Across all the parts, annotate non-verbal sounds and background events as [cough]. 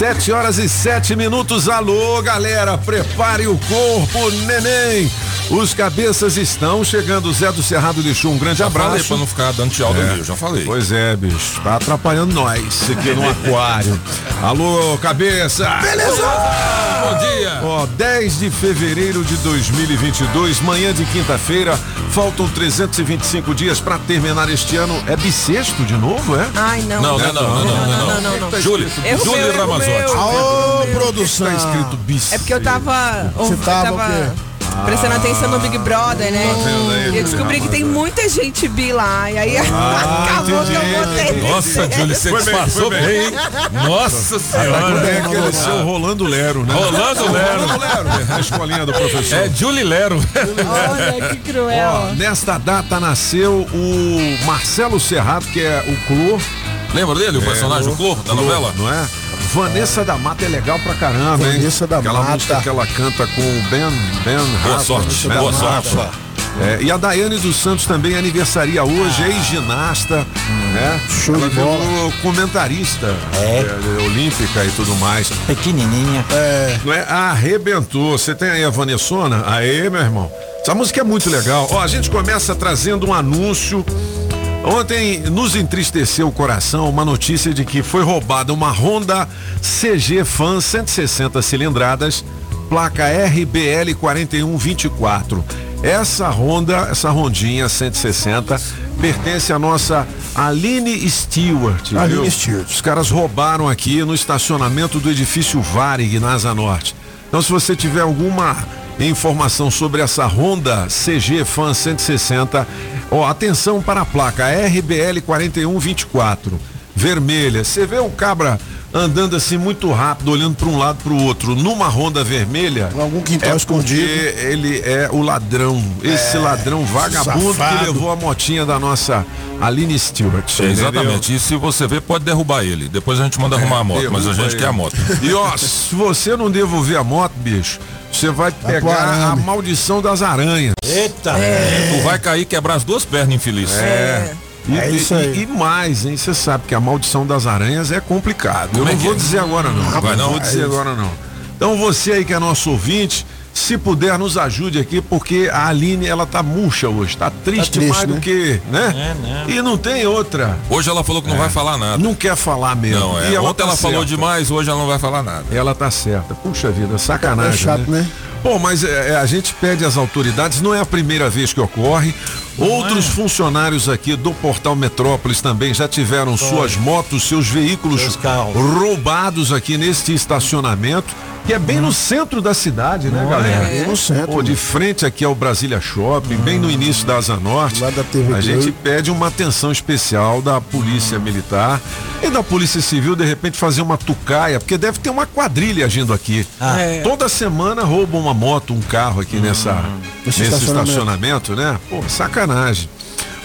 Sete horas e sete minutos. Alô, galera, prepare o corpo, neném. Os cabeças estão chegando. Zé do Cerrado deixou um grande já abraço. Falei pra não ficar dando tchau é. já falei. Pois é, bicho. Tá atrapalhando nós aqui no aquário. [laughs] Alô, cabeça! Beleza! Bom dia! Ó, 10 de fevereiro de 2022, manhã de quinta-feira. Faltam 325 dias pra terminar este ano. É bissexto de novo, é? Ai, não. Não, não, é é é não, não, não, não, não. Júlio, Júlio Ramazotti. Ô, produção. Tá escrito bissexto. É porque eu tava. Você tava quê? prestando atenção no Big Brother, né? Tá e eu descobri que tem muita gente bi lá. E aí Ah, acabou que eu entendi, botei. entendi. Nossa, Júlio, você Foi foi bem. bem? Nossa senhora. é aquele seu Rolando Lero, né? Rolando Lero. Rolando Lero, a escolinha do professor. É Julie Lero. Olha que cruel. Ó, nesta data nasceu o Marcelo Serrato, que é o Clô. Lembra dele, o personagem, o Clô, da novela? Não é? Vanessa da Mata é legal pra caramba, hein? Vanessa da Aquela Mata. música que ela canta com o Ben, ben Boa Rafa, sorte, Ben boa Rafa. sorte. É, e a Daiane dos Santos também aniversaria hoje, ex-ginasta, né? Show ela de bola. virou comentarista é, olímpica e tudo mais. Pequenininha. Não é? Arrebentou. Você tem aí a Vanessona? Aê, meu irmão. Essa música é muito legal. Ó, a gente começa trazendo um anúncio. Ontem nos entristeceu o coração uma notícia de que foi roubada uma Honda CG Fan 160 cilindradas, placa RBL 4124. Essa Honda, essa Rondinha 160, pertence à nossa Aline Stewart. Aline viu? Stewart. Os caras roubaram aqui no estacionamento do edifício Varig, na Asa Norte. Então, se você tiver alguma informação sobre essa Honda CG Fan 160, ó, atenção para a placa RBL 4124, vermelha. Você vê o cabra andando assim muito rápido, olhando para um lado para o outro, numa Honda vermelha. Algum quintal é escondido. porque ele é o ladrão, esse ladrão vagabundo safado. que levou a motinha da nossa Aline Stewart. É, exatamente. E se você ver, pode derrubar ele. Depois a gente manda arrumar a moto, mas a gente quer a ele. moto. [laughs] E ó, se você não devolver a moto, bicho, você vai pegar a maldição das aranhas. Eita. Tu vai cair e quebrar as duas pernas, infeliz. É. E, É isso e- aí. e mais, hein? Você sabe que a maldição das aranhas é complicado. Eu Como é não que vou é? dizer agora não. Vai não vou dizer agora não. Então você aí que é nosso ouvinte, se puder nos ajude aqui, porque a Aline ela tá murcha hoje, tá triste, triste, mais do né? que, né? É, né? E não tem outra. Hoje ela falou que não vai falar nada. Não quer falar mesmo. Não, é. E Ontem tá ela falou certa. demais, hoje ela não vai falar nada. Ela tá certa. Puxa vida, sacanagem. É chato, né? Bom, mas é, é, a gente pede às autoridades, não é a primeira vez que ocorre. Outros é? funcionários aqui do Portal Metrópolis também já tiveram suas motos, seus veículos Seus roubados aqui neste estacionamento, que é bem no centro da cidade, né, galera? Bem no centro, Pô, de frente aqui ao Brasília Shopping, bem no início da Asa Norte. Lá da TV a gente pede uma atenção especial da Polícia Militar e da Polícia Civil, de repente, fazer uma tucaia, porque deve ter uma quadrilha agindo aqui. Ah. É. Toda semana roubam uma moto, um carro aqui nessa, Esse nesse estacionamento. estacionamento, né? Pô, sacanagem.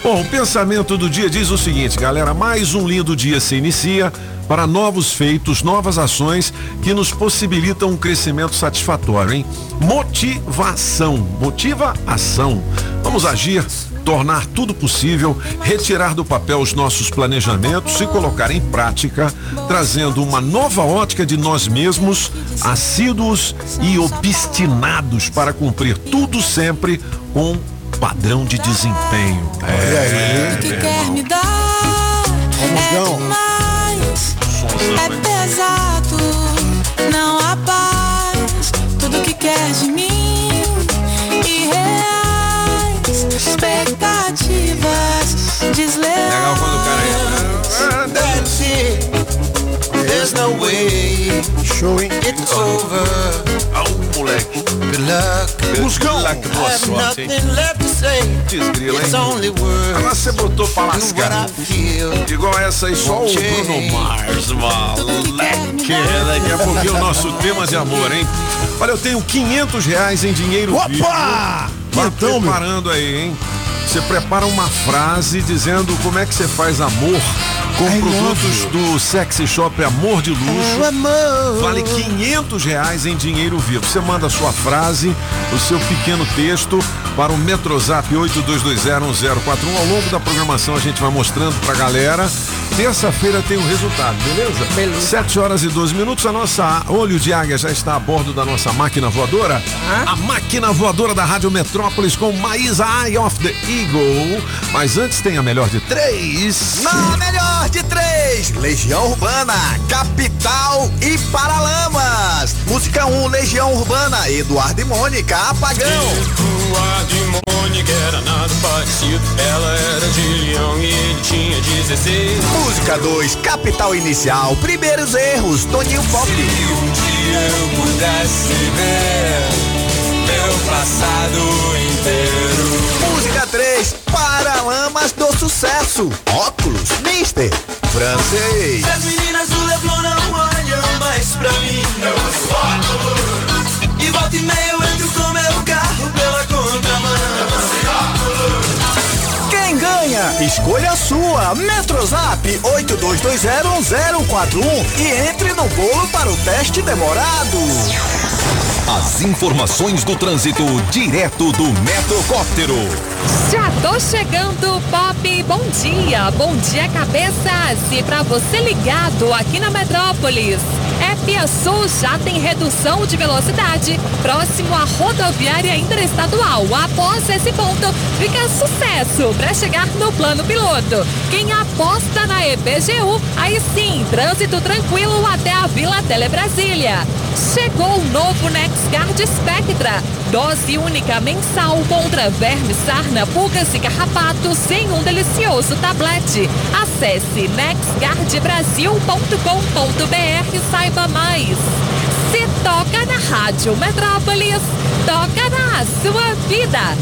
Bom, o pensamento do dia diz o seguinte, galera, mais um lindo dia se inicia para novos feitos, novas ações que nos possibilitam um crescimento satisfatório, hein? Motivação, motiva ação. Vamos agir, tornar tudo possível, retirar do papel os nossos planejamentos e colocar em prática, trazendo uma nova ótica de nós mesmos, assíduos e obstinados para cumprir tudo sempre com padrão de desempenho. É, que quer me dar é demais, é pesado, não há paz, tudo que quer de mim, irreais, expectativas desleais. Legal quando o cara That's it. There's no way. Show, it's over. Moleque. Good luck. Muscão. Lá que boa sorte, hein? nothing left to say. Desgrila, It's hein? Agora você botou pra What lascar. I feel. Igual essa aí, só o Bruno Mars, moleque. Daqui a pouquinho o nosso tema de amor, hein? Olha, eu tenho 500 reais em dinheiro vivo. Opa! Então, meu. preparando aí, hein? Você prepara uma frase dizendo como é que você faz amor com I produtos do sexy shop Amor de Luxo. Oh, amor. Vale 500 reais em dinheiro vivo. Você manda a sua frase, o seu pequeno texto para o Metrozap 82201041. Ao longo da programação a gente vai mostrando pra galera. Terça-feira tem o resultado, beleza? Beleza. 7 horas e 12 minutos. A nossa Olho de Águia já está a bordo da nossa máquina voadora. A máquina voadora da Rádio Metrópolis com Maísa Eye of the Eagle. Mas antes tem a melhor de três. Na melhor de três, Legião Urbana, Capital e Paralamas. Música 1, Legião Urbana, Eduardo e Mônica, Apagão. Eduardo e Mônica era nada parecido. Ela era de leão e ele tinha 16. Música 2, Capital Inicial, Primeiros Erros, Toninho Pop. Se um dia eu pudesse ver meu passado inteiro. Música 3, Paralamas do Sucesso, Óculos, Mister, Francês. As meninas do Leblon não olham mais pra mim. E volta e meia eu entro Quem ganha? Escolha a sua. Metrozap 82201041 e entre no bolo para o teste demorado. As informações do trânsito direto do Metrocóptero. Já tô chegando, Pop. Bom dia, bom dia, cabeças. E pra você ligado aqui na Metrópolis, Sul já tem redução de velocidade próximo à rodoviária interestadual. Após esse ponto, fica sucesso para chegar no plano piloto. Quem aposta na EPGU, aí sim, trânsito tranquilo até a Vila Tele Brasília. Chegou o novo NexGuard Spectra. Dose única mensal contra vermes, sarna, pulgas e carrapatos em um delicioso tablete. Acesse nexguardbrasil.com.br e saiba mais. Se toca na Rádio Metrópolis, toca na sua vida.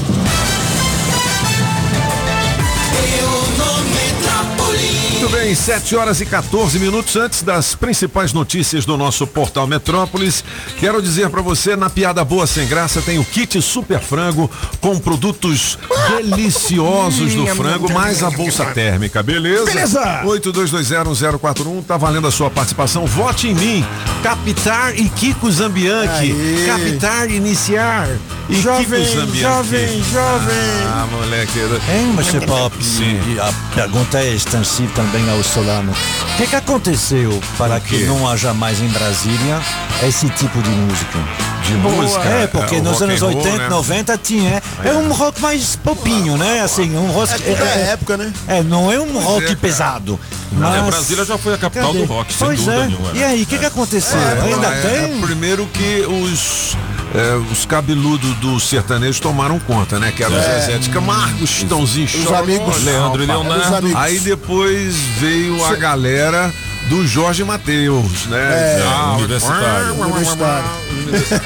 Muito bem, 7 horas e 14 minutos antes das principais notícias do nosso portal Metrópolis. Quero dizer para você, na piada boa sem graça, tem o kit Super Frango com produtos deliciosos do frango, mais a bolsa térmica, beleza? Beleza. 82201041, tá valendo a sua participação. Vote em mim. Capitar e Kiko Zambianchi. Aê. Capitar iniciar. E Jovem, Kiko Zambianchi. jovem, jovem. Ah, moleque. Hein, Mr. Pop? Sim. E a pergunta é extensiva também ao Solano. O que, que aconteceu para que não haja mais em Brasília esse tipo de música? De música. É, porque o nos anos roll, 80, né? 90 tinha. É um rock mais popinho, né? Assim, um rock. É da época, né? É, não é um rock é, pesado. É, Mas... Brasília já foi a capital Cadê? do rock, sem pois dúvida é. nenhuma. E aí, o que, que aconteceu? Ainda é, tem? é primeiro que os, é, os cabeludos do sertanejo tomaram conta, né? Que era o Zezé de Camargo, Chitãozinho, Os Choró, amigos. Leandro e. Leonardo. Aí depois veio a galera do Jorge Mateus, né? É. Ah, Universitário. Universitário.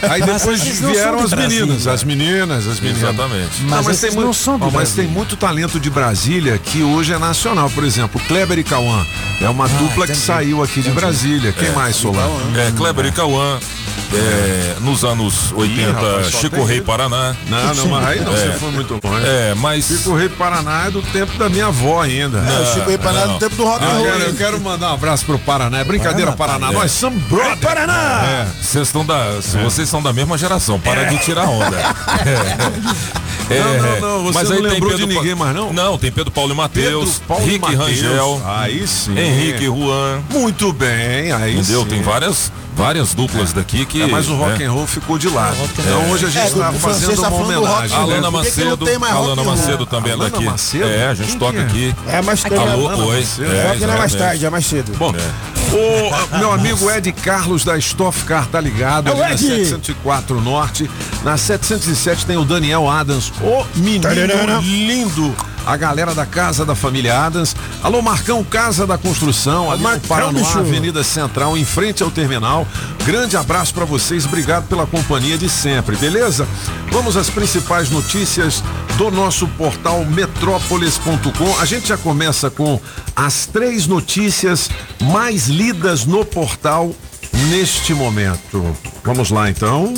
Aí Mas depois não vieram as de meninas, Brasília. as meninas, as meninas. Exatamente. Não, Mas tem não de ó, mas tem muito talento de Brasília que hoje é nacional. Por exemplo, Kleber e Cauã. É uma dupla que entendi. saiu aqui de Brasília. Quem mais, Solano? É, Kleber e Cauã, é, nos anos 80, rapaz, só Chico Rei. Paraná. Não, não, mas aí não, É. você foi muito longe. É, mas. Chico Rei do Paraná é do tempo da minha avó ainda. É, o Chico aí parado não. no tempo do rock and Eu roll. quero, eu quero mandar um abraço pro Paraná. É brincadeira, Paraná. Nós somos brother. Paraná! É. Vocês estão da, se vocês são da mesma geração, para de tirar onda. [laughs] É. Não, não, não, você Mas não aí tem lembrou de Pedro Pa- ninguém mais, não? Não, tem Pedro Paulo e Matheus, Rick Mateus. Rangel, Aí sim. Henrique Juan. Muito bem, aí Entendeu? sim. Tem várias, várias duplas daqui que. É, mas o rock né? and roll ficou de lado. Então hoje a gente É, está o francês fazendo tá uma rock homenagem. Alana Macedo, rock Alana? Macedo também é daqui. Macedo? É, a gente Quem toca é? aqui. É mais tarde. Alô, Alana oi. Rock é mais tarde, é mais cedo. Bom, o meu amigo Ed Carlos da Stoff Car tá ligado É ali na Ed. 704 Norte. Na 707 tem o Daniel Adams, o menino lindo a galera da Casa da Família Adams. Alô, Marcão, Casa da Construção, ali no Marcão, Paranoá, bicho. Avenida Central, em frente ao terminal. Grande abraço pra vocês, obrigado pela companhia de sempre, beleza? Vamos às principais notícias do nosso portal metrópolis.com. A gente já começa com as três notícias mais lidas no portal neste momento. Vamos lá então.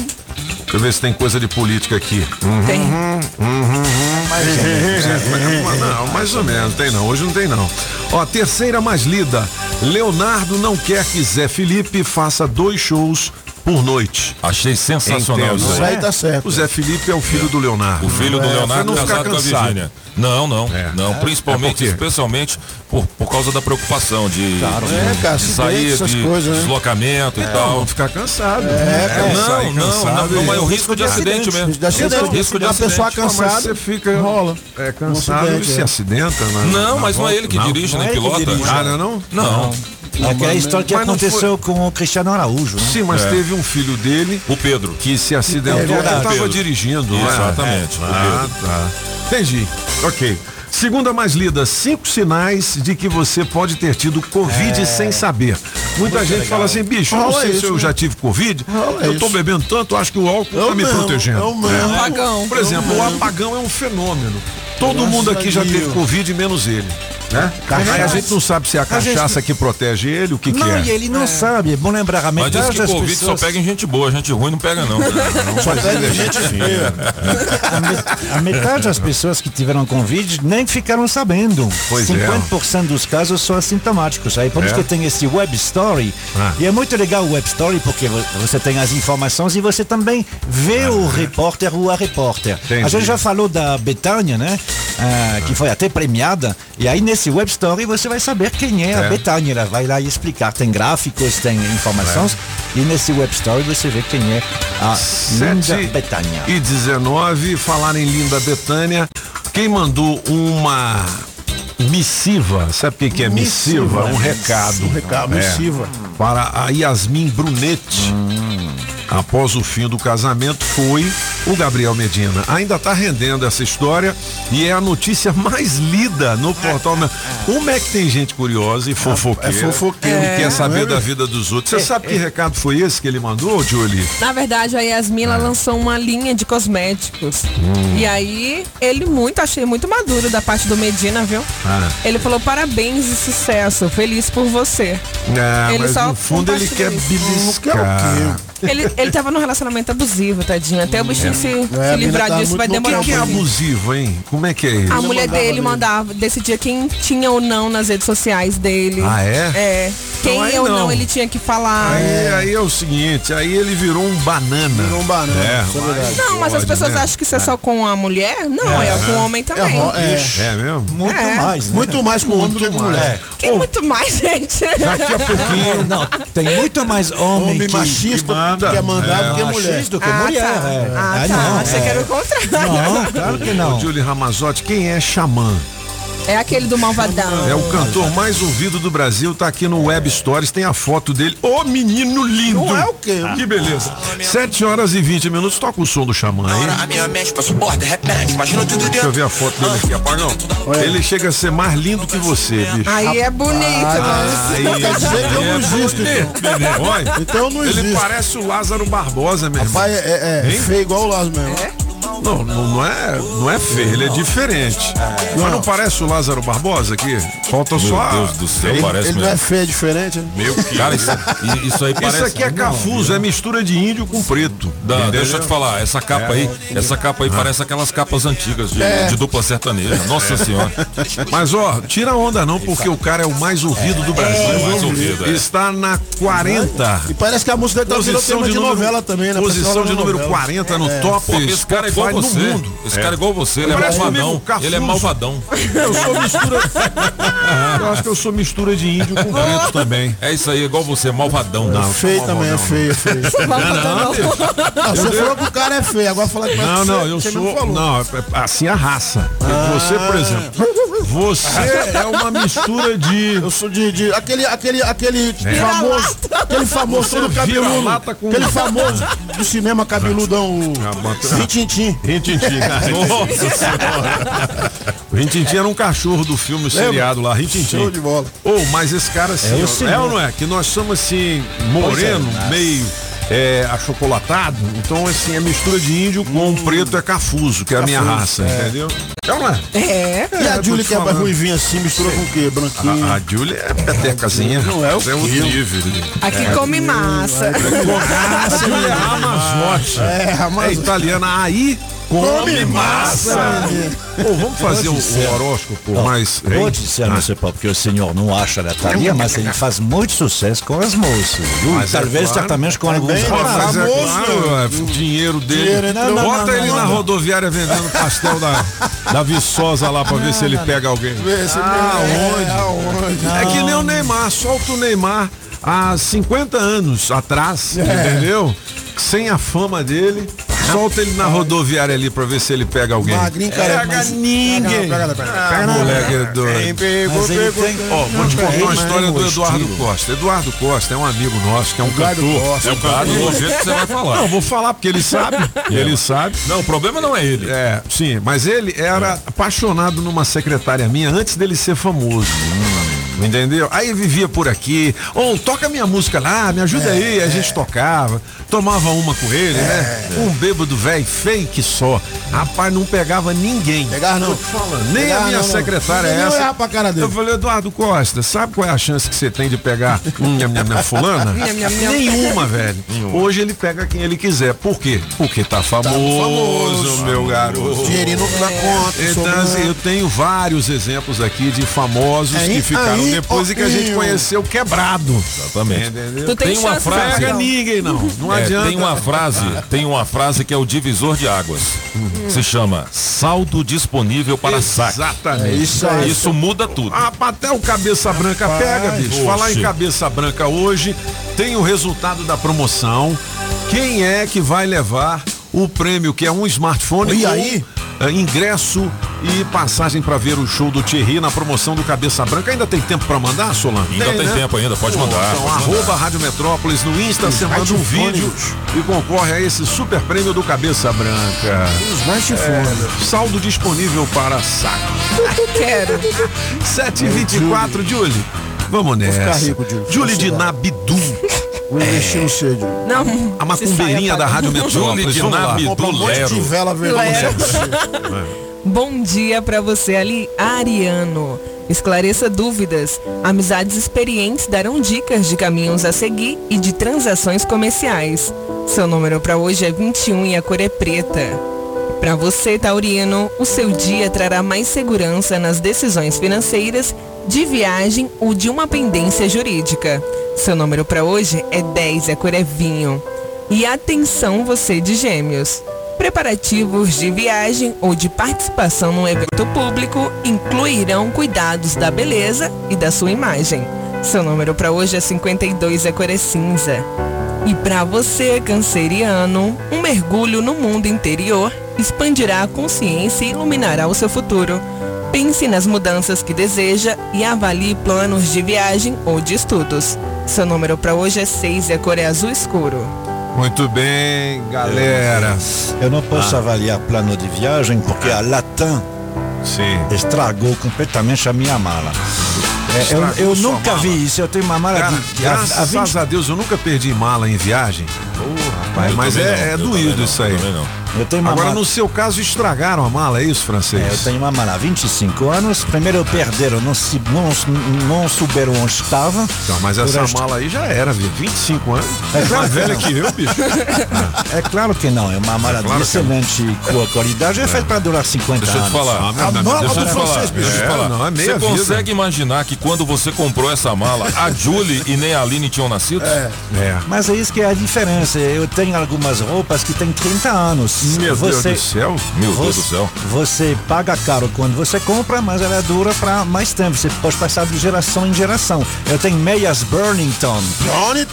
Deixa eu ver se tem coisa de política aqui. Uhum, Tem. uhum, uhum. Mas Não, mais ou menos, tem não. Hoje não tem não. Ó, terceira mais lida. Leonardo não quer que Zé Felipe faça dois shows por noite. Achei sensacional Entendo. isso aí. tá certo. O Zé Felipe é o filho do Leonardo. O filho do É, pra Leonardo não ficar casado com a cansado. Virgínia. Não, não, É. não. É. Principalmente, É por quê? especialmente por, por causa da preocupação de, Claro. de, É, cara, de acidente, sair, essas de coisas, né? deslocamento e Não, tal. vão ficar cansado. É, cara. Não, não, cansado não, não, e- mas o risco de acidente mesmo. De acidente. Risco- de a pessoa acidente. Mas cansada. você fica rola. é, cansado e acidente, se é. acidenta. né? Não, Na mas não é volta. ele que Não. dirige, não nem é ele que pilota. dirige. Ah, não, é não? Não. Aquela história que aconteceu com o Cristiano Araújo, né? Sim, mas É. teve um filho dele O Pedro. que se acidentou É ele estava dirigindo. não é? Exatamente, Ah, tá. Entendi. Ok. Segunda mais lida, cinco sinais de que você pode ter tido Covid sem saber. Muita gente fala assim, bicho, eu não sei se isso, eu né? já tive Covid, Rola eu tô isso. bebendo tanto, acho que o álcool É o tá me protegendo. é o mesmo. Apagão. Por exemplo, o apagão é um fenômeno. Todo Graças mundo aqui já teve. Covid, menos ele. Né? Cachaça. Aí a gente não sabe se é a A gente- cachaça que protege ele, o que, que Não, é. e ele não sabe. É bom lembrar, a Mas diz metade que das Covid pessoas... só pega em gente boa, gente ruim não pega não. [laughs] Só pega gente feia. [laughs] A, met- a metade das pessoas que tiveram Covid nem ficaram sabendo. Pois é. 50% dos casos são assintomáticos. Aí por isso É? que tem esse web story. Ah. E é muito legal o web story porque vo- você tem as informações e você também vê o repórter ou a repórter. Ah. Entendi. A gente já falou da Betânia, né? Ah, que foi até premiada. E aí nesse web story você vai saber quem é, É. a Betânia. Ela vai lá explicar. Tem gráficos, tem informações. E nesse web story você vê quem é a Linda 7 Betânia. e 19, falar em Linda Betânia. Quem mandou uma missiva, sabe o que, que é missiva? Um recado. Um recado, É. missiva. Para a Yasmin Brunetti. Após o fim do casamento, foi o Gabriel Medina. Ainda está rendendo essa história e é a notícia mais lida no portal. Como é que tem gente curiosa e fofoqueira? é fofoqueiro. E quer saber É. da vida dos outros. Você sabe que recado foi esse que ele mandou, Julie? Na verdade, a Yasmin ela lançou uma linha de cosméticos. E aí, ele muito, achei muito maduro da parte do Medina, viu? Ah. Ele falou parabéns e sucesso, feliz por você. É, Ele mas só no fundo ele quer beliscar. Ele, ele tava num relacionamento abusivo, tadinho. Até o bichinho se, É, se livrar tá disso vai demorar O que é abusivo, hein? Como é que é ele? A mulher mandava dele mandava, decidia quem tinha ou não nas redes sociais dele. Ah, é? É. Quem aí ou não. não ele tinha que falar. Aí, aí é o seguinte, aí ele virou um banana. Virou um banana, É, isso é. Não, mas as Pode, pessoas né? acham que isso é só com a mulher? Não, é, com o homem também. ro- é. É mesmo? Muito É. mais, né? Muito mais com homem do que com mulher. Tem muito mais, [laughs] gente. Daqui a pouquinho. Não, tem muito mais homem, Homem que, machista que manda. que é mandado É. do que mulher. machista do que Ah, mulher. tá. é. Ah, Ah, tá. não, Achei é. que era o contrário. Não, claro que não. Julie Ramazotti, quem é Xamã? É aquele do Malvadão. É o cantor mais ouvido do Brasil, tá aqui no Web Stories, tem a foto dele. Ô menino lindo! Não é o quê? Que beleza. 7 horas e 20 minutos, toca o som do Xamã aí. A minha mente passa por de repente, imagina tudo Deixa eu ver a foto dele aqui, apagão. Ele chega a ser mais lindo que você, bicho. Aí é bonito. Quer dizer que eu não existo, então. Olha, Então eu não ele parece o Lázaro Barbosa, meu irmão. Pai é, é, é feio igual o Lázaro mesmo. Não, não, não é, não é feio, ele é diferente. Mas não parece o Lázaro Barbosa aqui? Falta só. Meu Deus do céu, Ele, parece ele não é mesmo. feio, é diferente. né? Meu que. Cara, isso, i- isso aí parece. Isso aqui é cafuso, é mistura de índio com preto. Entendeu? deixa eu te falar, essa capa aí, essa capa aí parece aquelas capas antigas de, de dupla sertaneja. Nossa senhora. Mas ó, tira onda não, porque o cara é o mais ouvido do Brasil. É mais ouvido, é. Está na 40. E parece que a música dele tá virando Posição tema de, de, número, novela também, né? Posição de da número novela. 40 no top Pô, esse cara é igual Spotify você. no mundo. Esse cara é igual você, ele é malvadão. Ele é malvadão. [laughs] Eu sou mistura. [laughs] eu acho que eu sou mistura de índio com preto também. É isso aí, igual você, malvadão. Não, Feio também, é feio, é feio. Não. Ah, [laughs] você falou que o cara é feio, agora fala que Não, não, eu você sou. Não. Não, é- é assim a raça. Você, por exemplo, você é uma mistura de. Eu sou de, de aquele, aquele, aquele famoso, aquele famoso Você do cabeludo, aquele famoso do cinema cabeludão, o Rintintim. Nossa senhora. O Rintintim era um cachorro do filme o seriado lá, Rintintim. Show de bola. Ou, mas esse cara assim, É ó, é ou não é? Que nós somos assim, moreno, é, meio é, achocolatado. Então, assim, a mistura de índio com preto é cafuso, que é a minha Cafuso, raça, é. entendeu? É ou não é? É. E a te que é mais ruivinha assim, mistura com o quê? Branquinho. A, a Julie é petecazinha. Não é o é outro quilo. nível. Aqui come massa. A Julie é Amazote. É, Amazote. É italiana. Aí come massa. Pô, vamos fazer o, o horóscopo mais. Vou hein? dizer, Ah, não sei porque o senhor não acha da Thalia, mas ele faz muito sucesso com as moças. viu? Mas é Talvez claro. certamente com alguns rapazes. é claro, é, o dinheiro dele. Dinheiro, não, não, Bota não, ele não, na não. rodoviária vendendo pastel da, da Viçosa lá pra ver se ele pega alguém. Vê se Ah, é, aonde? É que nem o Neymar, solta o Neymar há 50 anos atrás, entendeu? Sem a fama dele, solta ele na rodoviária ali pra ver se ele pega alguém. Magrinho, cara, Pega mas- ninguém. Pega, pega, pega, Ah, pega, moleque é doido. Mas ele tem- Ó, vou te contar uma história do um Eduardo. Costa. Eduardo Costa é um amigo nosso, que é um Eduardo cantor. Costa. É o cara do jeito que você vai falar. Não, vou falar porque ele sabe. [laughs] ele sabe. Não, o problema não é ele. É, sim, mas ele era apaixonado numa secretária minha antes dele ser famoso. Entendeu? Aí vivia por aqui. Ou toca minha música lá, me ajuda aí. A gente tocava, tomava uma com ele, né? Um bêbado velho, fake só. Rapaz, não pegava ninguém. Pegava não. Tô te falando, nem Pegava a minha não, não. secretária é Não essa. olhava pra cara dele. Eu falei, Eduardo Costa, sabe qual é a chance que você tem de pegar minha, minha, minha fulana? Nenhuma, [laughs] velho. Hoje ele pega quem ele quiser. Por quê? Porque tá famoso, famoso. meu garoto. Dinheirinho na conta. Então, assim, eu tenho vários exemplos aqui de famosos Aí, que ficaram aí, depois e que a gente conheceu quebrado. Exatamente. Entendeu? Tu tem, Tem uma frase- Pega não. ninguém, não. Não [laughs] É, adianta. tem uma frase, tem uma frase que é o divisor de águas. Se chama saldo disponível para saque. Exatamente. Isso aí. Isso muda tudo. Ah, até o cabeça branca pega, bicho. Oxe. Falar em cabeça branca hoje, tem o resultado da promoção. Quem é que vai levar o prêmio que é um smartphone E aí? eh, ingresso e passagem pra ver o show do Thierry na promoção do Cabeça Branca. Ainda tem tempo pra mandar, Solan? Ainda tem né? tempo ainda, pode Pô, mandar, Então, pode arroba Rádio Metrópolis no Insta, você manda um vídeo e concorre a esse super prêmio do Cabeça Branca. Os mais chifões. Saldo disponível para saco. Quero. [laughs] 7h24, Julie. Vamos nessa. ficar rico, Julie. Julie de. Nabidu, Vou investir no. Não. a macumbeirinha da Rádio Metrópolis. De um monte de vela vermelha. [laughs] Bom dia pra você ali, Ariano. Esclareça dúvidas. Amizades experientes darão dicas de caminhos a seguir e de transações comerciais. Seu número pra hoje é 21 e a cor é preta. Pra você, Taurino, o seu dia trará mais segurança nas decisões financeiras, de viagem ou de uma pendência jurídica. Seu número pra hoje é 10 e a cor é vinho. E atenção você de gêmeos. Preparativos de viagem ou de participação num evento público incluirão cuidados da beleza e da sua imagem. Seu número para hoje é 52 e a cor é cinza. E para você, canceriano, um mergulho no mundo interior expandirá a consciência e iluminará o seu futuro. Pense nas mudanças que deseja e avalie planos de viagem ou de estudos. Seu número para hoje é 6 e a cor é azul escuro. Muito bem, galera. Eu não posso avaliar plano de viagem porque a Latam Sim. estragou completamente a minha mala. É, eu eu nunca mala? vi isso. Eu tenho uma mala Cara, de. graças há 20 a Deus eu nunca perdi mala em viagem. Mas, Eu mas é, não, é eu doído não, isso aí. Eu tenho uma Agora, mala. no seu caso, estragaram a mala, é isso, francês? É, eu tenho uma mala há 25 anos. Primeiro perderam, não, se, não, não souberam onde estava. Então, mas essa resto- mala aí já era, viu? 25 anos. É claro mais velha que eu, bicho. É claro que não, é uma mala claro de excelente qualidade. É feita para durar 50 Deixa eu anos. te falar. A mala Deixa eu te falar. francês, bicho. Deixa eu te É, falar. não, é meia Você vida. consegue imaginar que quando você comprou essa mala, a Julie e nem a Aline tinham nascido? É. Mas é isso que é a diferença. Eu tenho algumas roupas que têm 30 anos. Meu você, Deus do céu. Meu Deus você, do céu. Você paga caro quando você compra, mas ela dura para mais tempo. Você pode passar de geração em geração. Eu tenho meias Burnington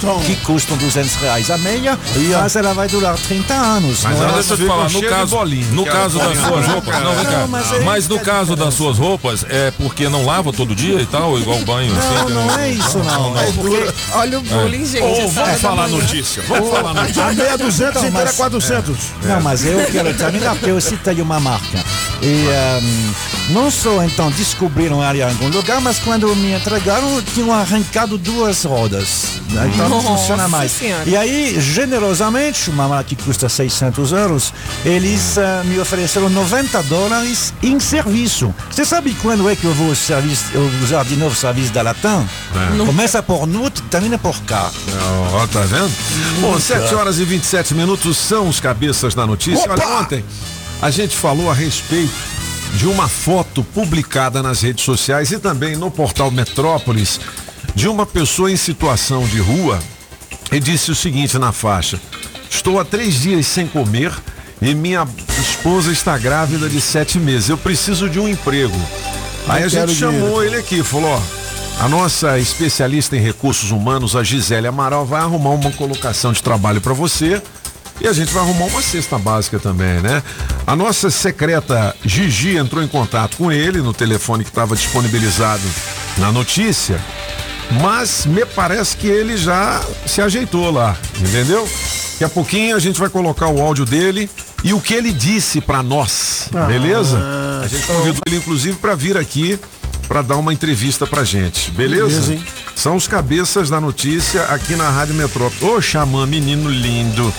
Tom. que custam 200 reais a meia, mas ela vai durar 30 anos. Mas não ela é? Deixa eu te falar, no caso, bolinha, no caso das bolinha suas roupas, não, vem Não, cá. mas aí Mas no é caso diferença. das suas roupas, é porque não lava todo dia e tal, igual banho Não, assim? não é isso não. não. Porque Olha o bullying, gente. Ô, essa hora vamos falar notícia. Vamos falar notícia. A meia 200 Então, inteira mas- 400. Não, mas eu quero terminar porque eu citei uma marca. E, ehm, Não só então descobriram a área em algum lugar, mas quando me entregaram, tinham arrancado duas rodas. né? Então não Nossa funciona mais. Senhora. E aí, generosamente, uma mala que custa 600 euros, eles ah, me ofereceram 90 dólares em serviço. Você sabe quando é que eu vou serviço, eu vou usar de novo o serviço da Latam? É. Começa por NUT, termina por K. Ó, tá vendo? Bom, 7 horas e 27 minutos são os cabeças da notícia. Olha, ontem a gente falou a respeito de uma foto publicada nas redes sociais e também no portal Metrópolis de uma pessoa em situação de rua e disse o seguinte na faixa: Estou há três dias sem comer e minha esposa está grávida de sete meses. Eu preciso de um emprego. Aí a gente chamou ele aqui, falou, ó. A nossa especialista em recursos humanos, a Gisele Amaral, vai arrumar uma colocação de trabalho para você e a gente vai arrumar uma cesta básica também, né? A nossa secreta Gigi entrou em contato com ele no telefone que estava disponibilizado na notícia, mas me parece que ele já se ajeitou lá, entendeu? Daqui a pouquinho a gente vai colocar o áudio dele e o que ele disse para nós, beleza? A gente convidou ele inclusive para vir aqui para dar uma entrevista pra gente, beleza? Beleza, hein? São os cabeças da notícia aqui na Rádio Metrópole. Ô, Xamã, menino lindo.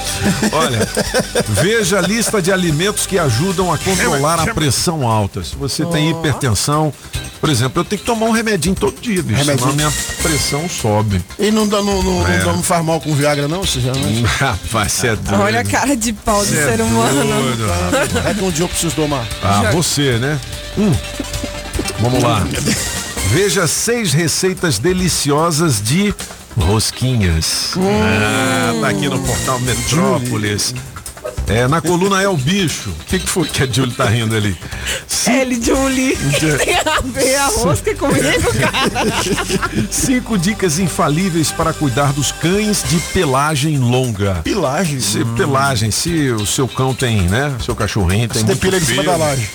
Olha, [laughs] veja a lista de alimentos que ajudam a controlar a pressão alta. Se você tem hipertensão, por exemplo, eu tenho que tomar um remedinho todo dia, bicho, senão Remedinho. a minha pressão sobe. E não, dá, não, não, É. não, não faz mal com Viagra, não? Você já não [laughs] Rapaz, você é doido. Olha a cara de pau do Cê é ser humano. doido. É que um dia eu preciso tomar. Ah, você, né? Hum. Vamos lá. Veja seis receitas deliciosas de rosquinhas. Ah, tá aqui no portal Metrópolis. É, na coluna é o bicho. O que, que foi que a Julie tá rindo ali? L. Julie. [laughs] tem a ver a rosca comigo, cara? Cinco dicas infalíveis para cuidar dos cães de pelagem longa. Pilagem? Se, pelagem, se o seu cão tem, né? Seu cachorrinho tem Você muito depila em cima da laje.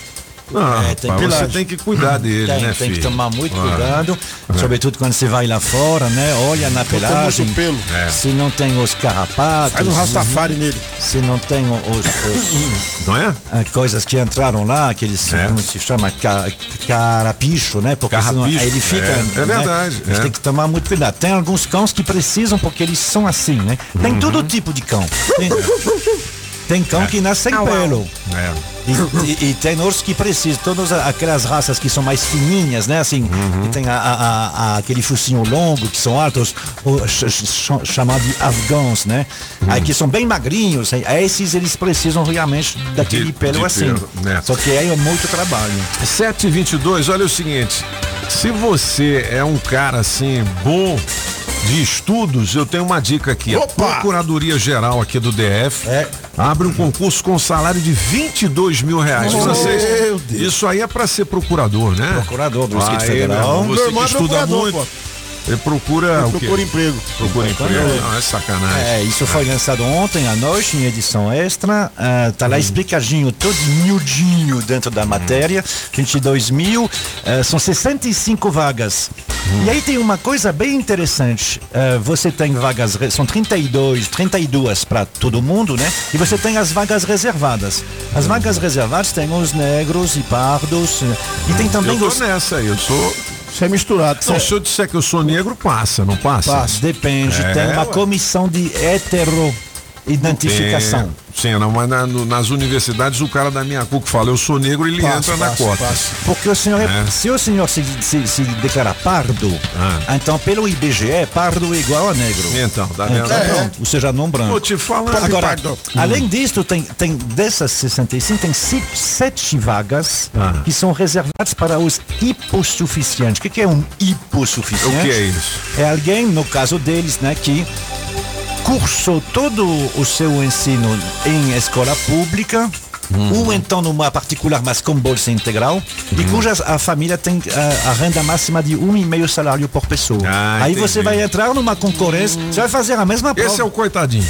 Não, É, tem rapaz, você tem que cuidar dele, Tem, né, tem que filho? tomar muito Ah. cuidado, sobretudo quando você vai lá fora, né? Olha na pelagem. pelo. É. Se não tem os carrapatos. Faz um rastafari nele. Se não tem os, os- [laughs] Não é? ah, coisas que entraram lá, aqueles, É. como se chama, Ca- carapicho, né? Porque senão Carrapicho, ele fica. é, é né? verdade, A gente é. tem que tomar muito cuidado. Tem alguns cães que precisam, porque eles são assim, né? Tem Uhum. todo tipo de cão. Tem, [laughs] tem cão que nasce sem Au, au. pelo. É. E, e- e tem outros que precisam, todas aquelas raças que são mais fininhas, né? Assim, Uhum. que tem a- a- a- aquele focinho longo, que são altos, ch- ch- chamado de afgãos, né? Uhum. Aí que são bem magrinhos, aí esses eles precisam realmente daquele De- pelo de assim. pelo, né? Só que aí é muito trabalho. 722, olha o seguinte. Se você é um cara assim, bom de estudos, eu tenho uma dica aqui. A Opa! Procuradoria Geral aqui do DF É. abre um concurso com salário de 22 mil reais. Meu Deus. Isso aí é pra ser procurador, né? Procurador do Distrito Federal. Você que é estuda muito. pô. Ele procura o quê? Procura emprego. Procura emprego. Não, é sacanagem. É, isso foi lançado ontem à noite em edição extra. Ah, tá lá explicadinho, todo miudinho dentro da matéria. 22 mil, ah, são 65 vagas. E aí tem uma coisa bem interessante. Ah, você tem vagas, são 32, 32 para todo mundo, né? E você tem as vagas reservadas. As vagas reservadas tem os negros e pardos. E tem também Eu tô os. nessa aí, eu sou. Isso é misturado. Então, se eu disser que eu sou negro, passa, não passa? Passa. Depende, É, tem uma ué. comissão de hetero-identificação. É, sim, não, mas na- no- nas universidades o cara da minha CUC fala, eu sou negro, ele Passa, entra na passa, cota. passa. Porque o senhor, é- É. se o senhor se, se, se declara pardo, Ah. então pelo IBGE, pardo é igual a negro. Então, tá vendo? Então, pronto, você já não branco. Tô te falando. Agora, Pardo. além disso, tem, tem dessas 65, tem ci- sete vagas Ah. que são reservadas para os hipossuficientes. O que, que é um hipossuficiente? O que é isso? É alguém, no caso deles, né, que cursou todo o seu ensino em escola pública, ou então numa particular, mas com bolsa integral, e cuja a família tem ah, a renda máxima de um e meio salário por pessoa. Ah, Aí entendi. você vai entrar numa concorrência, você vai fazer a mesma prova. Esse é o coitadinho.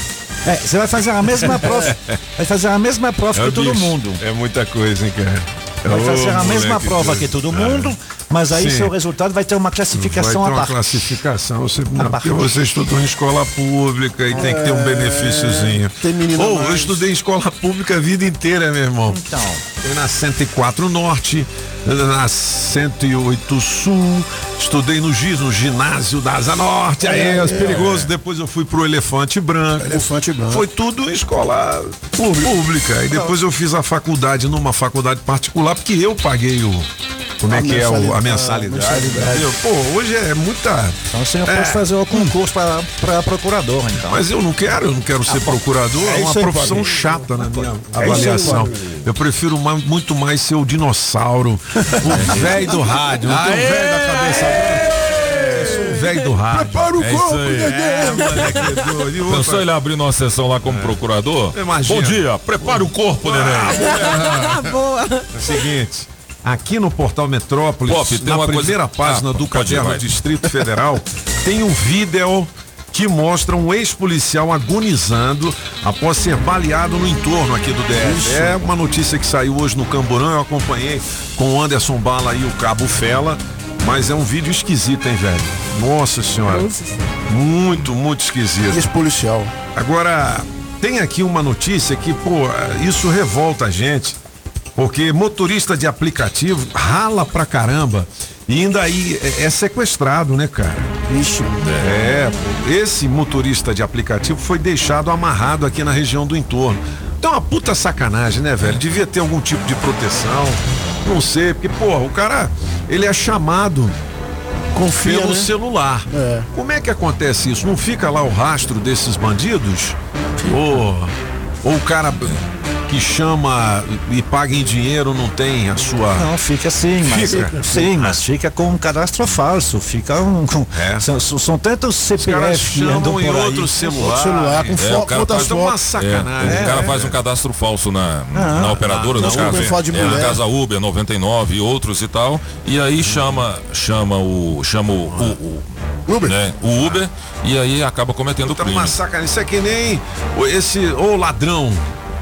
É, você vai fazer a mesma prova. [laughs] vai fazer a mesma prova É que todo bicho. mundo. É muita coisa, hein, cara? Vai fazer a mesma prova que todo mundo, mas aí Sim. seu resultado vai ter uma Vai classificação ter à uma classificação. Você, não, porque você estudou em escola pública e tem que ter um benefíciozinho. tem menino Ou eu estudei em escola pública a vida inteira, meu irmão. Então, Estudei na 104 Norte, na 108 Sul, estudei no GIS, no ginásio da Asa Norte, aí é, perigoso. Depois eu fui pro Elefante Branco. Elefante Branco. Foi tudo em escola pública. E depois eu fiz a faculdade numa faculdade particular, porque eu paguei o. Como é A que é o- a mensalidade. mensalidade? Pô, hoje é muita. Então você É. pode fazer o concurso para procurador, então. Mas eu não quero, eu não quero ser procurador, é, é uma profissão chata na minha É isso aí, avaliação. Eu prefiro ma- muito mais ser o dinossauro, o [laughs] velho do rádio, o velho da cabeça o velho do rádio. Prepara o É corpo. Dedê. É, Pensou ele abrindo uma sessão lá como procurador? Imagina. Bom dia, prepare o corpo, neném. Ah, [laughs] boa. É o seguinte, aqui no Portal Metrópolis, Pop, na uma coisa- primeira página Ah, do caderno. Distrito Federal, [laughs] tem um vídeo que mostra um ex-policial agonizando após ser baleado no entorno aqui do DF. É uma notícia que saiu hoje no Camburão, eu acompanhei com o Anderson Bala e o Cabo Fela, mas é um vídeo esquisito, hein, velho? Nossa senhora. Muito, muito esquisito. Esse policial. Agora, tem aqui uma notícia que, pô, isso revolta a gente, porque motorista de aplicativo rala pra caramba e ainda aí é, é sequestrado, né, cara? Vixe. É, esse motorista de aplicativo foi deixado amarrado aqui na região do entorno. Então, uma puta sacanagem, né, velho? Devia ter algum tipo de proteção. Não sei, porque, porra, o cara, ele é chamado Confia, pelo né? celular. É. Como é que acontece isso? Não fica lá o rastro desses bandidos? Ou, ou o cara que chama e paga em dinheiro não tem a sua. Não, fica assim, mas Fica. sim, mas fica com um cadastro falso, fica um, com, É. são, são tantos CPF que andam por em aí. outro celular. Outro celular com É, foto, o cara faz uma sacanagem. É, o cara faz um cadastro falso na, na operadora com foto de é, na. Casa Uber 99 e outros e tal. E aí chama, chama o. Chama o, o, o, Uber. né, o Uber e aí acaba cometendo Tá crime. uma sacanagem. Isso é que nem o- esse. Ô ladrão.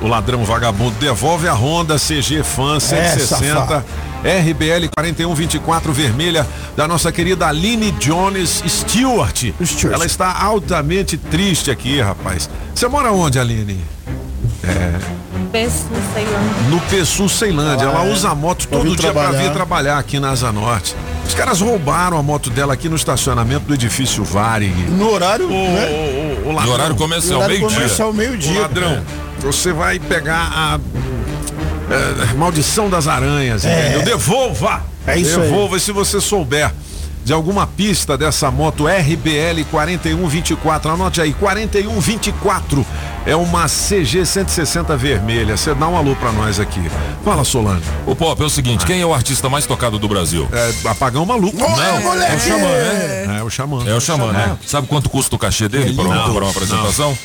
O ladrão vagabundo devolve a Honda CG Fan 160 safado. RBL 4124 vermelha da nossa querida Aline Jones Stewart. Stewart. Ela está altamente triste aqui, rapaz. Você mora onde, Aline? Penso, sei lá. No Pessu, Ceilândia. Ah, Ela é. usa a moto todo dia para vir trabalhar aqui na Asa Norte. Os caras roubaram a moto dela aqui no estacionamento do edifício Varig. No horário, Ô, né? Em ladrão. horário No comercial, horário meio-dia. comercial, Ô, meio-dia. ladrão, você vai pegar a é, maldição das aranhas, É. entendeu? Devolva! É isso aí. Devolva e se você souber de alguma pista dessa moto RBL 4124, anote aí, 4124 é uma CG 160 vermelha. Você dá um alô pra nós aqui. Fala, Solange. O Pop, é o seguinte, quem é o artista mais tocado do Brasil? É, apagão maluco. Não, é o moleque! Xamã, né? É o Xamã. É o Xamã, né? Sabe quanto custa o cachê dele para uma, Não, para uma apresentação?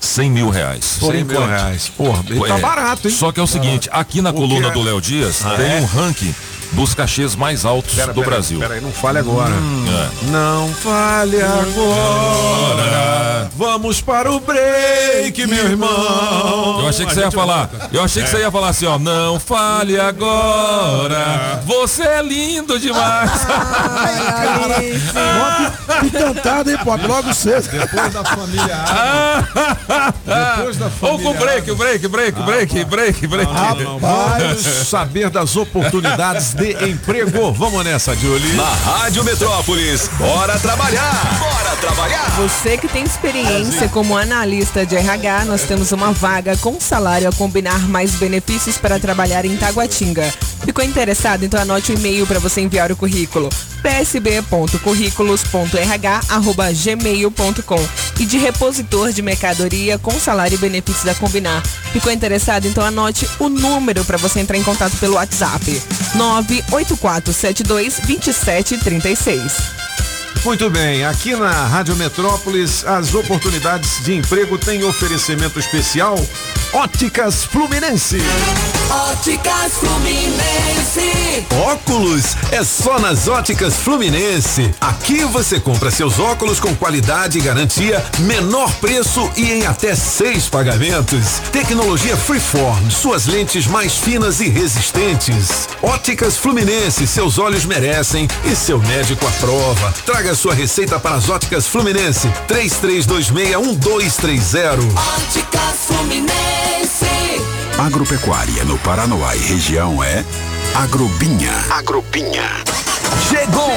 100 mil reais. 100 mil reais. Porra, ele tá É, barato, hein? Só que é o seguinte, aqui na coluna é- do Léo Dias Ah, tem é? um ranking dos cachês mais altos Pera, do pera, Brasil. Pera aí, não fale agora. É. Não fale agora. Vamos para o break, meu irmão. Eu achei que você ia falar. Eu achei que você ia falar assim, ó. Não fale agora. Você é lindo demais. [laughs] Que [laughs] cantada, hein, Pop? Logo cedo. Depois da família [laughs] Depois da Ou com break, break, break, break, break, break. Vamos saber das oportunidades de emprego. Vamos nessa, Julie. Na Rádio Metrópolis, bora trabalhar! Bora trabalhar! Você que tem experiência como analista de RH, nós temos uma vaga com salário a combinar mais benefícios para trabalhar em Taguatinga. Ficou interessado? Então anote o e-mail para você enviar o currículo psb.currículos.rh@gmail.com e de repositor de mercadoria com salário e benefícios a combinar. Ficou interessado? Então anote o número para você entrar em contato pelo WhatsApp 98472 2736. Muito bem, aqui na Rádio Metrópolis, as oportunidades de emprego têm oferecimento especial Óticas Fluminense. Óticas Fluminense. Óculos é só nas Óticas Fluminense. Aqui você compra seus óculos com qualidade e garantia, menor preço e em até seis pagamentos. Tecnologia Freeform, suas lentes mais finas e resistentes. Óticas Fluminense, seus olhos merecem e seu médico aprova. Traga sua receita para as Óticas Fluminense. 33261230. Óticas Fluminense. agropecuária no Paranoá e região é Agrobinha. Agrobinha. Chegou!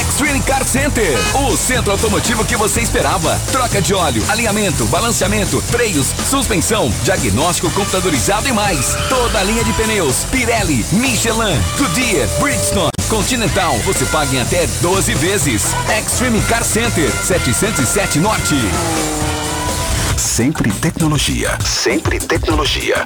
Extreme Car Center, o centro automotivo que você esperava. Troca de óleo, alinhamento, balanceamento, freios, suspensão, diagnóstico computadorizado e mais. Toda a linha de pneus, Pirelli, Michelin, Goodyear, Bridgestone, Continental. Você paga em até 12 vezes. Extreme Car Center, 707 Norte. Sempre tecnologia. Sempre tecnologia.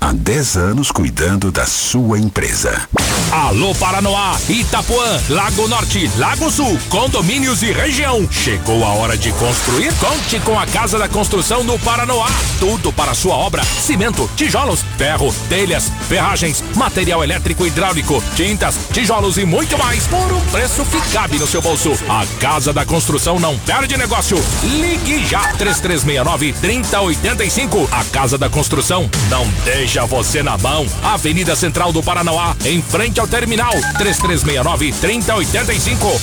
Há 10 anos cuidando da sua empresa. Alô Paranoá, Itapuã, Lago Norte, Lago Sul, condomínios e região. Chegou a hora de construir? Conte com a Casa da Construção do Paranoá. Tudo para sua obra: cimento, tijolos, ferro, telhas, ferragens, material elétrico e hidráulico, tintas, tijolos e muito mais por um preço que cabe no seu bolso. A Casa da Construção não perde negócio. Ligue já 3369 3085. A Casa da Construção não deixa você na mão. Avenida Central do Paranoá, em frente ao terminal 3369 3085.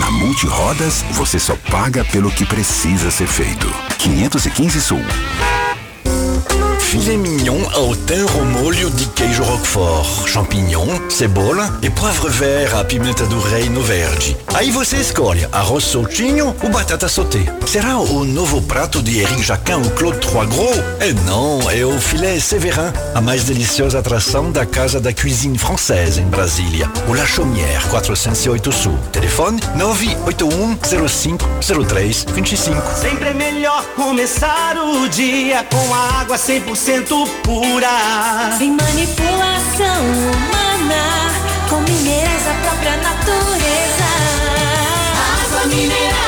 Na Multirodas, você só paga pelo que precisa ser feito. 515 Sul. Filet mignon ao thym ao molho de queijo roquefort, champignon, cebola e poivre vert à pimenta do reino verde. Aí você escolhe arroz soltinho ou batata sauté. Será o novo prato de Eric Jacquin ou Claude Trois Gros? É não, é o filé Séverin, a mais deliciosa atração da Casa da Cuisine Française em Brasília. O La Chaumière, 408 Sul. Telefone 981 05 03 25. Sempre é melhor começar o dia com a água 100% pura. Sem manipulação humana, com minerais da própria natureza. Água mineral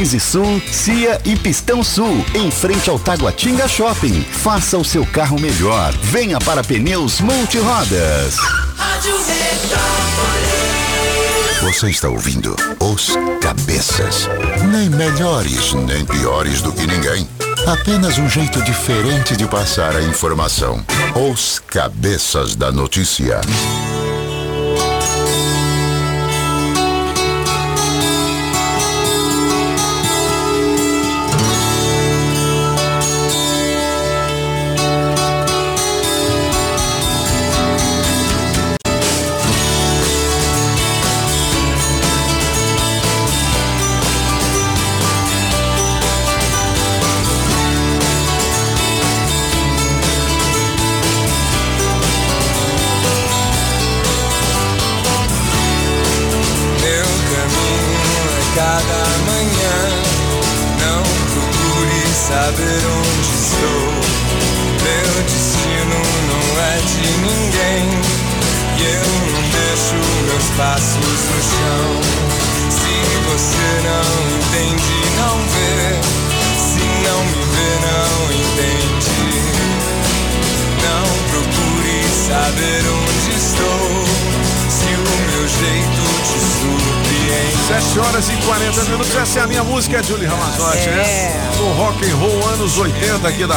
Sul, Cia e Pistão Sul, em frente ao Taguatinga Shopping. Faça o seu carro melhor. Venha para Pneus Multirodas. Você está ouvindo Os Cabeças. Nem melhores, nem piores do que ninguém. Apenas um jeito diferente de passar a informação. Os Cabeças da Notícia.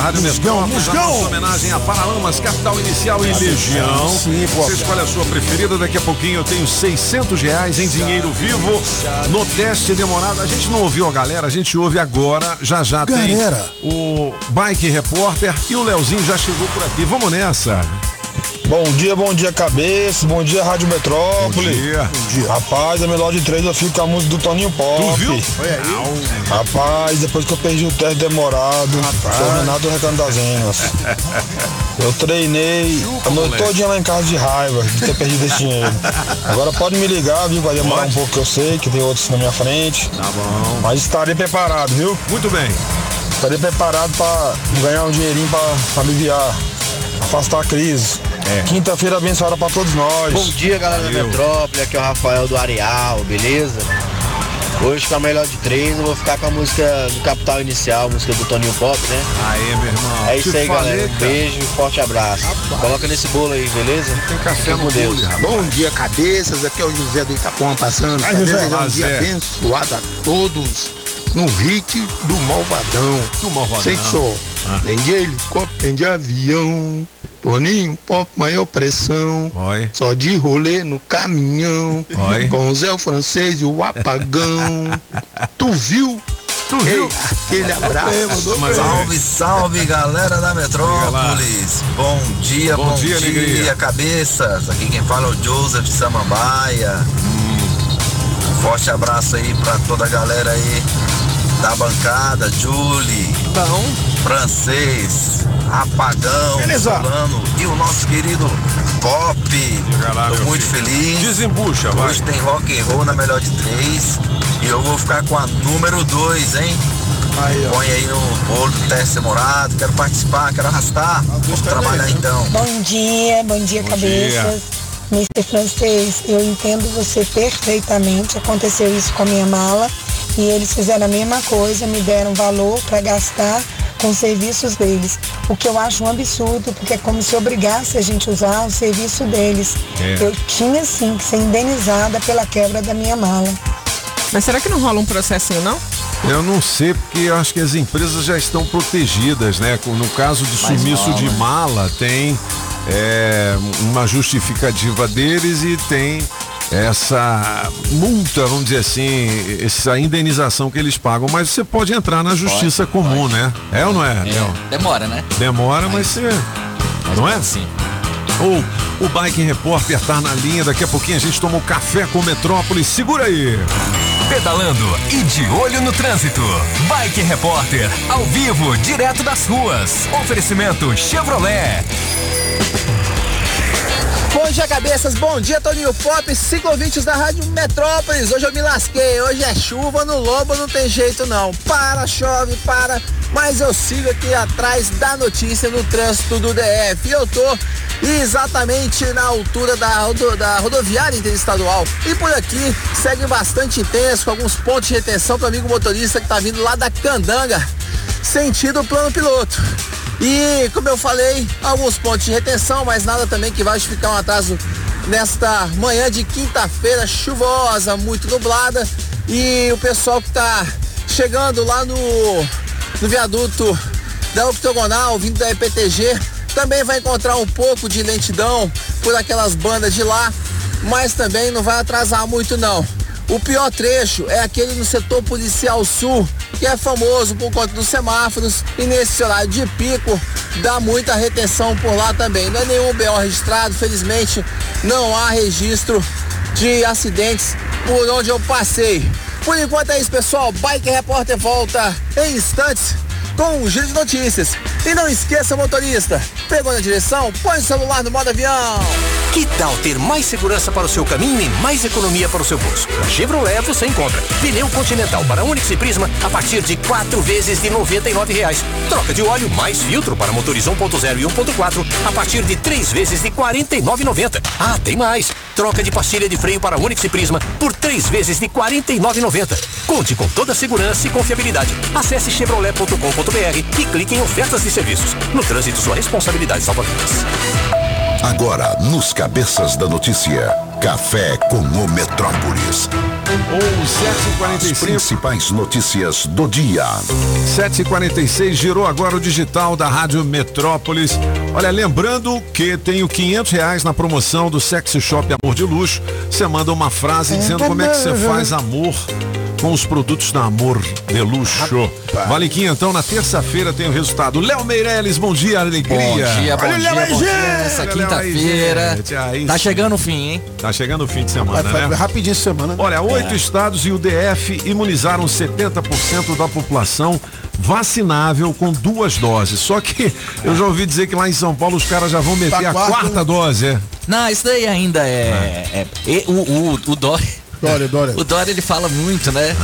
Rádio musgão. nossa homenagem a Paralamas, Capital Inicial e Legião. Sim, pô. Você escolhe a sua preferida, daqui a pouquinho eu tenho 600 reais em dinheiro vivo no teste demorado. A gente não ouviu a galera, a gente ouve agora, já já Galera. tem o Bike Repórter e o Leozinho já chegou por aqui. Vamos nessa. Bom dia, bom dia, cabeça. Bom dia, Rádio Metrópole. Bom dia. Rapaz, a melhor de três eu fico com a música do Toninho Pop. Tu viu? Rapaz, depois que eu perdi o teste demorado, sou o Renato Recanto das Enas. [laughs] Eu treinei a noite todinha lá em casa de raiva de ter perdido esse dinheiro. Agora pode me ligar, viu? Vai demorar um pouco que eu sei, que tem outros na minha frente. Tá bom. Mas estarei preparado, viu? Muito bem. estaria preparado para ganhar um dinheirinho para aliviar, afastar a crise. Quinta-feira abençoada para todos nós. Bom dia, galera da Metrópole. Aqui é o Rafael do Areal, beleza? Hoje com a melhor de três, eu vou ficar com a música do Capital Inicial, música do Toninho Pop, né? Aê, meu irmão. É isso Te aí, falei, galera. Um beijo e forte abraço. Coloca nesse bolo aí, beleza? Tem café Fica no com Deus. bolo, rapaz. Bom dia, cabeças. Aqui é o José do Itapuã passando. Pra José. um dia Zé. abençoado a todos no hit do Malvadão. Do Malvadão. Sei que só. Ah. Tem de helicóptero, tem de avião. Toninho, pop, maior pressão. Oi. Só de rolê no caminhão. Oi. Com o Zé o francês e o apagão. [laughs] tu viu? Tu viu? Aquele abraço. Salve, salve galera da Metrópolis. Bom dia, Bom bom, dia, dia, cabeças. Aqui quem fala é o Joseph Samambaia. Um forte abraço aí pra toda a galera aí da bancada, Julie, Bom, Francês, Apagão, Beleza. Solano e o nosso querido Pop. lá, Tô muito filho. feliz. Desembucha, vai. Hoje tem rock and roll na melhor de três. E eu vou ficar com a número dois, hein? Põe aí no bolo do teste demorado. Quero participar, quero arrastar. Vamos trabalhar então. Bom dia, bom dia, Bom cabeças. Mr. Francês, eu entendo você perfeitamente. Aconteceu isso com a minha mala e eles fizeram a mesma coisa, me deram valor para gastar com os serviços deles. O que eu acho um absurdo, porque é como se obrigasse a gente a usar o serviço deles. É. Eu tinha sim que ser indenizada pela quebra da minha mala. mas será que não rola um processinho, não? Eu não sei, porque eu acho que as empresas já estão protegidas, né? No caso de Mas sumiço rola. de mala, tem é, uma justificativa deles e tem essa multa, vamos dizer assim, essa indenização que eles pagam. Mas você pode entrar na justiça comum, né? É ou não é? Léo? Demora, né? Demora, mas você. Não é? Sim. Ou o Bike Repórter tá na linha, daqui a pouquinho a gente toma um café com Metrópolis. Segura aí! Pedalando e de olho no trânsito. Bike Repórter, ao vivo, direto das ruas. Oferecimento Chevrolet. Bom dia, cabeças. Bom dia, Toninho Pop, ciclovintes da Rádio Metrópolis. Hoje eu me lasquei. Hoje é chuva no lobo, não tem jeito não. Para, chove, para. Mas eu sigo aqui atrás da notícia no trânsito do DF. E eu tô exatamente na altura da, rodo- da rodoviária interestadual. E por aqui segue bastante intenso, com alguns pontos de retenção para amigo motorista que tá vindo lá da Candanga, sentido plano piloto. E como eu falei, alguns pontos de retenção, mas nada também que vai justificar um atraso nesta manhã de quinta-feira chuvosa, muito nublada. E o pessoal que está chegando lá no, no viaduto da Octogonal, vindo da EPTG, também vai encontrar um pouco de lentidão por aquelas bandas de lá, mas também não vai atrasar muito não. O pior trecho é aquele no setor policial sul, que é famoso por conta dos semáforos e nesse horário de pico dá muita retenção por lá também. Não é nenhum BO registrado, felizmente não há registro de acidentes por onde eu passei. Por enquanto é isso, pessoal. Bike Repórter volta em instantes com um giro de notícias. E não esqueça, motorista, pegou na direção, põe o celular no modo avião. Que tal ter mais segurança para o seu caminho e mais economia para o seu bolso? Na Chevrolet você encontra pneu Continental para Onix e Prisma a partir de quatro vezes de 99 reais. Troca de óleo mais filtro para motores 1.0 e 1.4 a partir de três vezes de R$ 49,90. Ah, tem mais! Troca de pastilha de freio para Onix e Prisma por três vezes de R$ 49,90. Conte com toda a segurança e confiabilidade. Acesse chevrolet.com.br e clique em ofertas de serviços. No trânsito, sua responsabilidade salva vidas. Agora, nos cabeças da notícia, café com o Metrópolis. Ou As principais notícias do dia. 7h46 girou agora o digital da Rádio Metrópolis. Olha, lembrando que tenho 500 reais na promoção do Sexy Shop Amor de Luxo. Você manda uma frase dizendo como é que você faz amor com os produtos da Amor de Luxo. Vale então, na terça-feira tem o resultado. Léo Meirelles, bom dia, alegria. Bom dia, bom Olha dia, bom dia Léo quinta-feira. Tá chegando o fim, hein? Tá chegando o fim de semana, Vai- vai né? rapidinho essa semana. Olha, oito É. estados e o DF imunizaram 70% da população vacinável com duas doses. Só que eu já ouvi dizer que lá em São Paulo os caras já vão meter Tá a quarta, quarta dose, é. Não, isso daí ainda é. é- e- o, o, o Dória. Dória, Dória. O Dória ele fala muito, né?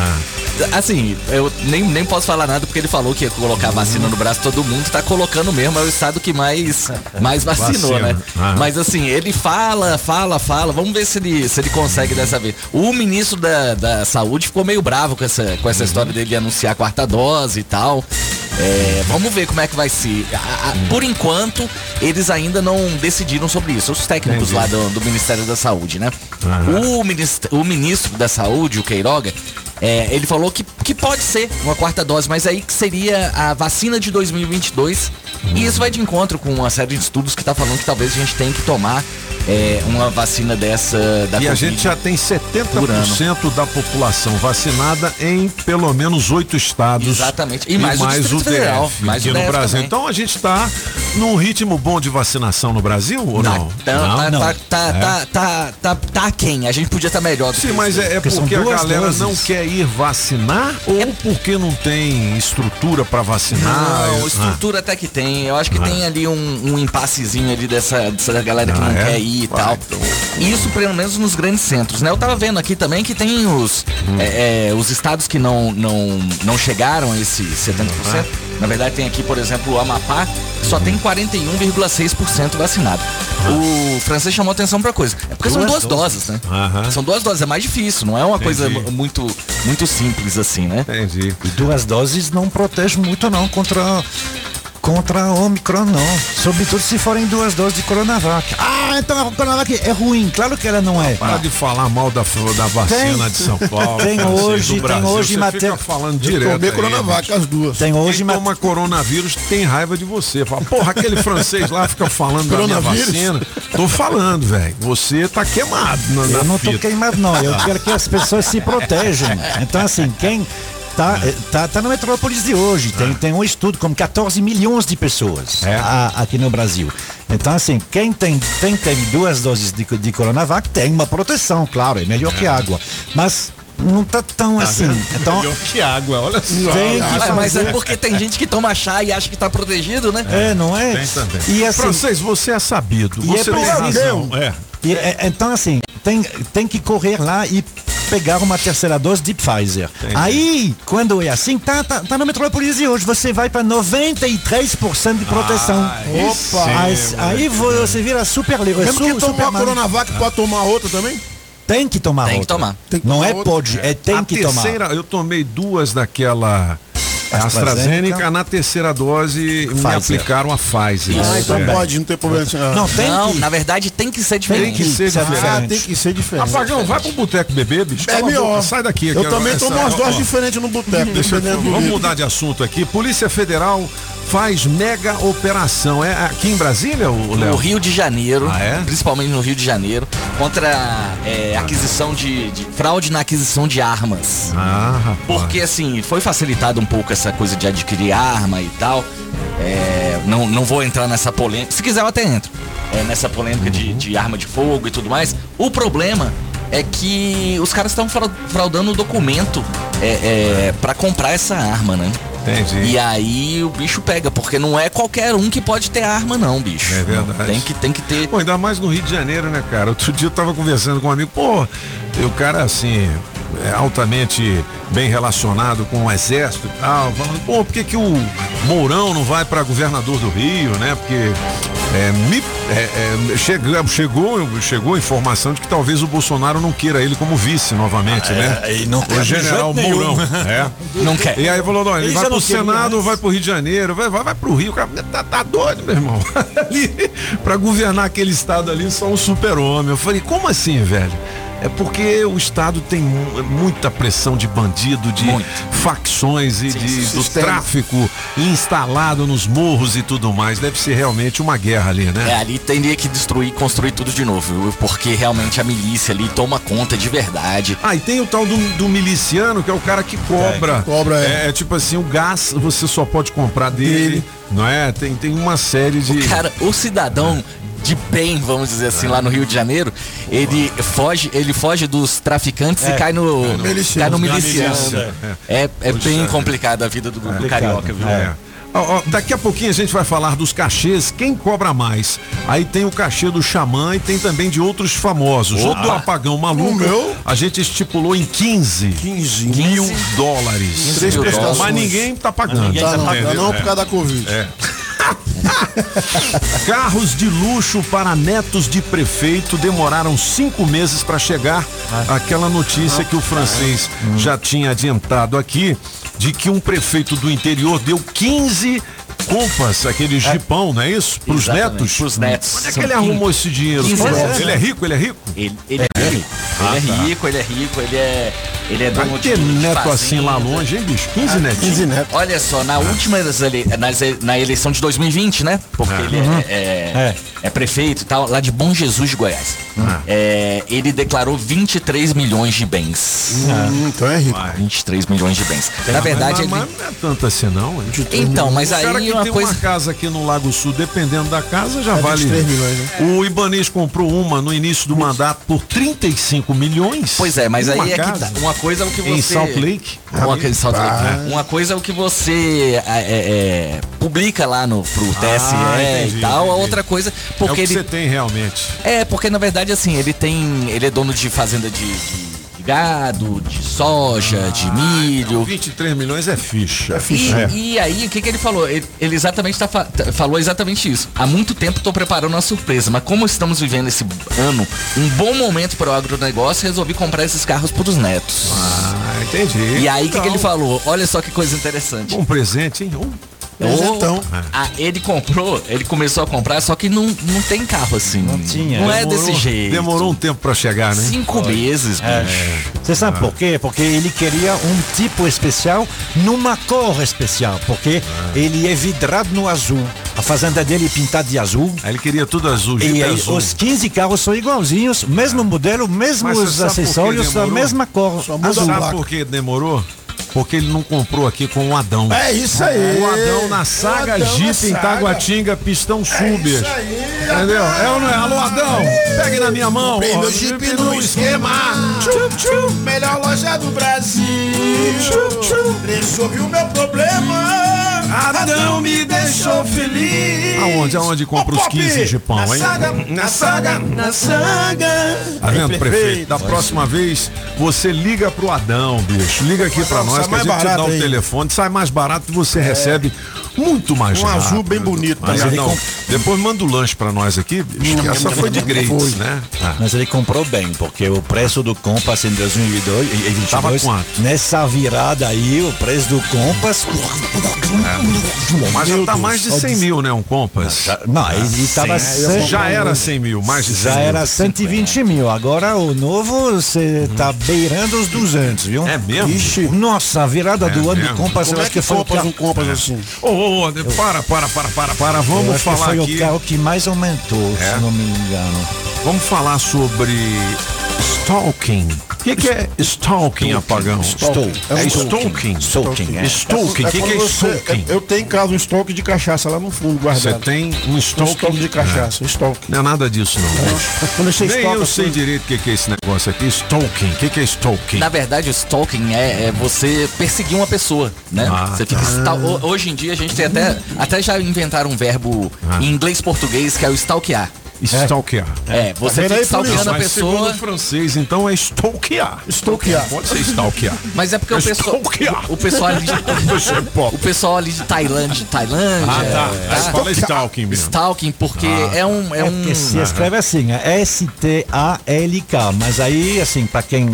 Assim, eu nem, nem posso falar nada porque ele falou que ia colocar vacina no braço, todo mundo tá colocando mesmo, é o estado que mais, mais vacinou, Vacina. né? Ah. Mas assim, ele fala, fala, fala, vamos ver se ele, se ele consegue dessa vez. O ministro da, da saúde ficou meio bravo com essa, com essa história dele anunciar a quarta dose e tal. É, vamos ver como é que vai ser. A- a- por enquanto, eles ainda não decidiram sobre isso. Os técnicos Entendi. lá do, do Ministério da Saúde, né? O, minist- o ministro da Saúde, o Queiroga, é, ele falou que, que pode ser uma quarta dose, mas aí que seria a vacina de 2022. E isso vai de encontro com uma série de estudos que tá falando que talvez a gente tenha que tomar é, uma vacina dessa da E a gente já tem por ano. 70% da população vacinada em pelo menos oito estados. Exatamente. E mais o Distrito Federal, DF, mais aqui o no Brasil. também. Então a gente está num ritmo bom de vacinação no Brasil ou não? Tá, tá, tá, tá, É. tá, tá, tá, tá aquém. A gente podia estar melhor. do Sim, que mas é, é porque a galera não quer ir vacinar ou porque não tem estrutura para vacinar? Não, Ah. estrutura até que tem. Eu acho que Ah. tem ali um, um impassezinho ali dessa, dessa galera que Ah, não é? quer ir e Vai, tal. Isso pelo menos nos grandes centros, né? Eu tava vendo aqui também que tem os, Hum. é, é, os estados que não, não, não chegaram a esse 70%. Na verdade tem aqui, por exemplo, o Amapá, que só tem 41,6% vacinado. O francês chamou atenção pra coisa. É porque são Duas duas doses, né? Aham. São duas doses, é mais difícil, não é uma coisa Entendi. mu- muito, muito simples assim, né? Entendi. E duas doses não protegem muito não contra contra a Omicron não. Sobretudo se forem duas doses de Coronavac. Ah, então a Coronavac é ruim. Claro que ela não é. Para de falar mal da, da vacina de São Paulo. Tem hoje, do tem hoje Você matéria. fica falando direto. aí, Coronavac, as duas. Tem hoje Quem toma coronavírus tem raiva de você. Fala, porra, aquele [laughs] francês lá fica falando da minha vacina. Tô falando, velho. Você tá queimado na, na Eu não tô fita. queimado não. Eu quero que as pessoas se [laughs] protejam. Então assim, quem Tá, eh, tá, tá na metrópolis de hoje. Tem, tem um estudo com 14 milhões de pessoas a- aqui no Brasil. Então, assim, quem tem, tem teve duas doses de, de Coronavac tem uma proteção, claro, é melhor que água. Mas não tá tão assim. Então, Melhor que água, olha só. Tem que Ah, mas é porque tem gente que toma chá e acha que tá protegido, né? É, não é? Tem também. E assim, Francês, você é sabido. E Você é tem razão. É. E, é, então, assim, tem, tem que correr lá e pegar uma terceira dose de Pfizer. Aí, quando é assim, tá, tá, tá na metrópolis de hoje, você vai para 93% de proteção. aí Opa! sim, Aí, mano. aí você vira super livre. Mesmo que tomar a Coronavac pode tomar outra também? Tem que tomar Tem que outra. tomar. Tem que Não tomar é outra. pode, é tem a que tomar. terceira, eu tomei duas daquela AstraZeneca. AstraZeneca, na terceira dose me Pfizer. aplicaram a Pfizer. Ah, então É. pode, não tem problema. assim, ah. Não, tem não, que. na verdade tem que ser Tem diferente. que ser é diferente. Ah, tem que ser diferente. Apagão, vai pro boteco beber, bicho. É melhor. Sai daqui. Eu também tomo umas doses diferentes no boteco, vamos mudar de assunto aqui. Polícia Federal faz mega operação. É aqui em Brasília, o Léo? No Rio de Janeiro, Ah, é? principalmente no Rio de Janeiro, contra é, aquisição de, de- fraude na aquisição de armas. Ah, rapaz. Porque assim, foi facilitado um pouco essa coisa de adquirir arma e tal. É, não, não vou entrar nessa polêmica. Se quiser, eu até entro. É, nessa polêmica de, de arma de fogo e tudo mais. O problema é que os caras estão frau- fraudando o documento é, é, para comprar essa arma, né? Entendi. E aí o bicho pega, porque não é qualquer um que pode ter arma, não, bicho. É verdade. Tem que, tem que ter. Pô, ainda mais no Rio de Janeiro, né, cara? Outro [laughs] dia eu tava conversando com um amigo, pô, e o cara assim, é altamente bem relacionado com o exército e tal, falando, pô, por que, que o Mourão não vai para governador do Rio, né? Porque é, me, é, é, chegou, chegou, chegou a informação de que talvez o Bolsonaro não queira ele como vice novamente, Ah, né? é, e não o general nenhum. Mourão. É. Não quer. E aí falou, não, ele, Ele vai queria Senado, antes. vai pro Rio de Janeiro, vai, vai, vai pro Rio, cara, tá, tá doido, meu irmão. [laughs] Ali, pra governar aquele estado ali, só um super-homem. Eu falei, como assim, velho? É porque o Estado tem mu- muita pressão de bandido, de Muito. facções e Sim, de, do tráfico instalado nos morros e tudo mais. Deve ser realmente uma guerra ali, É, né? ali teria que destruir, construir tudo de novo, viu? porque realmente a milícia ali toma conta de verdade. Ah, e tem o tal do, do miliciano, que é o cara que cobra. que cobra, é. é. tipo assim, o gás você só pode comprar dele, Dele. não é? Tem, tem uma série de. Cara, o cidadão de bem, vamos dizer assim, lá no Rio de Janeiro, ele foge, ele foge dos traficantes e cai no, miliciano. cai no miliciano. É, é bem complicado a vida do, do carioca, viu? É. Ó, ó, daqui a pouquinho a gente vai falar dos cachês, quem cobra mais. Aí tem o cachê do Xamã e tem também de outros famosos. O do Apagão Maluco, meu? a gente estipulou em 15, 15 mil dólares. Três É, prestações. Mas ninguém tá pagando. Ninguém tá pagando, entendeu? não, por causa da Covid. É. [laughs] Carros de luxo para netos de prefeito demoraram cinco meses para chegar. Aquela notícia que o francês já tinha adiantado aqui de que um prefeito do interior deu 15 compas, aquele jipão, não é isso? Para os netos? pros netos. Onde é que ele arrumou esse dinheiro? 15 Ele é rico, ele é rico? Ele, ele é, rico. Ah, ele tá. é rico, ele é rico, ele é. Ele é dono Vai ter neto assim lá fazenda. longe, hein, bicho? 15 Ah, netinhos. 15 netos. Olha só, na última das ele, nas, na eleição de 2020, né? Porque Ah. ele é, Uhum. é, é prefeito e tal, lá de Bom Jesus de Goiás. Ah. É, ele declarou 23 milhões de bens. Hum, então é rico. 23 milhões de bens. Na verdade, mas, ele. mas não é tanto assim não. hein? Então, mas O cara aí que uma tem coisa. uma casa aqui no Lago Sul, dependendo da casa, já É vale. 23 milhões, né? O Ibanês comprou uma no início do mandato por 35 milhões. Pois é, mas Uma aí é que casa. tá. Uma coisa é o que você. Em Salt Lake. Uma, coisa, em Salt Lake. Ah. uma coisa é o que você é, é, é, publica lá no pro TSE Ah, entendi, e tal. A outra coisa, é o porque que ele. você tem realmente. É, porque na verdade assim, ele tem. Ele é dono de fazenda de- de gado, de soja, de milho. 23 milhões é ficha. É E, e aí, o que, que ele falou? Ele, ele exatamente tá, fa- falou exatamente isso. Há muito tempo estou preparando uma surpresa, mas como estamos vivendo esse ano, um bom momento para o agronegócio, resolvi comprar esses carros para os netos. Ah, entendi. E aí, o que, que Então, ele falou? Olha só que coisa interessante. Um presente, hein? Um Ou- Ah, ele comprou, ele começou a comprar, só que não, não tem carro assim. Não tinha. Não é Demorou- desse jeito. Demorou um tempo pra chegar, né? Cinco meses, É. bicho. Você sabe por quê? Porque ele queria um tipo especial numa cor especial. Porque ele é vidrado no azul. A fazenda dele é pintada de azul. Aí ele queria tudo azul, E aí, azul. os 15 carros são igualzinhos, mesmo modelo, Mas mesmos acessórios, a mesma cor. azul. Sabe por que demorou? Porque ele não comprou aqui com o Adão. É isso aí. O Adão na saga na Jeep em. Taguatinga, pistão Subers. Entendeu? É ou não é? Alô, Adão, pegue na minha mão. Comprei meu Jeep no esquema. Tchum, tchum, melhor loja do Brasil. Tchum, tchum, resolvi o meu problema. Adão me deixou feliz. Aonde? Aonde compra os 15 Jeepão, na hein? Saga, na saga, na saga. Tá vendo, prefeito? Da próxima vez, você liga pro Adão, bicho. Liga aqui pra nós Sai que a gente te dá o telefone. Sai mais barato e você recebe muito mais Um rápido. azul bem bonito Mas. Adão, depois manda o lanche pra nós aqui, bicho. que essa foi de Foi. né? Ah. Mas ele comprou bem, porque o preço do Compass em 2022 e 2022, Tava quanto? nessa virada aí, o preço do Compass... Mas já tá mais de 100 mil, né? Um Compass. Não, ele tava... Já era 100 mil, mais de 100 Já mil. era 120 mil. Agora o novo você tá beirando os 200, viu? É mesmo? Ixi, nossa, a virada É do ano mesmo? do Compass, Como eu é acho que que foi o um compras assim? Ô, ô, ô, para, para, para, para, para. Vamos que falar foi aqui. o carro que mais aumentou, É? se não me engano. Vamos falar sobre stalking. O que, que é stalking, apagão? Stalking. É stalking. Stalking, é. Stalking. O que, que é você- stalking? Eu tenho em casa um estoque de cachaça lá no fundo Você guardado. tem um Um stalking. estoque de cachaça, estoque. Não é nada disso, não. [laughs] Quando você Nem eu assim- sei direito o que, que é esse negócio aqui. Stalking. O que, que é stalking? Na verdade, o stalking é, é você perseguir uma pessoa, né? Ah, você fica tá. Hoje em dia a gente tem até até já inventaram um verbo Ah. em inglês português que é o stalkear. Stalkear. É, você vendo fica aí, stalkeando a Mas segundo pessoa. o francês, então é stalkear. Stalkear. Pode ser stalkear. Mas é porque o É pessoal, stalkear. o pessoal ali de, [laughs] Você é o pessoal ali de Tailândia, Tailândia, Ah, tá. tá? Fala stalking mesmo. Stalking porque Ah. é um é É um porque se escreve assim, é S-T-A-L-K. Mas aí, assim, pra quem.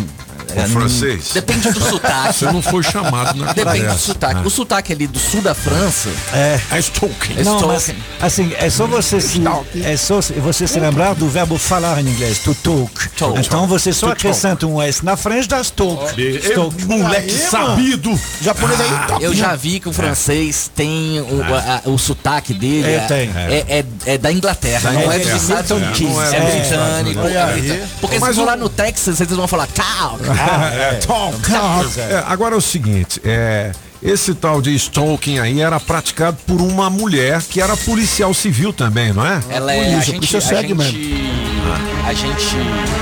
É, O francês. depende do sotaque. Você não foi chamado na Depende do sotaque. Ah. O sotaque ali do sul da França É. É stalking. é Não, mas, assim, é só você se, é só se- você se lembrar do verbo falar em inglês, to talk. Talk. Então você só To acrescenta um S na frente das talk. É, Talk. moleque Aí, sabido. Japonês aí. Ah. Eu já vi que o francês tem o, a- a- o sotaque dele. É, é, tem. É, é- é da Inglaterra, Da não é dos Estados É, Unidos. não é britânico. Porque se for lá no Texas, eles vão falar talk. É, [laughs] talk. É, agora é o seguinte, é, esse tal de stalking aí era praticado por uma mulher que era policial civil também, não é? Ela é Polícia, agente, polícia segue agente, mesmo. agente,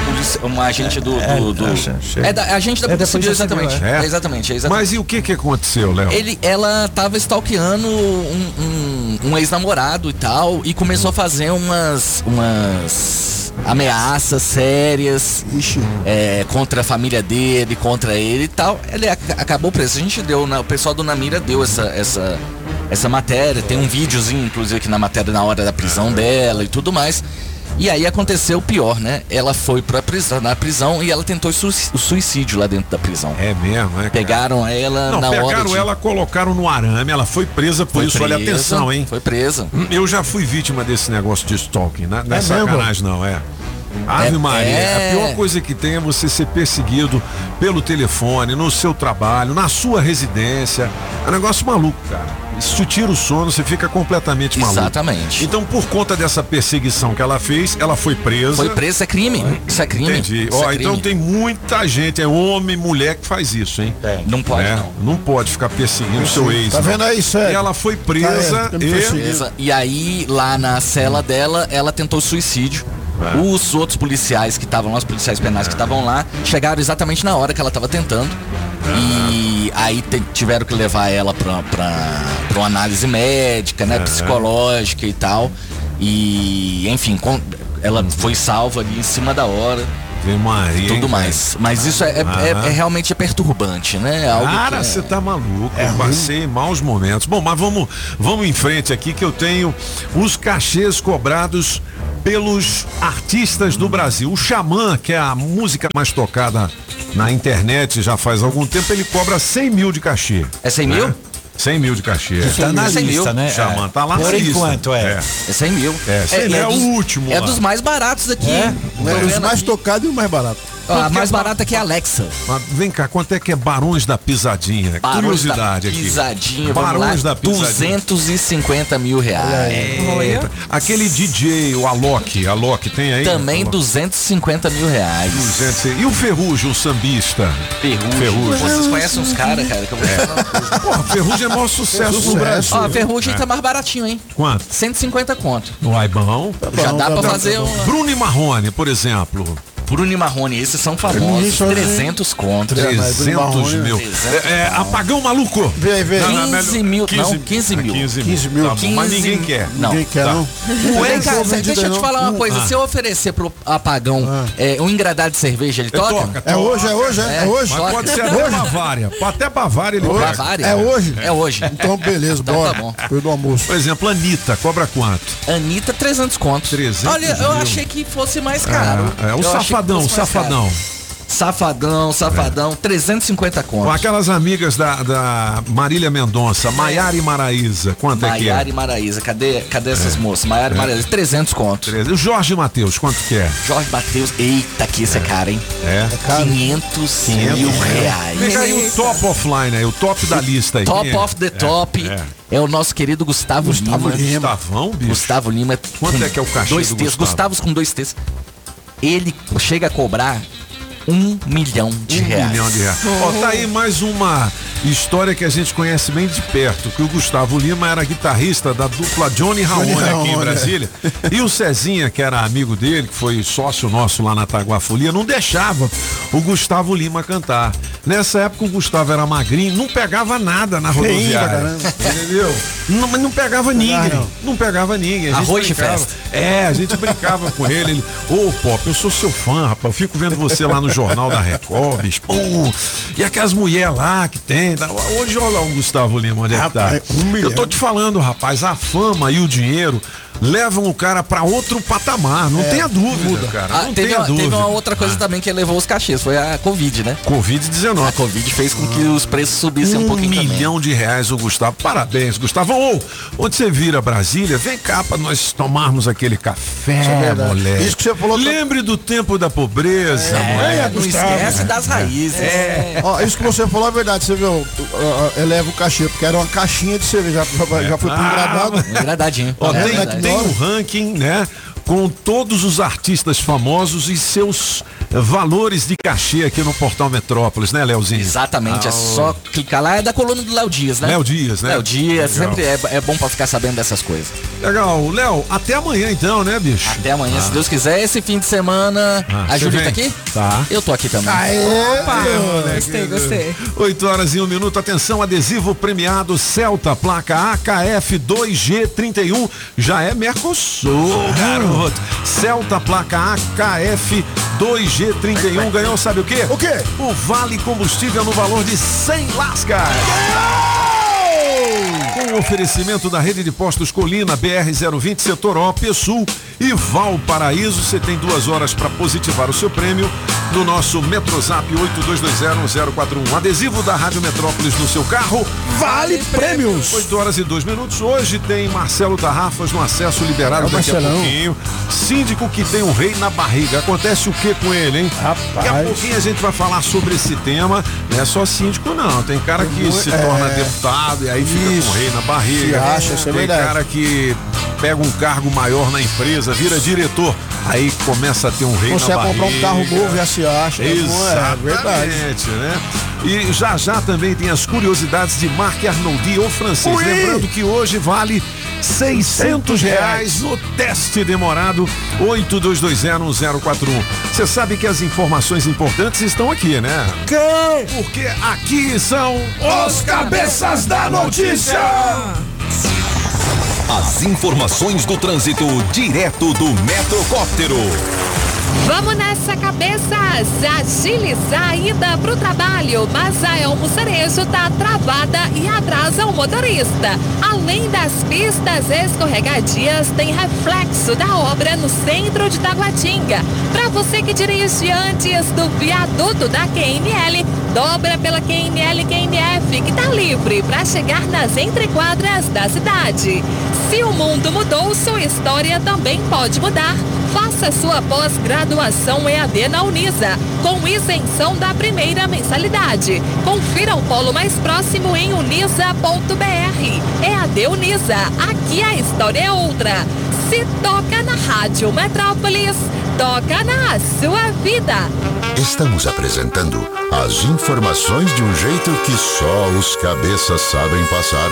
polícia- uma agente do, É, do, do- é, é da agente da é da polícia civil, exatamente, é. É, exatamente, é exatamente. Mas e o que que aconteceu, Léo? Ele, ela tava stalkeando um, um- um ex-namorado e tal, e começou a fazer umas, umas ameaças sérias é, contra a família dele, contra ele e tal. Ele ac- acabou preso. A gente deu, na- o pessoal do Namira deu essa, essa, essa matéria. Tem um videozinho, inclusive, aqui na matéria na hora da prisão dela e tudo mais. E aí aconteceu o pior, né? Ela foi pra prisão, na prisão e ela tentou o suicídio lá dentro da prisão. É mesmo, é? cara? Pegaram ela Não, na hora pegaram de... ela, colocaram no arame, ela foi presa por Foi isso, olha presa, atenção, hein? Foi presa. Eu já fui vítima desse negócio de stalking, né? Não é, É sacanagem não, é. Ave É- Maria, é. a pior coisa que tem é você ser perseguido pelo telefone, no seu trabalho, na sua residência. É um negócio maluco, cara. Isso tira o sono, você fica completamente maluco. Exatamente. Então, por conta dessa perseguição que ela fez, ela foi presa. Foi presa, isso é crime. Isso é crime. Entendi. Isso Ó, é então tem muita gente, é homem, mulher que faz isso, hein? Não pode, É, não. Não pode ficar perseguindo o seu ex. Tá não. vendo aí, sério? E ela foi presa é, tá me e... Beleza. E aí, lá na cela dela, ela tentou suicídio. É. Os outros policiais que estavam lá, os policiais penais que estavam lá, chegaram exatamente na hora que ela estava tentando. E aí tiveram que levar ela pra, pra, pra uma análise médica, né? É. Psicológica e tal. E, enfim, ela foi salva ali em cima da hora. Ave Maria, hein, Tudo cara? mais. Mas isso é, é- é- é realmente é perturbante, né? É Algo Cara, é- você tá maluco. eu passei maus momentos. Bom, mas vamos, vamos em frente aqui que eu tenho os cachês cobrados pelos artistas do Brasil. O Xamã, que é a música mais tocada na internet já faz algum tempo, ele cobra 100 mil de cachê. É 100 mil? 100 mil de cachê. Tá na 100 mil. lista, né? Xamã, É. tá lá Por na lista. enquanto, é. É 100 mil. É, 100 mil é o dos- último É lá. dos mais baratos aqui. É? É, os vendo mais tocados e os mais baratos. Ó, a mais barata que é a Alexa. Mas vem cá, quanto é que é Barões da Pisadinha? Barões Curiosidade da aqui. Pisadinha, Barões lá, da Pisadinha. 250 mil reais. Eita. Aquele DJ, o Alok, Alok, tem aí? Também Alok? 250 mil reais. 200 e o Ferrugem, o sambista? Ferrugem. Ferrugem. Vocês conhecem uns caras, cara, que eu vou te falar. Porra, Ferrugem é maior sucesso no Brasil. Ó, a Ferrugem É. tá mais baratinho, hein? Quanto? 150 conto. Uai, bom. Já dá pra Tá- fazer um... Bruno e Marrone, por exemplo. Bruno e Marrone, esses são famosos. 300 contos. 300 mil. É, é, apagão maluco. Vem, vem. Não, não, 15 melhor- mil, 15 não, 15 mil. 15 mil. 15 mil. Tá mas 15 ninguém quer. Não. Ninguém quer, Tá. não. Não, Zé, deixa eu te falar uma coisa. Ah. Se eu oferecer pro apagão é, um engradado de cerveja, ele toca? toca, É hoje, é hoje, é, é É. hoje. Mas pode ser até Bavária. Até Bavária ele pega. Bavária? É hoje? É hoje. Então, beleza, Então bora. tá bom. Depois do almoço. Por exemplo, Anitta, cobra quanto? Anitta, 300 contos. 300 Olha, eu achei que fosse mais caro. É, é, o Eu safadão, safadão. Safadão, safadão, 350 Com contos. aquelas amigas da, da Marília Mendonça, Maiara e Maraísa, quanto é que Maiara é? e Maraísa, cadê, cadê essas moças? Maiara e Maraísa, 300 contos. O Jorge Matheus, quanto que é? Jorge Matheus, eita, que esse é caro, hein? É. 500 mil reais. Cá aí o top offline aí, o top da lista aí. Top é? of the top é. é, o nosso querido Gustavo, Gustavo Lima. Lima. Gustavão, bicho? Gustavo Lima. Quanto com é que é o cachê Dois do. Gustavo? Gustavos com dois T's. Ele chega a cobrar um milhão de Um reais. milhão de reais. Ó, tá aí mais uma história que a gente conhece bem de perto, que o Gustavo Lima era guitarrista da dupla Johnny Raone aqui em Brasília. E o Cezinha, que era amigo dele, que foi sócio nosso lá na Taguafolia, não deixava o Gustavo Lima cantar. Nessa época o Gustavo era magrinho, não pegava nada na rodoviária. Entendeu? Não, mas não pegava ninguém. Não. pegava ninguém. A gente Arroz de brincava- festa. É, a gente brincava com ele. Ele, ô Pop, eu sou seu fã, rapaz. Eu fico vendo você lá no jornal da Record, bicho. Pô, e aquelas mulheres lá que tem. tá? Hoje olha lá o Gustavo Lima, onde é que tá. Um. Eu tô te falando, rapaz, a fama e o dinheiro levam o cara pra outro patamar. Não tenha dúvida, cara. Ah, não teve, tenha uma, dúvida. teve uma outra coisa também que levou os cachês, foi a Covid, né? A Covid-19. Covid fez com que os preços subissem um, Um pouquinho também. milhão de reais o Gustavo. Parabéns, Gustavo. Ô, onde você vira Brasília, vem cá pra nós tomarmos aquele café, verdade. moleque. Isso que você falou- Lembre do tempo da pobreza, É, moleque. não esquece das raízes. É. Ó, isso que você falou é verdade, você viu? Eleva o cachê, porque era uma caixinha de cerveja, já, já foi pro Ah, engradado. Um Engradadinho. Ó, É tem. Tem o ranking, né? Com todos os artistas famosos e seus valores de cachê aqui no Portal Metrópolis, né, Leozinho? Exatamente, Ah, é só clicar lá, é da coluna do Léo Dias, né? Léo Dias, né? Léo Dias, Legal. sempre é, é bom pra ficar sabendo dessas coisas. Legal. Léo, até amanhã então, né, bicho? Até amanhã, Ah. se Deus quiser, esse fim de semana. Ah, a Júlia tá aqui? Tá. Eu tô aqui também. Opa, gostei, gostei. 8 horas e um minuto. Atenção, adesivo premiado Celta, placa AKF 2G31. Já é Mercosul, garoto. Celta, placa AKF 2G31. Ganhou, sabe o quê? O quê? O Vale Combustível no valor de 100 lascas. Com o oferecimento da rede de postos Colina, BR-020, setor O, Sul e Valparaíso, você tem duas horas para positivar o seu prêmio no nosso Metrozap 82201041. Adesivo da Rádio Metrópolis no seu carro. Vale prêmios. 8 horas e 2 minutos. Hoje tem Marcelo Tarrafas no acesso liberado É daqui a Marcelão. pouquinho. Síndico que tem um rei na barriga. Acontece o que com ele, hein? Daqui a pouquinho a gente vai falar sobre esse tema. Não é só síndico, não. Tem cara que se É. torna deputado e aí fica Isso. com o rei na barriga. Se acha, isso é Tem verdade. cara que pega um cargo maior na empresa, vira diretor, aí começa a ter um rei Consegue na barriga. comprar um carro novo, já se acha. né? Exatamente, É verdade. né? E já já também tem as curiosidades de Marc Arnoldi, o francês. Ui! Lembrando que hoje vale 600 reais no teste demorado 82201041. Você sabe que as informações importantes estão aqui, né? Quem? Porque aqui são Os cabeças da notícia. As informações do trânsito direto do Metrocóptero. Vamos nessa, cabeças! Agilizar a ida pro trabalho, mas a Elmo Cerejo tá travada e atrasa o motorista. Além das pistas escorregadias, tem reflexo da obra no centro de Taguatinga. Para você que dirige antes do viaduto da QNL, dobra pela QNL QNF, que tá livre para chegar nas entrequadras da cidade. Se o mundo mudou, sua história também pode mudar. Faça sua pós-graduação EAD na Unisa, com isenção da primeira mensalidade. Confira o polo mais próximo em unisa.br. EAD Unisa, aqui a história é outra. Se toca na Rádio Metrópolis, toca na sua vida. Estamos apresentando as informações de um jeito que só os cabeças sabem passar.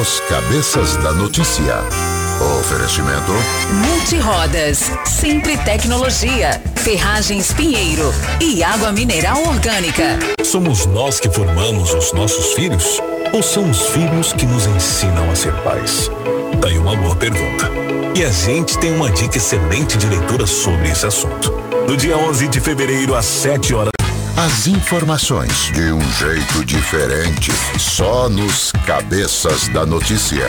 Os cabeças da notícia. Oferecimento. Multirodas, Sempre Tecnologia, Ferragens Pinheiro e Água Mineral Orgânica. Somos nós que formamos os nossos filhos ou são os filhos que nos ensinam a ser pais? Daí uma boa pergunta. E a gente tem uma dica excelente de leitura sobre esse assunto. No dia 11 de fevereiro, às 7 horas. As informações de um jeito diferente, só nos cabeças da notícia.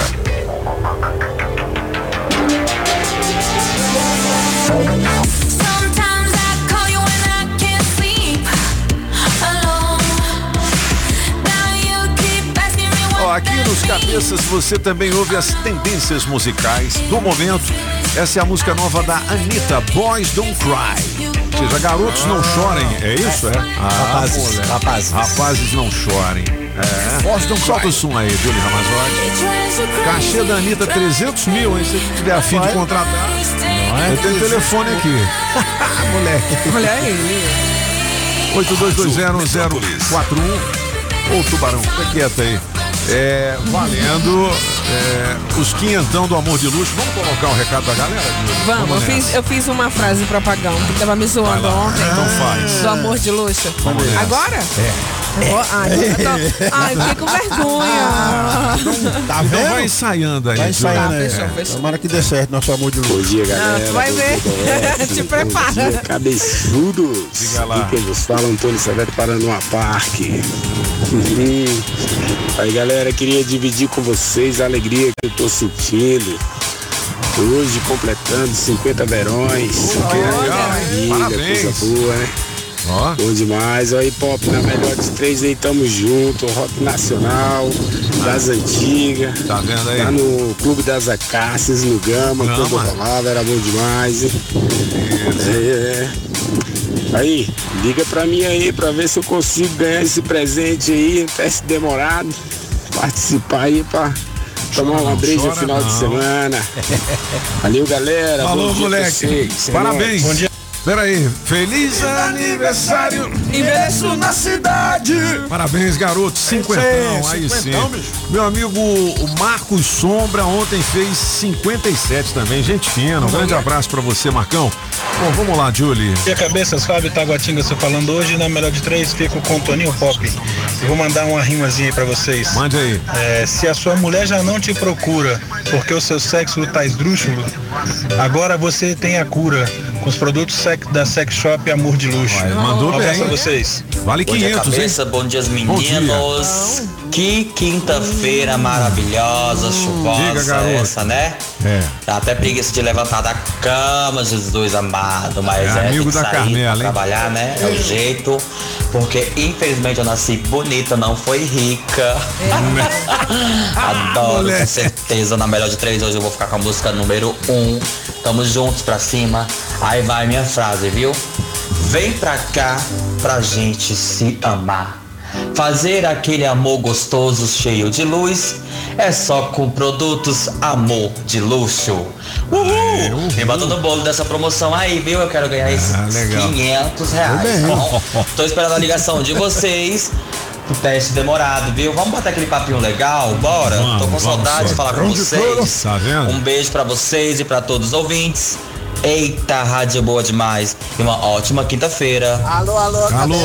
Nos cabeças você também ouve as tendências musicais do momento. Essa é a música nova da Anitta, Boys Don't Cry. Ou seja, garotos não chorem, é isso? É? Ah, Rapazes, moleque. rapazes. Rapazes não chorem. É. Boys don't Solta cry. o som aí, Júlio Ramazotti. Cachê da Anitta, 300 mil, hein? Se tiver afim de contratar. Eu tenho o telefone aqui. [laughs] Moleque. Olha aí. 82201041. Ô Tubarão, fica quieto aí. É, valendo é, os quinhentão do amor de luxo. Vamos colocar o recado da galera? Júlio? Vamos, eu fiz, eu fiz uma frase propaganda que tava me zoando ontem. Então faz. Do amor de luxo. Vamos. Agora? É. Agora? Ai, eu tô- [laughs] ai, fiquei com vergonha. Tá então vendo? vai ensaiando aí. Vai ensaiando aí. fechou, fechou. Tomara que dê certo nosso amor de luz. Bom dia, galera. Ah, tu vai ver. [laughs] Te prepara. Cabeçudos. Diga lá. Quem vos fala, Antônio Severo Paranoá Parque. Uhum. Aí, galera, queria dividir com vocês a alegria que eu tô sentindo. Hoje, completando 50 verões. Que legal, hein? Parabéns. coisa boa, né? Ó. Bom demais. Aí, Pop, na melhor de três aí, tamo junto. Rock Nacional, das antigas. Tá vendo aí? Lá no Clube das Acácias, no Gama, Gama. quando eu era bom demais, hein? É, é. Aí, liga pra mim aí pra ver se eu consigo ganhar esse presente aí, um teste demorado. Participar aí pra Tomar uma breja chora final de não. semana. [laughs] Valeu, galera. Falou, moleque. Parabéns. Peraí, feliz aniversário. Envelheço na cidade. Parabéns, garoto. Cinquentão, aí cinquentão, sim. Meu amigo o Marcos Sombra ontem fez 57 também. Gente fina. Um grande abraço pra você, Marcão. Bom, vamos lá, Julie. E a cabeças, Fábio Taguatinga, você falando hoje, na melhor de três, fico com o Toninho Pop. Vou mandar uma rimazinha aí pra vocês. Mande aí. É, se a sua mulher já não te procura porque o seu sexo tá esdrúxulo, agora você tem a cura com os produtos sec- da Sex Shop Amor de Luxo. mandou um abraço bem. vocês. Vale Bom dia, 500, hein? cabeça, bom dia, Bom dia. Que quinta-feira maravilhosa, chuvosa Diga, garoto. essa, né? É. Dá até preguiça de levantar da cama, Jesus amado, mas É é, amigo da Carmela, trabalhar, né? É o jeito. Porque infelizmente eu nasci bonita, não foi rica. [laughs] Adoro, moleque. com certeza. Na melhor de três hoje eu vou ficar com a música número um. Tamo juntos pra cima. Aí vai minha frase, viu? Vem pra cá pra gente se amar. Fazer aquele amor gostoso, cheio de luz, é só com produtos amor de luxo. Uhul! Me bota no bolo dessa promoção aí, viu? Eu quero ganhar esses Ah, legal. 500 reais. Bem. Bom, tô esperando a ligação de vocês. O teste demorado, viu? Vamos botar aquele papinho legal? Bora? Vamos, Tô com saudade de falar com vocês. Tá vendo? Um beijo pra vocês e pra todos os ouvintes. Eita, rádio boa demais. E uma ótima quinta-feira. Alô, alô, Alô,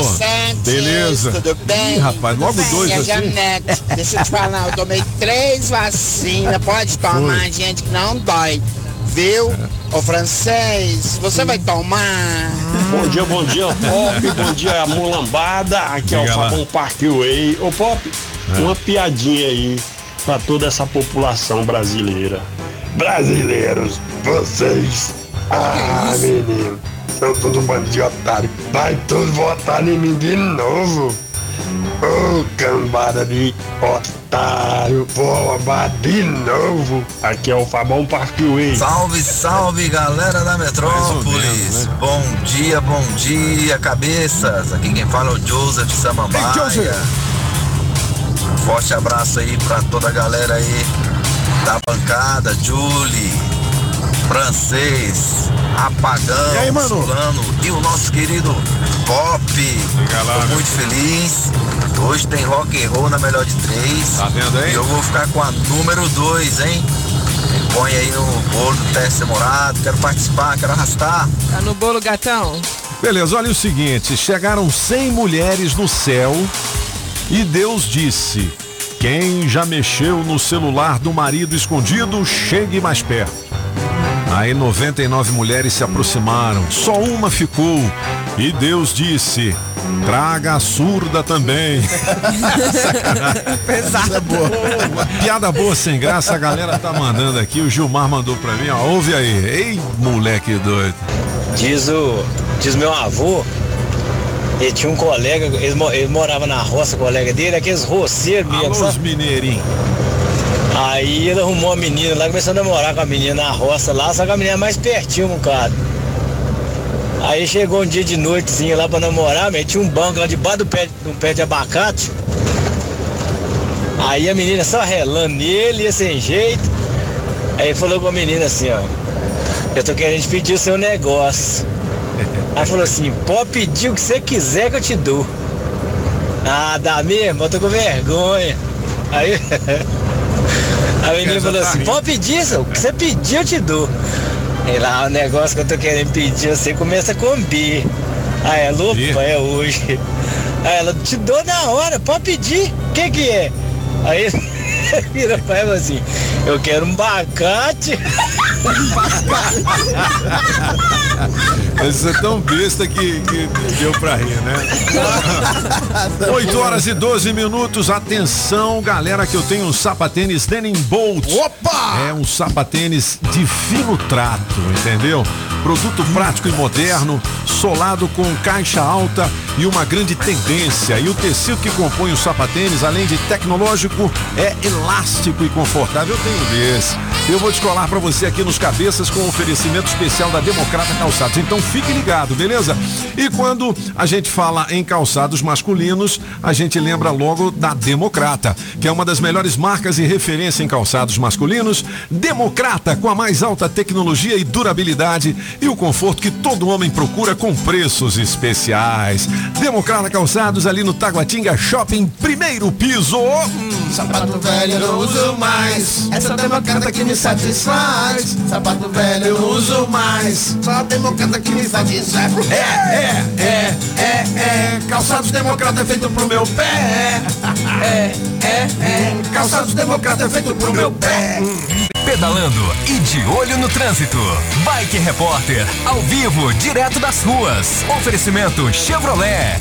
beleza. Tudo bem? Ih, rapaz, logo bem, dois é assim. Janete. Deixa eu te falar, eu tomei três vacinas. Pode tomar, Foi. gente, que não dói. Viu? Ô francês, você vai tomar? Bom dia, bom dia, Pop. bom dia, mulambada. Aqui é o Diga. Fabão Parkway. Ô, Pop, É. uma piadinha aí pra toda essa população brasileira. Brasileiros, vocês. Ah, menino, são tudo bando de otário. Vai todos votar em mim de novo. Ô, cambada de otário, vou roubar de novo. Aqui é o Fabão Parkway. Salve, salve galera da Metrópolis. né? Bom dia, bom dia, cabeças. Aqui quem fala é o Joseph Samambaia. Um forte abraço aí pra toda a galera aí da bancada, Julie, Francês, Apagão, E aí, mano? Solano e o nosso querido Pop. Tô muito feliz. Hoje tem rock and roll na melhor de três. Tá vendo aí? E eu vou ficar com a número dois, hein? Põe aí no bolo do teste demorado. Quero participar, quero arrastar. Tá no bolo, gatão? Beleza, olha o seguinte: chegaram 100 mulheres no céu e Deus disse: Quem já mexeu no celular do marido escondido, chegue mais perto. Aí 99 mulheres se aproximaram, só uma ficou. E Deus disse: Traga a surda também. [laughs] Sacanagem. Pesada. boa. Uma piada boa sem graça, a galera tá mandando aqui. O Gilmar mandou pra mim, ó. Ouve aí. Ei, moleque doido. Diz o. Diz meu avô. Ele tinha um colega, ele, mo- ele morava na roça, colega dele, aqueles roceiros mesmo, Alô, os mineirinhos. Aí ele arrumou uma menina lá, começou a namorar com a menina na roça lá, só que a menina é mais pertinho, um cara. Aí chegou um dia de noitezinha lá pra namorar, meti um banco lá debaixo do pé, do pé de abacate. Aí a menina só relando nele, ia sem jeito. Aí falou com a menina assim, ó. Eu tô querendo te pedir o seu negócio. Aí falou assim, pode pedir o que você quiser que eu te dou. Ah, dá mesmo? Eu tô com vergonha. Aí [laughs] a menina falou assim, pode pedir, o que você pedir eu te dou. E lá o negócio que eu tô querendo pedir, você começa com B. Aí ela, opa, é hoje. Aí ela, te dou na hora, pode pedir. O que que é? Aí [laughs] vira pra ela assim, eu quero um bacate. [laughs] [laughs] Você é tão besta que, que deu pra rir, né? [laughs] 8 horas e 12 minutos. Atenção, galera, que eu tenho um sapatênis Denim Bolt. Opa! É um sapatênis de fino trato, entendeu? Produto prático e moderno, solado com caixa alta e uma grande tendência. E o tecido que compõe o sapatênis, além de tecnológico, é elástico e confortável. Eu tenho desse. Eu vou descolar para você aqui nos cabeças com um oferecimento especial da Democrata Calçados. Então fique ligado, beleza? E quando a gente fala em calçados masculinos, a gente lembra logo da Democrata, que é uma das melhores marcas e referência em calçados masculinos. Democrata, com a mais alta tecnologia e durabilidade e o conforto que todo homem procura com preços especiais. Democrata Calçados ali no Taguatinga Shopping, primeiro piso. Sapato velho não uso mais. Essa democrata que me satisfaz. Sapato velho eu uso mais. Só democrata que me satisfaz. É, é, é, é, é. Calçados Democrata é feito pro meu pé. É, é, é. Calçados Democrata é feito pro meu pé. Pedalando e de olho no trânsito. Bike Repórter, ao vivo, direto das ruas. Oferecimento Chevrolet.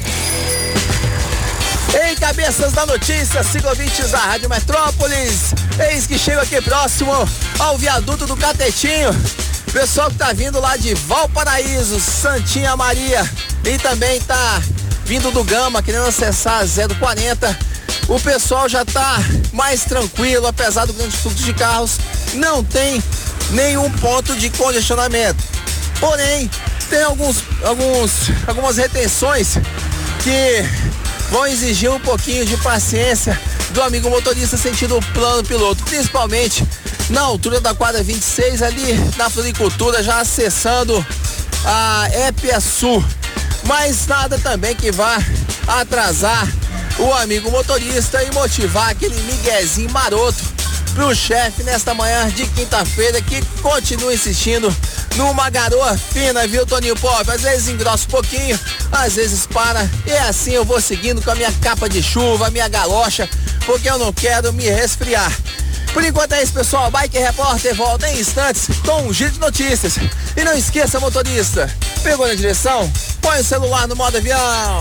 Ei, cabeças da notícia, ciclovintes da Rádio Metrópolis. Eis que chego aqui próximo ao viaduto do Catetinho. Pessoal que tá vindo lá de Valparaíso, Santinha Maria e também tá vindo do Gama, querendo acessar a 040. O pessoal já tá mais tranquilo, apesar do grande fluxo de carros, não tem nenhum ponto de congestionamento. Porém, tem alguns, alguns, algumas retenções que vão exigir um pouquinho de paciência do amigo motorista sentindo o plano piloto, principalmente na altura da quadra 26, ali na floricultura, já acessando a Épia Sul. Mas nada também que vá atrasar o amigo motorista e motivar aquele miguezinho maroto pro chefe nesta manhã de quinta-feira que continua insistindo numa garoa fina, viu, Toninho Pop? Às vezes engrossa um pouquinho, às vezes para. E assim eu vou seguindo com a minha capa de chuva, minha galocha, porque eu não quero me resfriar. Por enquanto é isso, pessoal. Bike Repórter volta em instantes com um giro de notícias. E não esqueça, motorista, pegou na direção? Põe o celular no modo avião.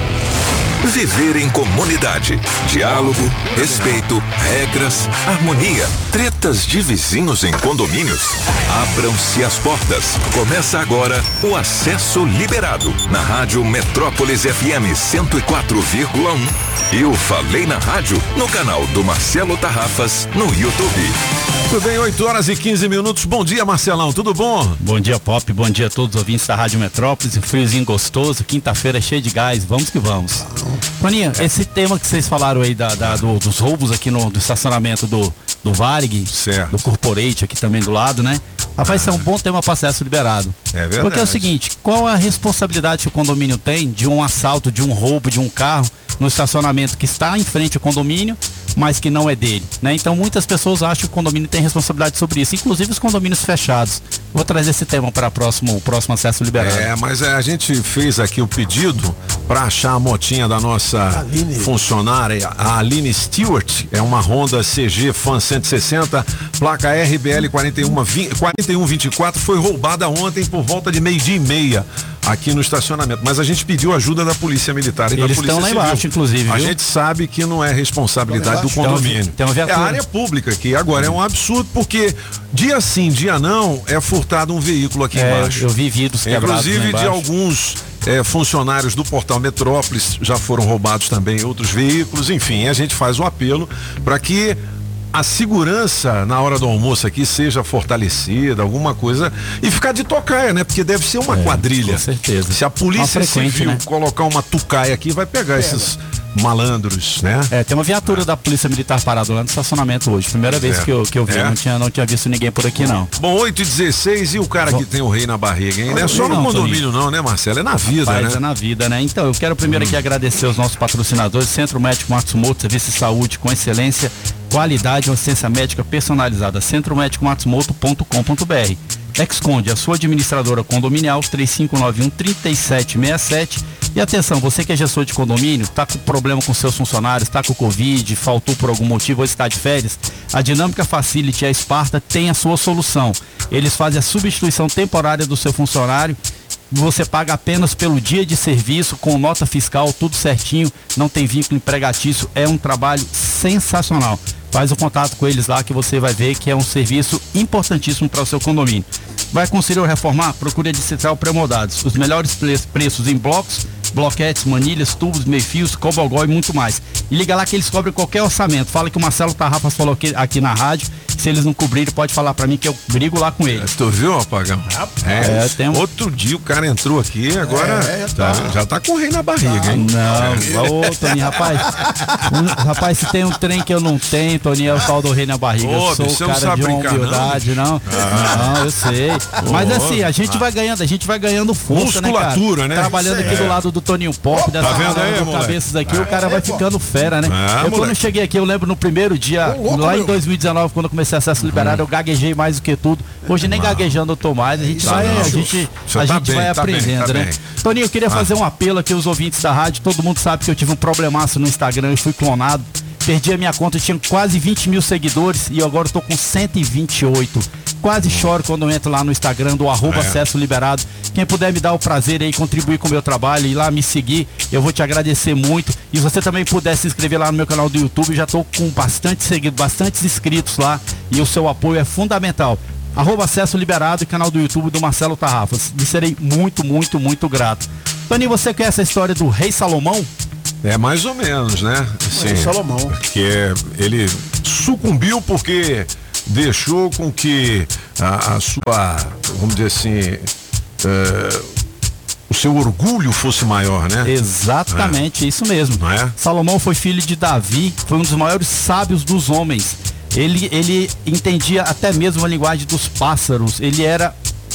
Viver em comunidade. Diálogo, respeito, regras, harmonia. Tretas de vizinhos em condomínios. Abram-se as portas. Começa agora o Acesso Liberado. Na Rádio Metrópolis FM 104,1. E o Falei na Rádio no canal do Marcelo Tarrafas no YouTube. Tudo bem, 8 horas e 15 minutos. Bom dia, Marcelão, tudo bom? Bom dia, Pop. Bom dia a todos os ouvintes da Rádio Metrópolis. Um friozinho gostoso, quinta-feira cheio de gás. Vamos que vamos. Maninha, esse tema que vocês falaram aí da, da- do- dos roubos aqui no, do estacionamento do, do Varig, do Corporate aqui também do lado, né? Rapaz, isso é um bom tema para acesso liberado. É verdade. Porque é o seguinte, qual a responsabilidade que o condomínio tem de um assalto, de um roubo de um carro no estacionamento que está em frente ao condomínio, mas que não é dele, né? Então muitas pessoas acham que o condomínio tem responsabilidade sobre isso, inclusive os condomínios fechados. Vou trazer esse tema para próximo, o próximo acesso liberado. É, mas é, a gente fez aqui o pedido para achar a motinha da nossa funcionária, a Aline Stewart. É uma Honda CG Fan 160, placa RBL 4120 4124. Foi roubada ontem por volta de meio-dia e meia aqui no estacionamento. Mas a gente pediu ajuda da Polícia Militar e da Eles Polícia estão lá Civil. embaixo, inclusive, A viu? gente sabe que não é responsabilidade do Tem uma- condomínio. tem uma é a área pública aqui. Agora é um absurdo porque dia sim, dia não, é furtado um veículo aqui É, embaixo. eu vi vidros quebrados Inclusive de alguns é, funcionários do Portal Metrópolis já foram roubados também outros veículos. Enfim, a gente faz o apelo para que a segurança na hora do almoço aqui seja fortalecida, alguma coisa, e ficar de tocaia, né? Porque deve ser uma quadrilha. É, com certeza. Se a polícia civil né? colocar uma tucaia aqui, vai pegar esses malandros, né? É, tem uma viatura da Polícia Militar parada lá no estacionamento hoje. Primeira vez É. que eu, que eu vi, É? não, tinha, não tinha visto ninguém por aqui não. Bom, 8 e 16 e o cara que tem o rei na barriga, hein? Não é só no Não, condomínio, não, né, Marcelo? É na vida, Rapaz, né? é na vida, né? Então, eu quero primeiro aqui agradecer os nossos patrocinadores, Centro Médico Matsumoto, Serviço de Saúde com excelência, qualidade e assistência médica personalizada, centromédicomatsumoto.com.br. Exconde, a sua administradora condominial, 3591-3767. E atenção, você que é gestor de condomínio, está com problema com seus funcionários, está com Covid, faltou por algum motivo ou está de férias, a Dinâmica Facility e a Esparta tem a sua solução. Eles fazem a substituição temporária do seu funcionário você paga apenas pelo dia de serviço, com nota fiscal, tudo certinho, não tem vínculo empregatício, é um trabalho sensacional. Faz o contato com eles lá que você vai ver que é um serviço importantíssimo para o seu condomínio. Vai construir ou reformar? Procure a Distrital Pré-Moldados. Os melhores pre- preços em blocos, bloquetes, manilhas, tubos, meio-fios, cobogó e muito mais. E liga lá que eles cobrem qualquer orçamento. Fala que o Marcelo Tarrafas falou aqui, aqui na rádio. Se eles não cobrirem, pode falar para mim que eu brigo lá com eles. Tu viu, Apagão? É, tem um- Outro dia o cara entrou aqui, agora É, tá- tá. já tá com o rei na barriga, hein? Não, ô [laughs] Toninho, rapaz. um- rapaz, se tem um trem que eu não tenho, Toninho, é o tal do rei na barriga. Ô, eu sou o não cara de uma brincar, não? humildade, não. Ah. Não, eu sei. Mas Ô, assim, a gente ah. vai ganhando, a gente vai ganhando força, Musculatura, né, né? Trabalhando aqui é. do lado do Toninho Pop, dessa tá vendo aí, do cabeças aqui, o Ah, cara vai ficando fera, né? Ah, eu quando cheguei aqui, eu lembro no primeiro dia, lá em 2019, quando eu comecei acesso liberado, eu gaguejei mais do que tudo. Hoje nem gaguejando eu tô mais, a gente vai, a gente, a tá gente vai tá aprendendo, tá né? Toninho, eu queria Ah. fazer um apelo aqui aos ouvintes da rádio. Todo mundo sabe que eu tive um problemaço no Instagram, eu fui clonado. Perdi a minha conta, eu tinha quase 20 mil seguidores e agora eu tô com 128. Quase choro quando eu entro lá no Instagram do arroba É. acesso liberado. Quem puder me dar o prazer aí, contribuir com o meu trabalho e lá me seguir, eu vou te agradecer muito. E se você também puder se inscrever lá no meu canal do YouTube, já tô com bastante seguido, bastantes inscritos lá e o seu apoio é fundamental. Arroba acesso liberado e canal do YouTube do Marcelo Tarrafas. Me serei muito, muito, muito grato. Toninho, você conhece a história do Rei Salomão? É mais ou menos, né? Rei Salomão. Que ele sucumbiu porque deixou com que a, a sua, vamos dizer assim, é, o seu orgulho fosse maior, né? Exatamente, isso mesmo. Salomão foi filho de Davi, foi um dos maiores sábios dos homens. Ele, ele entendia até mesmo a linguagem dos pássaros. Ele era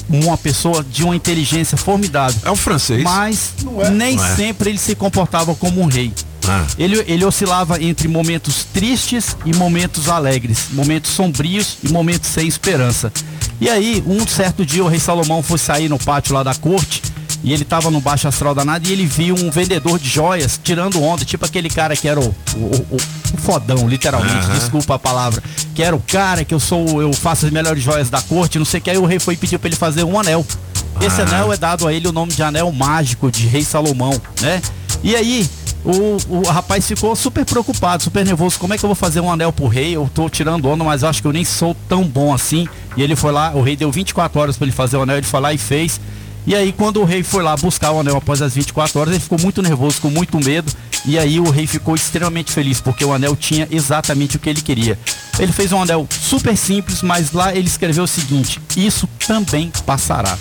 uma pessoa de uma inteligência formidável. É um francês. Mas é. nem Não é. sempre ele se comportava como um rei. Ah. Ele, ele oscilava entre momentos tristes e momentos alegres, momentos sombrios e momentos sem esperança. E aí, um certo dia, o rei Salomão foi sair no pátio lá da corte e ele tava no baixo astral danado e ele viu um vendedor de joias tirando onda, tipo aquele cara que era o, o, o- o fodão, literalmente, Aham. desculpa a palavra, que era o cara que eu sou, eu faço as melhores joias da corte, não sei o que, aí o rei foi e pediu pra ele fazer um anel. Esse Ah. anel é dado a ele o nome de anel mágico de rei Salomão, né? E aí, o, o rapaz ficou super preocupado, super nervoso. Como é que eu vou fazer um anel pro rei? Eu tô tirando onda, mas acho que eu nem sou tão bom assim. E ele foi lá, o rei deu 24 horas para ele fazer o anel, ele foi lá e fez. E aí, quando o rei foi lá buscar o anel após as 24 horas, ele ficou muito nervoso, com muito medo. E aí, o rei ficou extremamente feliz, porque o anel tinha exatamente o que ele queria. Ele fez um anel super simples, mas lá ele escreveu o seguinte: Isso também passará.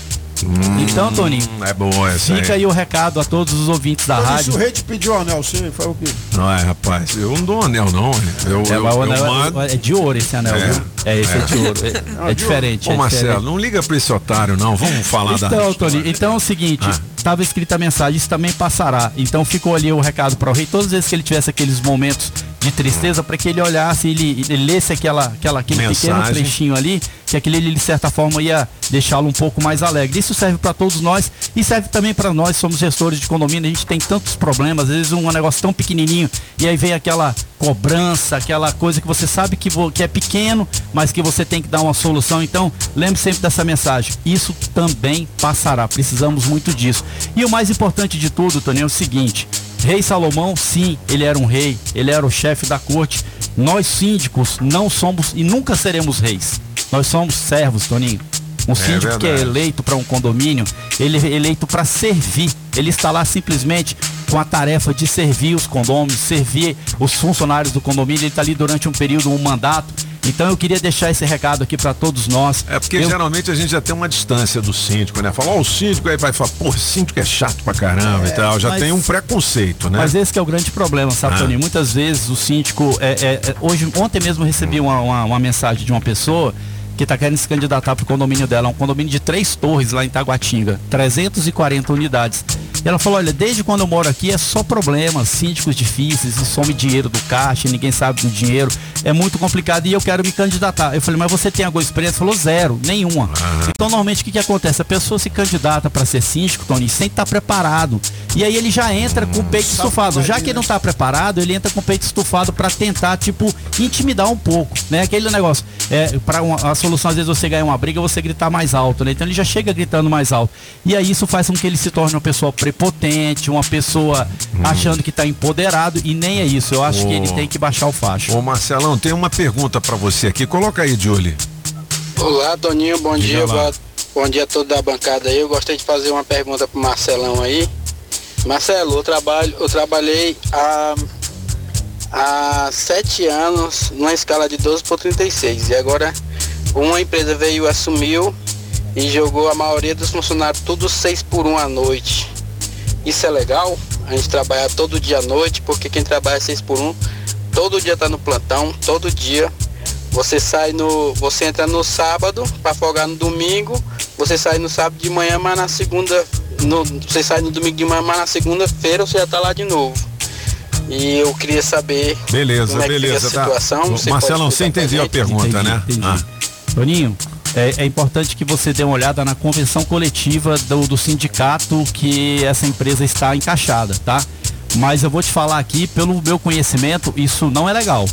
Então, Toninho, é boa essa fica aí. aí o recado a todos os ouvintes da Mas rádio. se o rei te pediu o anel, você foi o quê? Não é, rapaz. Eu não dou anel, não. Eu, É, eu, o eu anel é- mando- é de ouro esse anel, É. viu? É, esse é, de ouro. É, é diferente. Ô, é Marcelo, diferente. não liga pra esse otário, não. Vamos falar da. Então, Tony, então é o seguinte, Ah. estava escrita a mensagem, isso também passará. Então ficou ali o recado para o rei, todas as vezes que ele tivesse aqueles momentos de tristeza, para que ele olhasse e ele, ele lesse aquela, aquela, aquele pequeno Mensagem. trechinho ali, que aquele ali, de certa forma, ia deixá-lo um pouco mais alegre. Isso serve para todos nós e serve também para nós, somos gestores de condomínio, a gente tem tantos problemas, às vezes um negócio tão pequenininho, e aí vem aquela cobrança, aquela coisa que você sabe que, que é pequeno, mas que você tem que dar uma solução. Então, lembre sempre dessa mensagem. Isso também passará. Precisamos muito disso. E o mais importante de tudo, Tony, é o seguinte: Rei Salomão, sim, ele era um rei, ele era o chefe da corte. Nós síndicos não somos e nunca seremos reis. Nós somos servos, Toninho. Um É síndico que é eleito para um condomínio, ele é eleito para servir. Ele está lá simplesmente com a tarefa de servir os condôminos, servir os funcionários do condomínio. Ele está ali durante um período, um mandato. Então eu queria deixar esse recado aqui para todos nós. É porque Eu- geralmente a gente já tem uma distância do síndico, né? Fala, ó, o síndico aí vai falar, pô, síndico é chato pra caramba e tal. Já mas- tem um preconceito, né? Mas esse que é o grande problema, sabe, Ah. Toninho? Muitas vezes o síndico. É, é- é- hoje, ontem mesmo recebi uma, uma, uma mensagem de uma pessoa que está querendo se candidatar para o condomínio dela. É um condomínio de três torres lá em Taguatinga, 340 unidades. E ela falou: olha, desde quando eu moro aqui é só problemas, síndicos difíceis, e some dinheiro do caixa, ninguém sabe do dinheiro. é muito complicado e eu quero me candidatar. Eu falei, mas você tem alguma experiência? Falou, zero, nenhuma. Então, normalmente, o que, que acontece? A pessoa se candidata para ser síndico, Tony, sem estar preparado. E aí ele já entra com o peito estufado. Já que ele não está preparado, ele entra com o peito estufado para tentar, tipo, intimidar um pouco, né? Aquele negócio. É, para a solução, às vezes, você ganhar uma briga, você gritar mais alto, né? Então ele já chega gritando mais alto. E aí isso faz com que ele se torne uma pessoa prepotente, uma pessoa achando que está empoderado, e nem é isso. Eu acho que ele tem que baixar o facho. Ô Marcelão, tem uma pergunta para você aqui. Coloca aí, Julie. Olá, Toninho, bom Diga dia. lá. Bom dia a todos da bancada aí. Eu gostaria de fazer uma pergunta pro Marcelão aí. Marcelo, eu, trabalho, eu trabalhei há, há sete anos numa escala de 12 por 36. E agora uma empresa veio, assumiu e jogou a maioria dos funcionários tudo 6 por 1 à noite. Isso é legal? A gente trabalhar todo dia à noite, porque quem trabalha 6 por 1 todo dia tá no plantão, todo dia. Você sai no. Você entra no sábado para folgar no domingo. Você sai no sábado de manhã, mas na segunda. No, você sai no domingo de manhã, mas na segunda-feira você já tá lá de novo. E eu queria saber Beleza, como é que fica beleza. essa Tá. situação. Você Marcelão, você entendeu a pergunta, né? Ah. Toninho, é, é importante que você dê uma olhada na convenção coletiva do, do sindicato que essa empresa está encaixada, tá? Mas eu vou te falar aqui, pelo meu conhecimento, isso não é legal.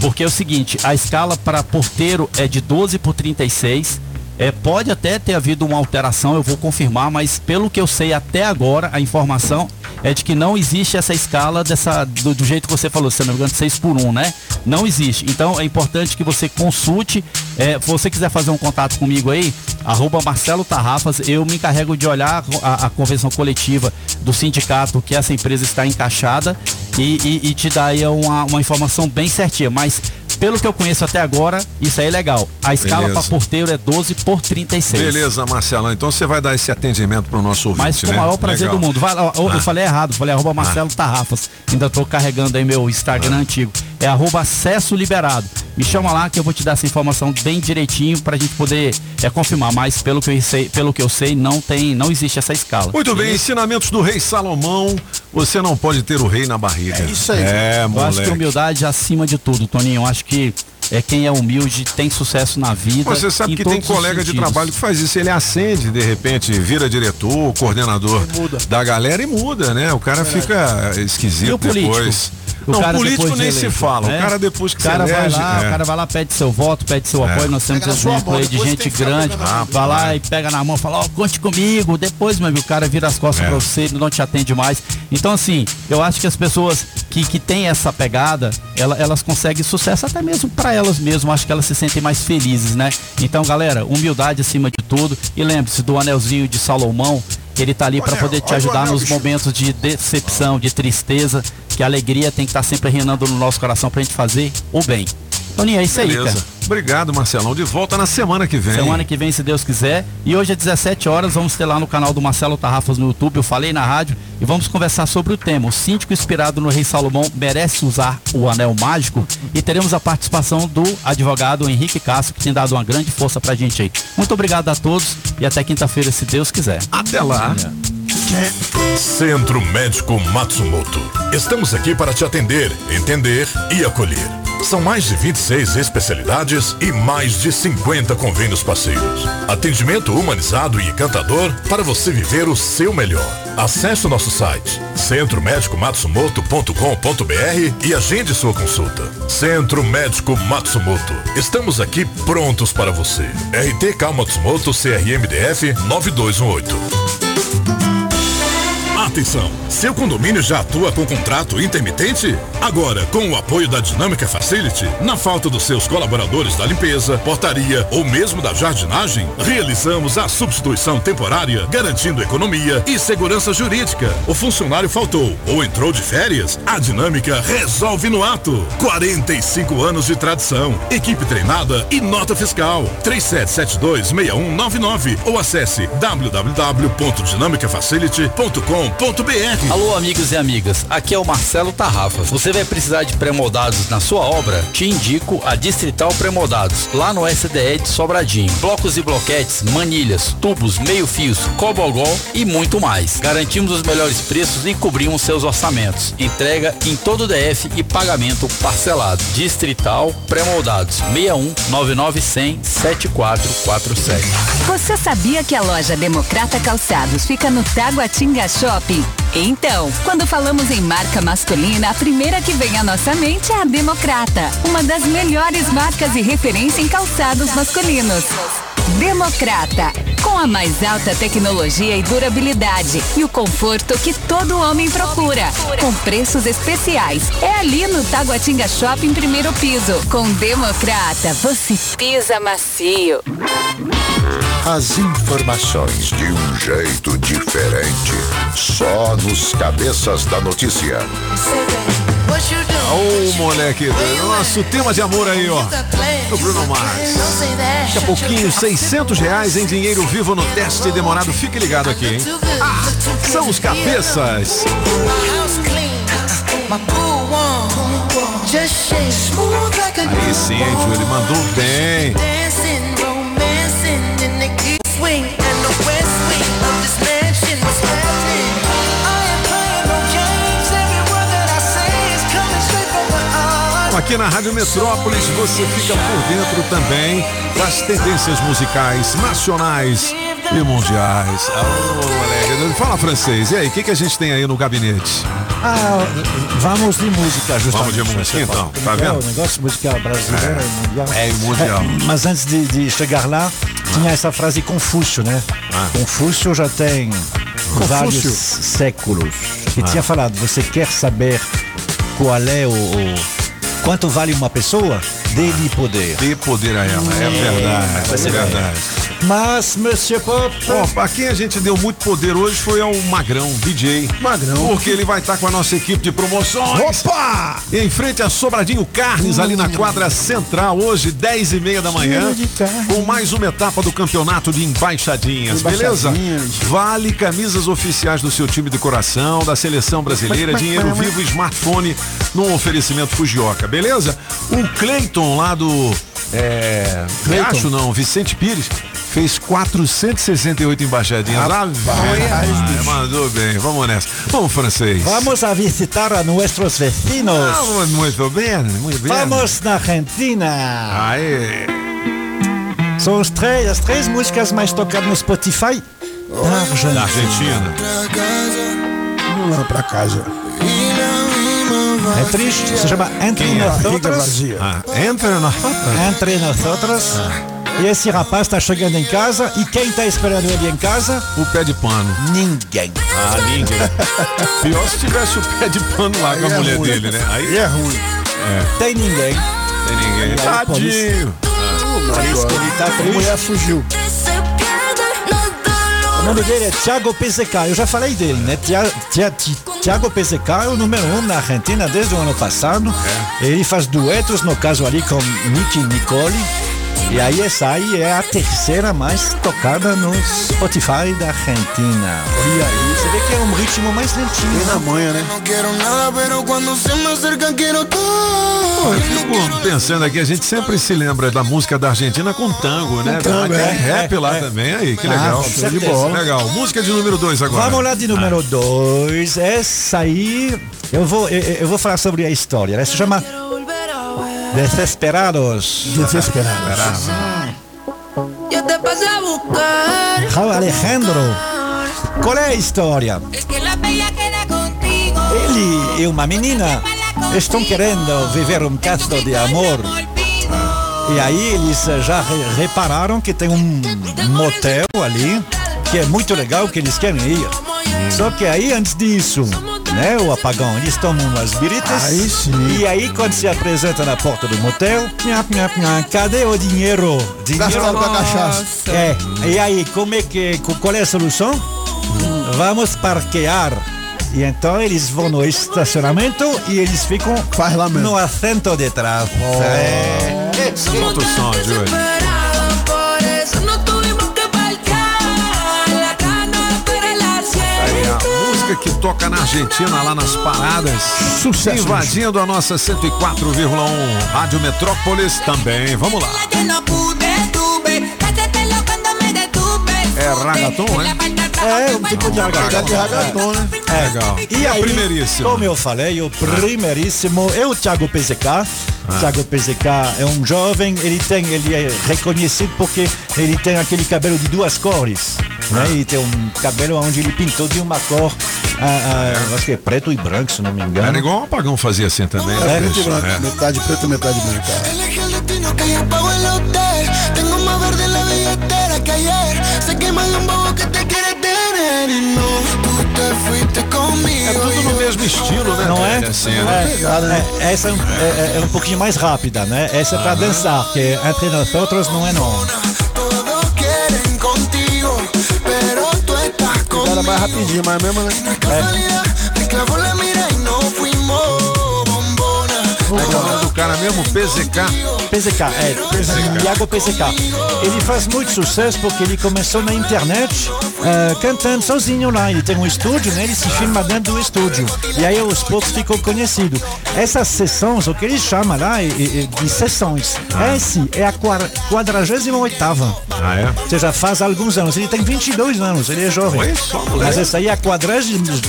Porque é o seguinte, a escala para porteiro é de 12 por 36. É, pode até ter havido uma alteração, eu vou confirmar, mas pelo que eu sei até agora, a informação é de que não existe essa escala dessa, do, do jeito que você falou, se não me engano, 6 por 1, né? Não existe. Então é importante que você consulte. É, se você quiser fazer um contato comigo aí, arroba Marcelo Tarrafas, eu me encarrego de olhar a, a convenção coletiva do sindicato que essa empresa está encaixada e, e- e te dar aí uma, uma informação bem certinha. Mas pelo que eu conheço até agora, isso aí é legal. A escala para porteiro é 12 por 36. Beleza, Marcelão. Então você vai dar esse atendimento pro nosso ouvinte, Mas com o né? maior prazer Legal. do mundo. Vai, ó, Ah. Eu falei errado, falei arroba Marcelo Tarrafas. Ainda tô carregando aí meu Instagram antigo. É arroba acesso liberado. Me chama lá que eu vou te dar essa informação bem direitinho pra gente poder é, confirmar. Mas pelo que eu sei, pelo que eu sei, não tem, não existe essa escala. Muito bem, ensinamentos do rei Salomão. Você não pode ter o rei na barriga. É isso aí. É, eu acho que humildade acima de tudo, Toninho. Eu acho que é quem é humilde tem sucesso na vida. Você sabe em que tem colega de trabalho que faz isso. Ele acende, de repente, vira diretor, coordenador da galera e muda, né? O cara fica esquisito E o político? depois. O não, político nem se eleito, fala. né? O cara depois que o cara se vai elege, lá, é. o cara vai lá, pede seu voto, pede seu É. apoio. Nós temos exemplo aí de gente grande. mão. Vai lá Ah, e pega na mão, fala, ó, conte comigo. Depois, meu amigo, o cara vira as costas É. pra você, ele não te atende mais. Então, assim, eu acho que as pessoas que, que têm essa pegada, ela- elas conseguem sucesso até mesmo pra elas mesmas. Acho que elas se sentem mais felizes, né? Então, galera, humildade acima de tudo. E lembre-se do anelzinho de Salomão. que Ele tá ali para poder te ajudar anel, nos bicho. momentos de decepção, de tristeza, que a alegria tem que estar sempre reinando no nosso coração pra gente fazer o bem. Toninho, é isso aí, Beleza. cara. Obrigado, Marcelão. De volta na semana que vem. Semana que vem, se Deus quiser. E hoje às 17 horas vamos ter lá no canal do Marcelo Tarrafas no YouTube, eu falei na rádio, e vamos conversar sobre o tema. O síndico inspirado no Rei Salomão merece usar o anel mágico. E teremos a participação do advogado Henrique Castro, que tem dado uma grande força pra gente aí. Muito obrigado a todos e até quinta-feira, se Deus quiser. Até lá. Centro Médico Matsumoto. Estamos aqui para te atender, entender e acolher. São mais de 26 especialidades e mais de 50 convênios parceiros. Atendimento humanizado e encantador para você viver o seu melhor. Acesse o nosso site centromédicomatsumoto.com.br e agende sua consulta. Centro Médico Matsumoto. Estamos aqui prontos para você. RTK Matsumoto CRMDF 9218. Atenção! Seu condomínio já atua com contrato intermitente? Agora, com o apoio da Dinâmica Facility, na falta dos seus colaboradores da limpeza, portaria ou mesmo da jardinagem, realizamos a substituição temporária, garantindo economia e segurança jurídica. O funcionário faltou ou entrou de férias? A Dinâmica resolve no ato. 45 anos de tradição, equipe treinada e nota fiscal. 3772-6199 ou acesse www.dinamicafacility.com.br. Alô, amigos e amigas. Aqui é o Marcelo Tarrafa. Você vai precisar de pré-moldados na sua obra? Te indico a Distrital Pré-moldados, lá no SDE de Sobradinho. Blocos e bloquetes, manilhas, tubos, meio-fios, cobogol e muito mais. Garantimos os melhores preços e cobrimos seus orçamentos. Entrega em todo o DF e pagamento parcelado. Distrital Pré-moldados 61 99 7447. Você sabia que a loja Democrata Calçados fica no Taguatinga Shopping? Então, quando falamos em marca masculina, a primeira que vem à nossa mente é a Democrata, uma das melhores marcas e referência em calçados masculinos. Democrata, com a mais alta tecnologia e durabilidade e o conforto que todo homem procura, com preços especiais. É ali no Taguatinga Shopping, primeiro piso. Com Democrata, você pisa macio. As informações de um jeito diferente. Só nos cabeças da notícia. Ô, moleque, nosso tema de amor aí, ó. Do Bruno Mars. Daqui a pouquinho, 600 reais em dinheiro vivo no teste demorado. Fique ligado aqui, hein? Ah, são os cabeças. Aí sim, hein, ele mandou bem. Aqui na Rádio Metrópolis você fica por dentro também das tendências musicais nacionais e mundiais. Alô, fala francês. E aí, o que, que a gente tem aí no gabinete? Ah, vamos de música, justamente. Vamos de música, então, tá vendo? O negócio musical brasileiro e mundial. É, e mundial. É, mas antes de, de chegar lá, tinha essa frase Confúcio, né? Confúcio já tem vários séculos. Que Ah. tinha falado, você quer saber qual é o, o- Quanto vale uma pessoa? Dê-lhe poder. Dê poder a ela, é verdade, Você é verdade. Mas, Monsieur Pop. Ó, a quem a gente deu muito poder hoje foi ao Magrão, DJ. Magrão. Porque ele vai estar com a nossa equipe de promoções. Opa! Em frente a Sobradinho Carnes, ali na quadra central, hoje, 10 e meia da manhã. Com mais uma etapa do campeonato de embaixadinhas, beleza? Vale camisas oficiais do seu time de coração, da seleção brasileira, dinheiro vivo e smartphone num oferecimento Fujioka, beleza? O Cleiton lá do. É. Cleiton. Acho não, Vicente Pires. Fez 468 embaixadinhas. Ave Maria, mandou bem. Vamos nessa. Vamos, francês. Vamos a visitar a nuestros vecinos. Vamos, muito bem, muito bem. Vamos na Argentina. Aê. São os três, as três músicas mais tocadas no Spotify da Argentina. Da Argentina. Vamos lá pra casa. É triste, se chama Entre Quem é? Nosotros. vazia. Ah, entra na. Entre Nosotros. E esse rapaz está chegando em casa e quem está esperando ele em casa? O pé de pano. Ninguém. Ah, ninguém. Pior se tivesse o pé de pano lá com a Aí é mulher ruim. dele, né? Aí E é ruim. Tem ninguém. tem ninguém. Aí a polícia- Tadinho. Por isso que ele tá A triste. mulher fugiu. O nome dele é Thiago PZK. Eu já falei dele, né? Thiago PZK é o número um na Argentina desde o ano passado. Ele faz duetos, no caso ali com Nicky Nicole. E aí essa aí é a terceira mais tocada no Spotify da Argentina. E aí você vê que é um ritmo mais lentinho. Tem na manhã, né? Eu fico pensando aqui, a gente sempre se lembra da música da Argentina com tango, né? tango, Tem é, rap é, lá é. também. Aí, que Ah, legal. Show de bola. Legal. Música de número 2 agora. Vamos lá de número 2. Essa aí, eu vou, eu, eu vou falar sobre a história. Ela se chama Desesperados. Desesperado. Yo te pasé a buscar. Raul Alejandro. Qual é a história? Ele e uma menina estão querendo viver um caso de amor. E aí eles já re- repararam que tem um motel ali que é muito legal que eles querem ir. Só que aí antes disso, né, o apagão, eles tomam umas biritas. Aí sim. E aí quando se apresenta na porta do motel, nhap, nhap, nhap, cadê o dinheiro? Gastaram com a cachaça. É. E aí, como é que, qual é a solução? Vamos parquear. E então eles vão no estacionamento e eles ficam Faz lá mesmo. no assento de trás. É. Solta o som, Júlio. Música que toca na Argentina, lá nas paradas. Sucesso, Invadindo a nossa 104,1 Rádio Metrópolis também. Vamos lá. É ragaton, né? É, um tipo de Cara de ragatón, né? É. Legal. E a aí, primeiríssima? como eu falei, o primeiríssimo é o Thiago PZK. Thiago PZK é um jovem, ele tem, ele é reconhecido porque ele tem aquele cabelo de duas cores, né? E tem um cabelo onde ele pintou de uma cor, ah, ah, acho que é preto e branco, se não me engano. Era igual o apagão fazia assim também. né, É, preto e bicho? branco. É. Metade preto, metade branco. De un bobo que te quiere tener. Y no, tú te fuiste conmigo. É tudo no mesmo estilo, né? Não é? Assim, né? É, é, essa é um, é- é um pouquinho mais rápida, né? Essa é pra dançar, que entre nós outros não é não. Era mais rapidinho, mas mesmo, né? Casualidad, cara mesmo? PZK. PZK, é, Thiago PZK. Ele faz muito sucesso porque ele começou na internet eh, cantando sozinho lá. Ele tem um estúdio, né? Ele se filma dentro do estúdio. E aí aos poucos ficou conhecido. Essas sessões, o que ele chama lá é, é- é de sessões. Esse é a 48 Ah, é? Ou seja, faz alguns anos. Ele tem 22 anos, ele é jovem. Oi, só. Mas essa aí é a 48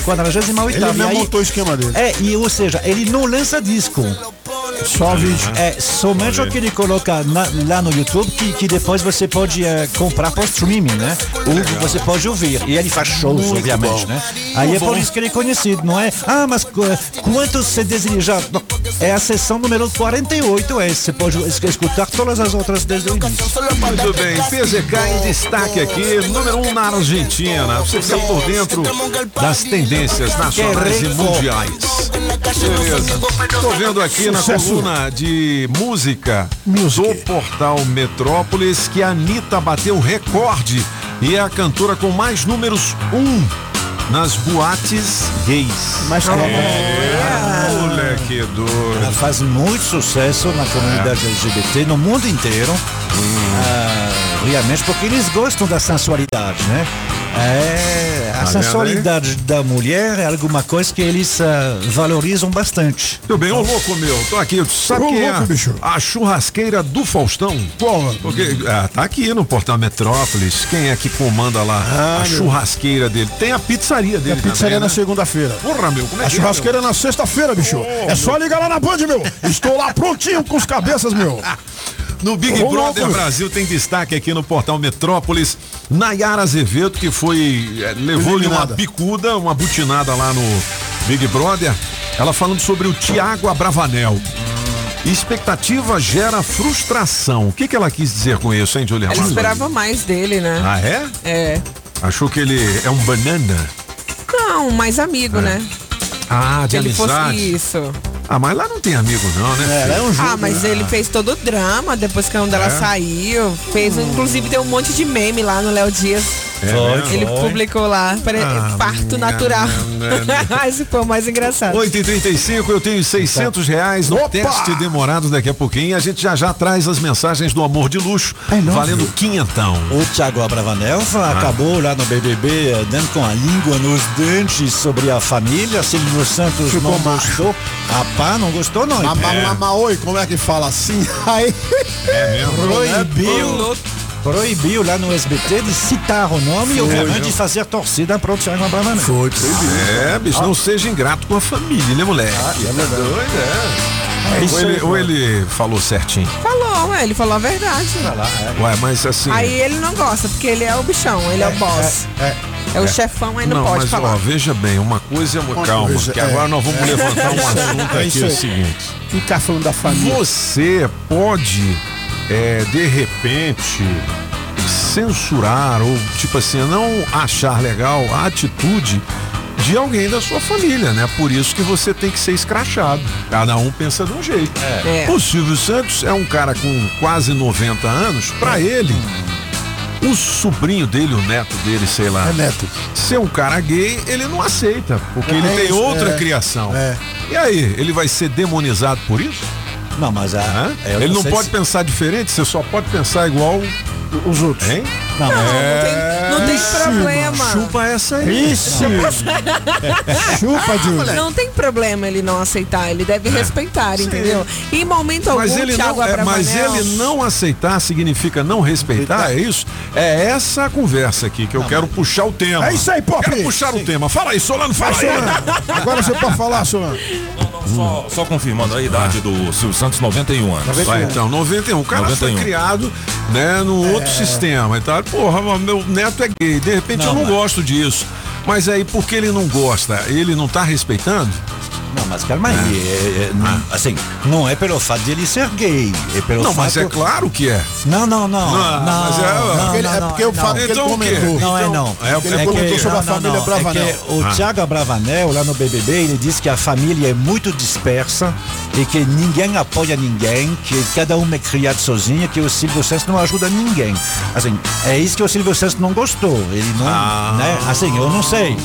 Ele mesmo montou o esquema dele. É, e, ou seja, ele não lança disco. Só vídeo. É somente o que ele coloca na- lá no YouTube que, que depois você pode eh, comprar por streaming, né? Ou você pode ouvir. E ele faz shows, Muito obviamente, bom. né? Aí Muito é por bom. isso que ele é conhecido, não é? Ah, mas qu- quantos CDs ele já. Não, É a sessão número 48, é. Você pode es- escutar todas as outras desde o início. Muito bem, PZK em destaque aqui, número um na Argentina. Você fica por dentro das tendências nacionais e mundiais. Beleza. Tô vendo aqui na Sucesso. Coluna de música do portal Metrópolis que a Anitta bateu recorde e é a cantora com mais números um nas boates gays. Mas calma. É, moleque doido. Ela faz muito sucesso na comunidade LGBT no mundo inteiro. Ah, realmente, porque eles gostam da sensualidade, né? É, a Tá sensualidade da mulher é alguma coisa que eles ah, valorizam bastante. Tudo bem, ô louco meu, tô aqui. Sabe Ô, quem é louco, bicho. a churrasqueira do Faustão? Qual? Porque ah, tá aqui no Portal Metrópolis. Quem é que comanda lá Ah, a meu. churrasqueira dele? Tem a pizzaria dele. a pizzaria também, na né? segunda-feira. Porra, meu, como é A que é, churrasqueira na sexta-feira, bicho. é só ligar lá na Band, meu. Estou lá prontinho com os cabeças, meu. [laughs] No Big Ô, Brother louco. Brasil tem destaque aqui no portal Metrópolis. Nayara Azevedo, que foi. eh, levou-lhe uma bicuda, uma butinada lá no Big Brother. Ela falando sobre o Tiago Abravanel. Expectativa gera frustração. O que, que ela quis dizer com isso, hein, Juliana? Ela esperava mais dele, né? Ah, é? É. Achou que ele é um banana? Não, mais amigo, né? Ah, de Se ele amizade. fosse isso. Ah, mas lá não tem amigo não, né? É, é um jogo. Ah, mas ele fez todo o drama depois que a dela É? saiu. Fez, inclusive, tem um monte de meme lá no Léo Dias. É Foi? Ele publicou lá, pare- Ah, parto natural. [laughs] Esse foi o mais engraçado. 8h35, eu tenho 600 reais no Opa! teste demorado daqui a pouquinho. A gente já já traz as mensagens do amor de luxo, Ai, não, valendo quinhentão. O Thiago Abravanel fa- Ah. acabou lá no BBB dando com a língua nos dentes sobre a família. Silvio Santos Ficou não macho. gostou. Rapaz, não gostou não. Mamá, mamá, oi, como é que fala assim? [laughs] Aí. É mesmo? Proibiu, proibiu lá no SBT de citar o nome e obviamente de fazer torcida para o Thiago Abravanel. Foi, proibido. É, bicho, não seja ingrato com a família, né, moleque? Ah, é verdade. Doido, é. É ou, ele, ou ele falou certinho? Falou, ué, ele falou a verdade. Ué, mas assim. Aí ele não gosta, porque ele é o bichão, ele é, o boss. É, É, o chefão, aí não, pode mas falar. ó, veja bem, uma coisa é uma calma, coisa, que é. agora nós vamos É. levantar um É assunto é aqui, é o seguinte. Ficar falando da família. Você pode, é, de repente, censurar ou, tipo assim, não achar legal a atitude de alguém da sua família, né? Por isso que você tem que ser escrachado. Cada um pensa de um jeito. É. O Silvio Santos é um cara com quase 90 anos. Pra ele, o sobrinho dele, o neto dele, sei lá, É neto. ser um cara gay, ele não aceita, porque É ele tem isso, outra é. criação. É. E aí, ele vai ser demonizado por isso? Não, mas a, Hã? eu ele não pode se- pensar diferente, você só pode pensar igual Os outros. Hein? Não, mas- não tem, Não tem problema. Chupa essa aí. Ixi. [laughs] Chupa, Júlio. Não tem problema ele não aceitar, ele deve respeitar, entendeu? E em momento algum, Mas ele, Thiago não, é, mas ele não aceitar significa não respeitar, é isso? É essa a conversa aqui que eu quero puxar o tema. É isso aí, Pop. Quero puxar o tema. Fala aí, Solano, fala aí. Solano. Agora você pode falar, Solano. Só, só confirmando a idade do Silvio Santos, 91 anos. Vai, então, 91. O cara foi 91. criado, né, no outro sistema e tal. Porra, meu neto é gay. De repente Não, eu não mas- gosto disso. Mas aí, por que ele não gosta? Ele não tá respeitando? Não, mas calma aí. é- é- não- assim, não é pelo fato de ele ser gay. É pelo Não, fato... mas é claro que é. Não, não, não. Não, Não, mas é- não, porque ele- não, é não, porque o não. fato que ele Então comentou. Não é Então, não. é o que ele comentou sobre a família Bravanel. É que o Ah. Thiago Bravanel, lá no BBB, ele disse que a família é muito dispersa e que ninguém apoia ninguém, que cada um é criado sozinho, que o Silvio Santos não ajuda ninguém. Assim, é isso que o Silvio Santos não gostou. Ele não, né? Assim, eu não sei.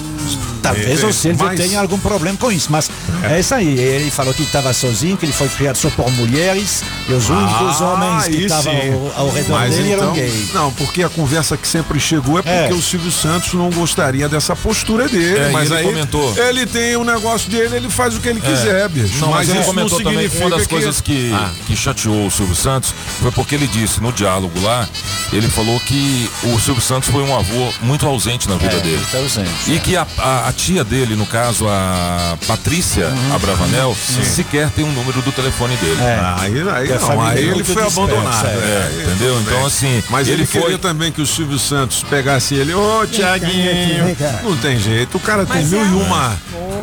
Talvez É, o Silvio mas- tenha algum problema com isso, mas é, isso aí. Ele falou que estava sozinho, que ele foi criado só por mulheres e os únicos homens que Ah, estavam ao, ao redor Mas dele eram então- gays. Não, porque a conversa que sempre chegou é porque É. o Silvio Santos não gostaria dessa postura dele. É, mas ele aí comentou. ele tem um negócio dele, ele faz o que ele É. quiser, bicho. Não, mas, ele isso comentou não também uma das que- coisas que, Ah. que chateou o Silvio Santos foi porque ele disse no diálogo lá, ele falou que o Silvio Santos foi um avô muito ausente na vida É, dele. muito ausente. E que a, a- a tia dele, no caso, a Patrícia Uhum. Abravanel, sequer tem um número do telefone dele. É. Aí, aí Que a não, aí é ele foi abandonado. é. é, É, entendeu? Então, assim, Mas ele, ele queria foi- também que o Silvio Santos pegasse ele. Ô, Tiaguinho. vem cá. Não tem jeito. O cara tem Mas mil é- e uma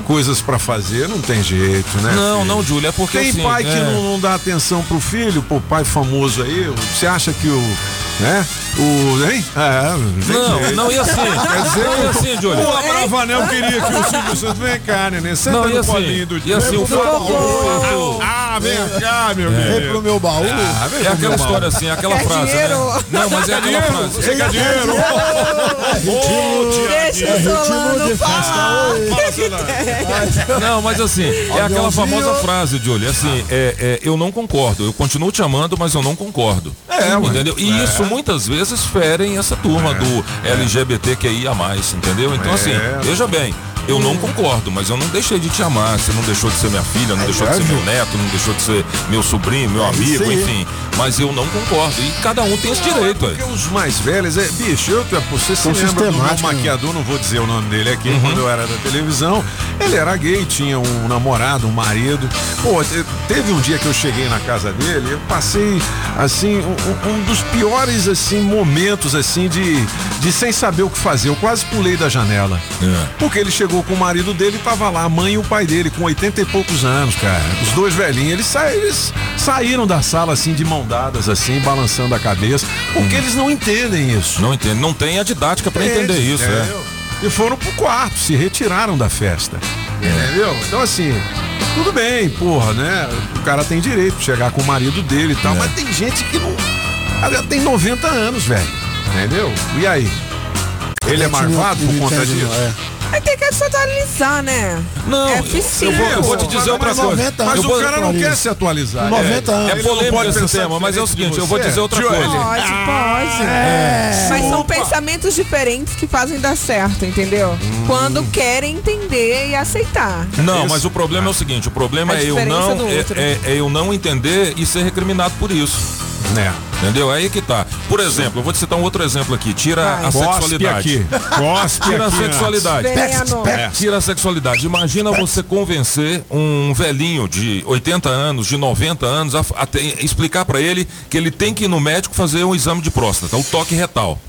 coisas pra fazer, não tem jeito, né? Não, filho? não, Júlia, é porque Tem assim, pai que não, não dá atenção pro filho, pô, pai famoso aí. Você acha que o. Né? O. Hein? É, tem Não, jeito. não, e assim? Quer dizer, Não, e assim, Júlia? O Abravanel queria que o Silvio Santos vem cá, neném. Senta Não, e no assim, colinho do e assim, o Vem baú. Ah, vem cá, meu Vem querido. pro meu baú. Ah, vem É pro aquela meu história baú. assim, aquela Quer frase, dinheiro? né? Não, mas é aquela frase. Você quer dinheiro? Deixa É o Solano falar. Não, mas assim, é aquela famosa frase, Júlio, assim, é, é, eu não concordo, eu continuo te amando, mas eu não concordo. É, entendeu? E É. isso muitas vezes ferem essa turma do LGBTQIA+, entendeu? Então assim, É. veja bem, eu não concordo, mas eu não deixei de te amar, você não deixou de ser minha filha, não deixou de ser meu neto, não deixou de ser meu sobrinho, meu amigo, aí. enfim. Mas eu não concordo. E cada um tem esse direito, Porque aí. os mais velhos, é, bicho, eu, você se lembra do meu né? maquiador, não vou dizer o nome dele aqui, Uhum. quando eu era da televisão, ele era gay, tinha um namorado, um marido. Pô, te- teve um dia que eu cheguei na casa dele, eu passei, assim, um, um- um dos piores, assim, momentos, assim, de, de sem saber o que fazer. Eu quase pulei da janela. É. Porque ele chegou com o marido dele e tava lá, a mãe e o pai dele, com 80 e poucos anos, cara. Os dois velhinhos, eles, sa- eles saíram da sala assim, de mão dadas, assim, balançando a cabeça, porque eles não entendem isso. Não entendo, não tem a didática pra entender Eles, isso, é. entendeu? E foram pro quarto, se retiraram da festa. Entendeu? Então assim, tudo bem, porra, né? O cara tem direito de chegar com o marido dele e tal, mas tem gente que não. Ela tem 90 anos, velho. Entendeu? E aí? Ele é marvado por conta disso? Aí tem que se atualizar, né? Não, é eu vou, eu vou te dizer outra coisa. Mas o cara não quer se atualizar. 90 É anos. Não polêmico esse tema, mas é o de seguinte, eu vou você. dizer outra coisa. Pode, pode. É. Mas são pensamentos diferentes que fazem dar certo, entendeu? Hum. Quando querem entender e aceitar. Não, mas o problema é o seguinte, o problema é eu não é, é- é eu não entender e ser recriminado por isso. Né? Entendeu? Aí que tá. Por exemplo, eu vou te citar um outro exemplo aqui. Tira Vai. a sexualidade. aqui. Cospe Tira a aqui sexualidade. É, Tira a sexualidade. Imagina você convencer um velhinho de 80 anos, de 90 anos, a, a te- explicar pra ele que ele tem que ir no médico fazer um exame de próstata, o toque retal.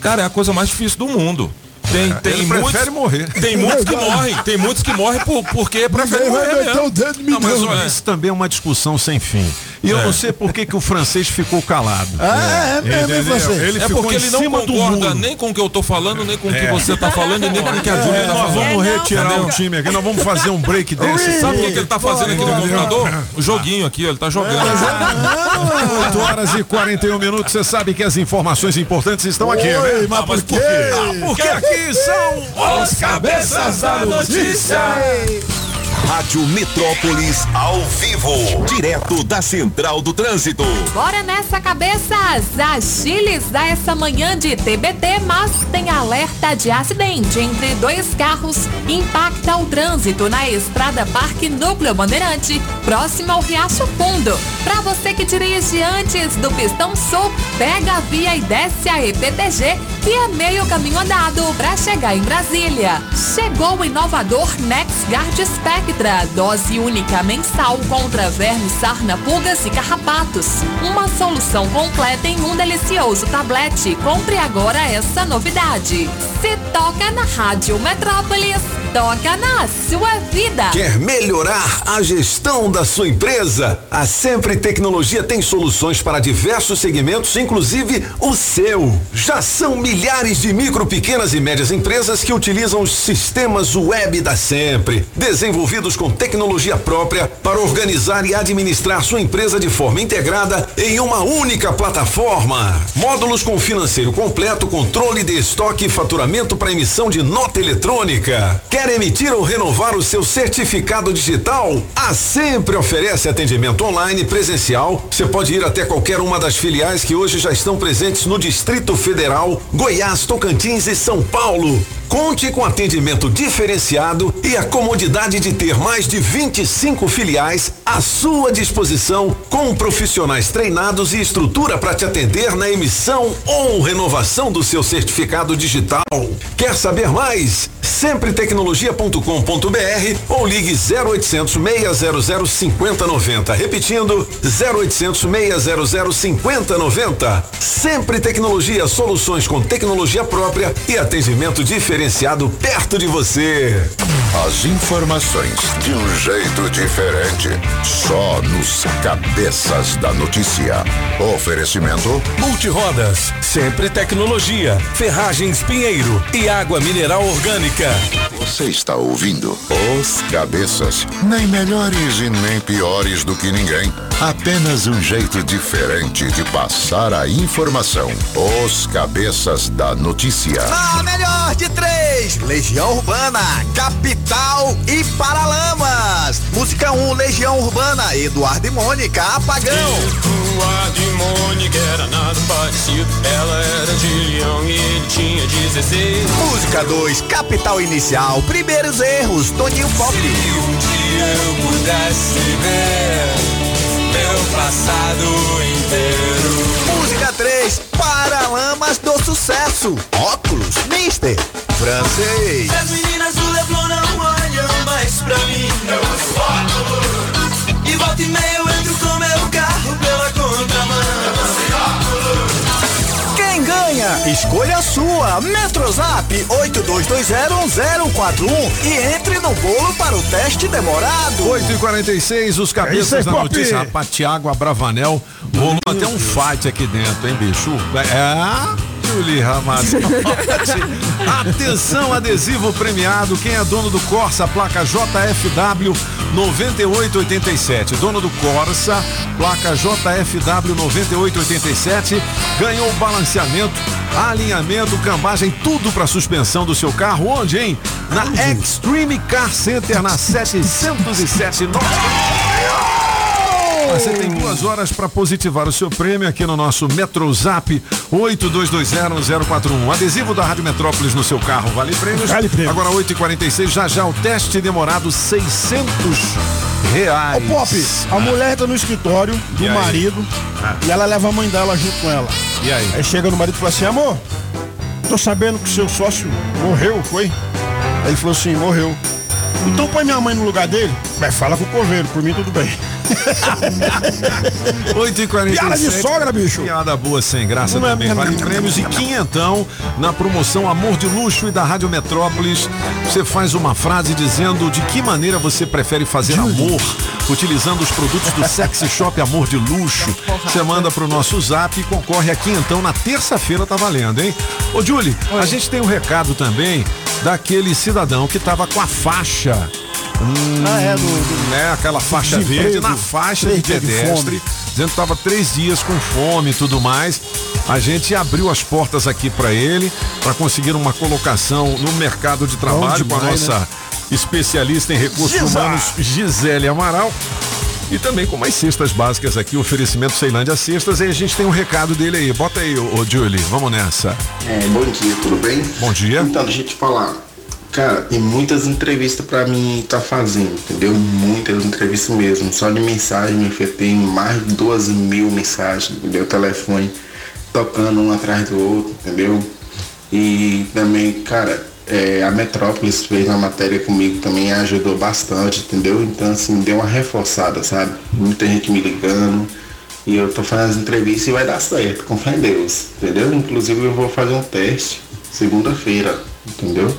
Cara, é a coisa mais difícil do mundo. Tem, tem Ele muitos, prefere morrer. Tem muitos que morrem. Tem muitos que morrem por, porque prefere morrer mesmo. Não, mas olha, isso também é uma discussão sem fim. E eu É. não sei por que, que o francês ficou calado. Ah, é mesmo, hein, Entendeu? você? Ele É porque ele não concorda nem com o que eu tô falando, nem com o que É. você tá falando e nem com o que a Júlia É, tá nós falando. vamos É, não, retirar o time aqui, nós vamos fazer um break dance. Sabe o que, que ele tá fazendo aqui no computador? O joguinho aqui, ó, ele tá jogando. 8 horas e 41 minutos, você sabe que as informações importantes estão aqui, Oi, né? mas Ah, mas por por quê? quê? Ah, porque aqui são os cabeças da notícia. Rádio Metrópolis ao vivo, direto da Central do Trânsito. Bora nessa cabeças! A Chiles dá essa manhã de TBT, mas tem alerta de acidente entre dois carros. Impacta o trânsito na estrada Parque Núcleo Bandeirante, próximo ao Riacho Fundo. Pra você que dirige antes do Pistão Sul, pega a via e desce a EPTG, que é meio caminho andado para chegar em Brasília. Chegou o inovador NexGuard Spectra, dose única mensal contra vermes, sarna, pulgas e carrapatos. Uma solução completa em um delicioso tablete. Compre agora essa novidade. Se toca na Rádio Metrópolis, toca na sua vida. Quer melhorar a gestão da sua empresa? A Sempre Tecnologia tem soluções para diversos segmentos, inclusive o seu. Já são milhares de micro, pequenas e médias empresas que utilizam os sistemas web da Sempre, desenvolvidos com tecnologia própria para organizar e administrar sua empresa de forma integrada em uma única plataforma. Módulos com financeiro completo, controle de estoque e faturamento para emissão de nota eletrônica. Quer emitir ou renovar o seu certificado digital? A Sempre oferece atendimento online presencial. Você pode ir até qualquer uma das filiais que hoje já estão presentes no Distrito Federal, Goiás, Tocantins e São Paulo. Conte com atendimento diferenciado e a comodidade de ter mais de 25 filiais à sua disposição, com profissionais treinados e estrutura para te atender na emissão ou renovação do seu certificado digital. Quer saber mais? Sempretecnologia.com.br ou ligue 0800 600 5090. Repetindo, 0800 600 5090. Sempre Tecnologia, soluções com tecnologia própria e atendimento diferenciado perto de você. As informações de um jeito diferente, só nos cabeças da notícia. Oferecimento Multirodas, sempre tecnologia, ferragens Pinheiro e água mineral orgânica. Você está ouvindo Os Cabeças, nem melhores e nem piores do que ninguém. Apenas um jeito diferente de passar a informação. Os Cabeças da Notícia. A melhor de três, Legião Urbana, Capital e Paralamas. Música 1, um, Legião Urbana, Eduardo e Mônica, Apagão. Eduardo e Mônica era nada parecido. Ela era de leão e ele tinha 16. Música 2, Capital Inicial, Primeiros Erros, Toninho Pop. Se um dia eu pudesse ver meu passado inteiro. Música 3, Paralamas do Sucesso, Óculos, Mister, Francês. As meninas do Leblon não olham mais pra mim. Eu uso óculos. E volta e meia Escolha a sua. Metrozap 82201041 e entre no bolo para o teste demorado. 8 e 46 os É cabeças isso aí, da Pop. notícia. Rapaz, Tiago Abravanel rolou até um fight aqui dentro, hein, bicho? É. Julie. [laughs] Atenção, adesivo premiado. Quem é dono do Corsa, placa JFW 9887. Dono do Corsa, placa JFW 9887. Ganhou balanceamento, alinhamento, cambagem, tudo para suspensão do seu carro. Onde, hein? Na Extreme Car Center, na [laughs] 707 Norte. Você tem duas horas para positivar o seu prêmio aqui no nosso Metrozap 82201041. Adesivo da Rádio Metrópolis no seu carro, vale prêmios. Vale prêmio. Agora 8h46, já já o teste demorado 600 reais. Ô Pop, a mulher tá no escritório do E marido Ah. e ela leva a mãe dela junto com ela. E aí? Aí chega no marido e fala assim, amor, tô sabendo que seu sócio morreu, foi? Aí ele falou assim, morreu. Então põe minha mãe no lugar dele. Mas fala com o coveiro, por mim tudo bem. 8 e 47 Piada de sogra, bicho. Piada boa sem graça Não é também. mesmo. Vale prêmios e quinhentão na promoção Amor de Luxo e da Rádio Metrópolis. Você faz uma frase dizendo de que maneira você prefere fazer amor, utilizando os produtos do Sexy Shop Amor de Luxo. Você manda pro nosso zap e concorre a quinhentão na terça-feira, tá valendo, hein? Ô, Julie, a gente tem um recado também daquele cidadão que tava com a faixa. Hum, Ah, é, do- do- né, aquela faixa desemprego, verde na faixa de pedestre dizendo que estava três dias com fome e tudo mais. A gente abriu as portas aqui para ele para conseguir uma colocação no mercado de trabalho com a demais, nossa né? especialista em recursos Gisa. humanos, Gisele Amaral. E também com mais cestas básicas aqui, oferecimento Ceilândia Cestas. E a gente tem um recado dele aí. Bota aí, ô, ô Julie, vamos nessa. É, bom dia, tudo bem? Bom dia. Então, deixa eu te falar. Cara, tem muitas entrevistas pra mim tá fazendo, entendeu? Muitas entrevistas mesmo. Só de mensagem, filho, tem mais de duas mil mensagens, entendeu? Telefone tocando um atrás do outro, entendeu? E também, cara, é, a Metrópolis fez uma matéria comigo também ajudou bastante, entendeu? Então, assim, deu uma reforçada, sabe? Muita gente me ligando. E eu tô fazendo as entrevistas e vai dar certo, com fé em Deus, entendeu? Inclusive eu vou fazer um teste segunda-feira, entendeu?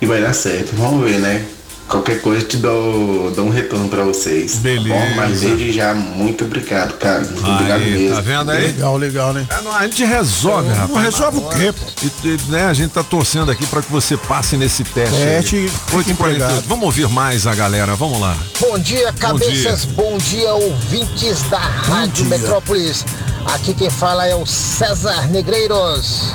E vai dar certo, vamos ver, né? Qualquer coisa te dou, dou um retorno pra vocês. Beleza. Bom, mas desde já, muito obrigado, cara. Muito obrigado Aí, mesmo. tá vendo aí? Legal, legal, né? É, não, a gente resolve, Não rapaz. resolve o quê, pô? E, e, né, a gente tá torcendo aqui para que você passe nesse teste. Teste, aí. fique 8h48. empregado. Vamos ouvir mais a galera, vamos lá. Bom dia, cabeças. dia. Bom dia, ouvintes da Rádio. Metrópolis. Aqui quem fala é o César Negreiros,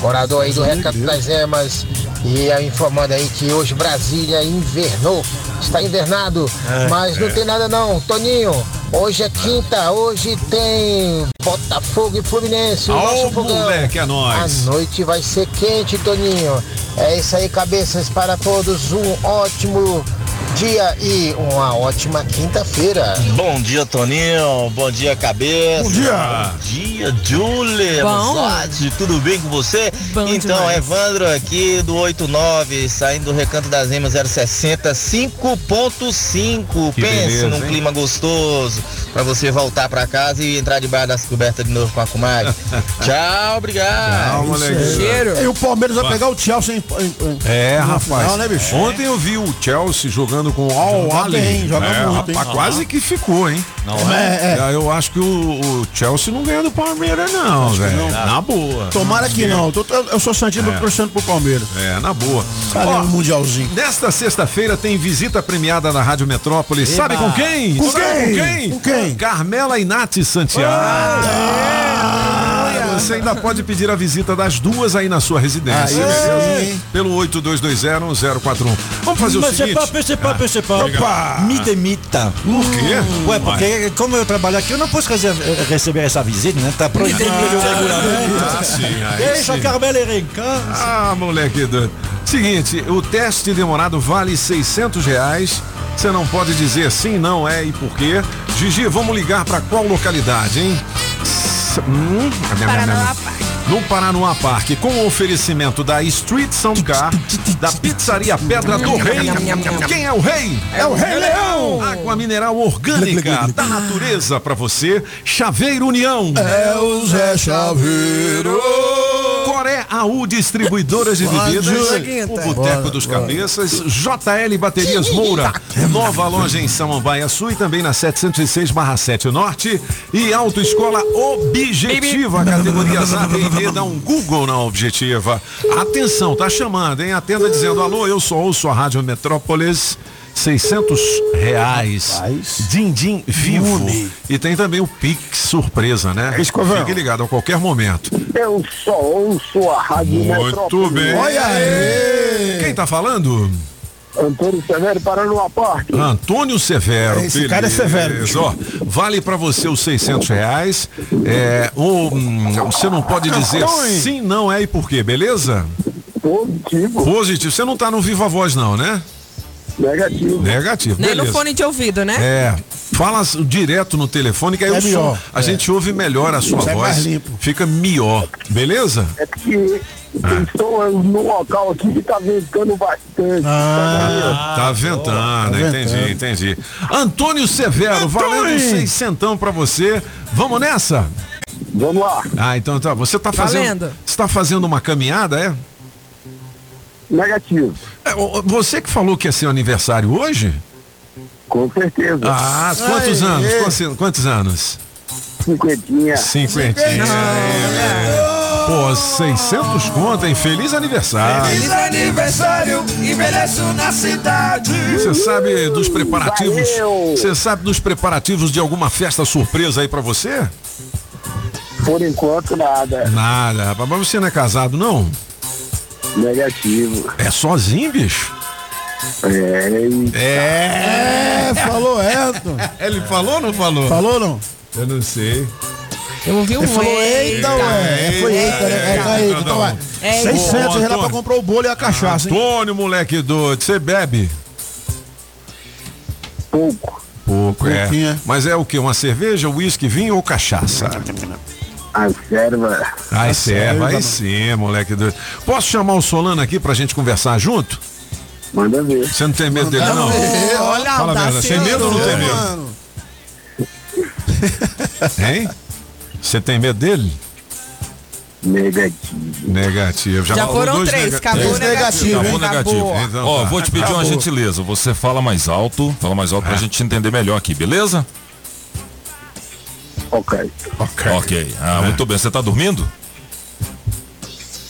morador aí do Recanto das Emas. E é informando aí que hoje Brasília invernou, está invernado, É, mas não é. tem nada não, Toninho. Hoje é quinta, hoje tem Botafogo e Fluminense. o nosso fogão. moleque, é nóis. A noite vai ser quente, Toninho. É isso aí, cabeças para todos. Um ótimo dia e uma ótima quinta-feira. Bom dia, Toninho. Bom dia, cabeça. Bom dia. Bom dia, Julie. Bom. Tudo bem com você? Bom então, demais. Evandro aqui do 89, saindo do Recanto das Emas 060, 5.5. Que Pense beleza, num hein? clima gostoso pra você voltar pra casa e entrar debaixo das cobertas de novo com a comadre. [laughs] Tchau, obrigado. Tchau, moleque. E o Palmeiras vai pegar o Chelsea em, em- em- É, rapaz. final, né, bicho? Ontem eu vi o Chelsea jogando com o Al Joga Ali. bem, joga é, muito, rapaz, quase que ficou, hein? Não é? É, Eu acho que o, o Chelsea não ganha do Palmeiras, não, velho. Na boa. Tomara que não. Eu, sou Santino É. torcendo pro Palmeiras. É, na boa. Cadê Ó, o Mundialzinho? Nesta sexta-feira tem visita premiada na Rádio Metrópolis. Eba. Sabe com quem? Com Sabe quem? com quem? Com quem? Carmela e Nath Santiago. Ah, Você ainda pode pedir a visita das duas aí na sua residência. Beleza? Pelo 82201041. Vamos fazer o Mas seguinte. pas, c'est pas, c'est pas. Opa! Me demita. Por quê? Ué, porque como eu trabalho aqui, eu não posso rece- receber essa visita, né? Tá proibido pelo regulamento. Ah, sim, Deixa a Carmela em casa. Ah, moleque doido. Seguinte, o teste demorado vale 600 reais. Você não pode dizer sim, não é e por quê. Gigi, vamos ligar para qual localidade, hein? Hum, Paranoá no Paranoá Parque, com o oferecimento da Street Sound Car, da Pizzaria Pedra do Rei. Quem é o rei? É o Rei Leão. Água mineral orgânica da natureza para você. Chaveiro União. É o Zé Chaveiro. AU Distribuidoras de Bebidas, o Boteco dos. Cabeças, JL Baterias Moura, nova loja em Samambaia Sul e também na 706/7 Norte e Autoescola Objetiva, categoria e dá um Google na Objetiva. Atenção, tá chamando, hein? Atenda dizendo alô, eu sou ouço a Rádio Metrópolis. 600 reais. Din-din vivo. E tem também o Pix surpresa, né? É isso, Covão. Fique ligado a qualquer momento. Eu só ouço a Rádio Muito bem. Olha aí. Quem tá falando? Antônio Severo Paranoá Parque. Antônio Severo. Esse cara é severo. Ó, vale pra você os 600 reais. É, o, hum, você não pode dizer Antônio. sim, não é e por quê, beleza? Positivo. Positivo. Você não tá no Viva Voz, não, né? Negativo. Negativo. Nem no beleza. fone de ouvido, né? É, fala direto no telefone que aí É o som, melhor, a gente ouve melhor a sua Sai voz. mais limpo. Fica melhor, beleza? É porque estou no local aqui que tá ventando bastante. Ah, Tá ventando, Tá entendi, ventando. entendi. Antônio Severo, valendo seiscentão pra você. Vamos nessa? Vamos lá. Ah, então tá. Você tá fazendo. Valendo. Você tá fazendo uma caminhada, é? Negativo. Você que falou que é seu aniversário hoje? Com certeza. Ah, quantos Ai, anos? Quantos, quantos anos? Cinquentinha. Cinquentinha. é, Pô, 600 conto, hein? Feliz aniversário. Feliz aniversário, envelheço na cidade. Você sabe dos preparativos? Você sabe dos preparativos de alguma festa surpresa aí pra você? Por enquanto, nada. Nada, rapaz. Mas você não é casado, não? Negativo. É sozinho, bicho? É, falou Elton. [laughs] Ele falou ou não falou? Falou não? Eu não sei. Eu ouvi um Ele falou eita, ué. Foi eita, né? É, tá eita, então vai. É, 600 Ô, reais pra comprar o bolo e a cachaça, hein? Antônio, moleque doido, você bebe? Pouco. Pouco, é. Pouquinho, é. Mas é o que? Uma cerveja, uísque, vinho ou cachaça? A serva. Ai, serva, aí serva. sim, moleque doido. Posso chamar o Solano aqui pra gente conversar junto? Manda ver. Você não tem medo dele, não? É, Olha, Fala a verdade, audacioso. tem medo ou não tem medo? Mano, Hein? Você tem medo dele? Negativo. Negativo. Já falou foram dois três, nega- acabou Três negativo. negativo, Acabou negativo. Então Ó, tá. vou te pedir uma Acabou. gentileza. Você fala mais alto, fala mais alto pra gente te entender melhor aqui, beleza? Ok. Ok. Ok. Ah, muito bem. Você tá dormindo?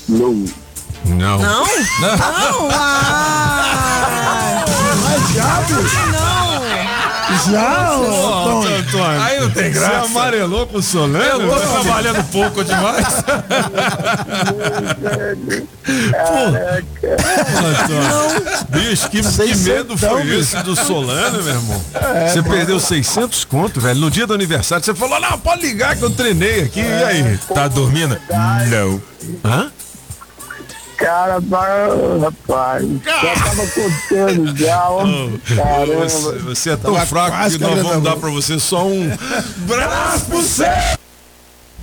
Não. Não. Não? Não, ah, já, bicho. não. Já, ô, Antônio. Antônio. Aí não tem graça. Você amarelou com o Solano? Eu tô trabalhando pouco demais. Antônio. Bicho, que, que medo foi bicho. esse do Solano, meu irmão? você perdeu 600 conto, velho. No dia do aniversário, você falou, não, pode ligar que eu treinei aqui. E aí? Tá dormindo? Não. Hã? Cara, rapaz. Já tava contando já, ó. Caramba. Você, você é tão fraco que nós vamos dar pra você só um braço pro céu.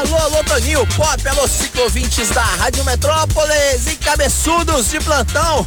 Alô, alô, Toninho, pop, alô, ciclovintes da Rádio Metrópolis e cabeçudos de plantão.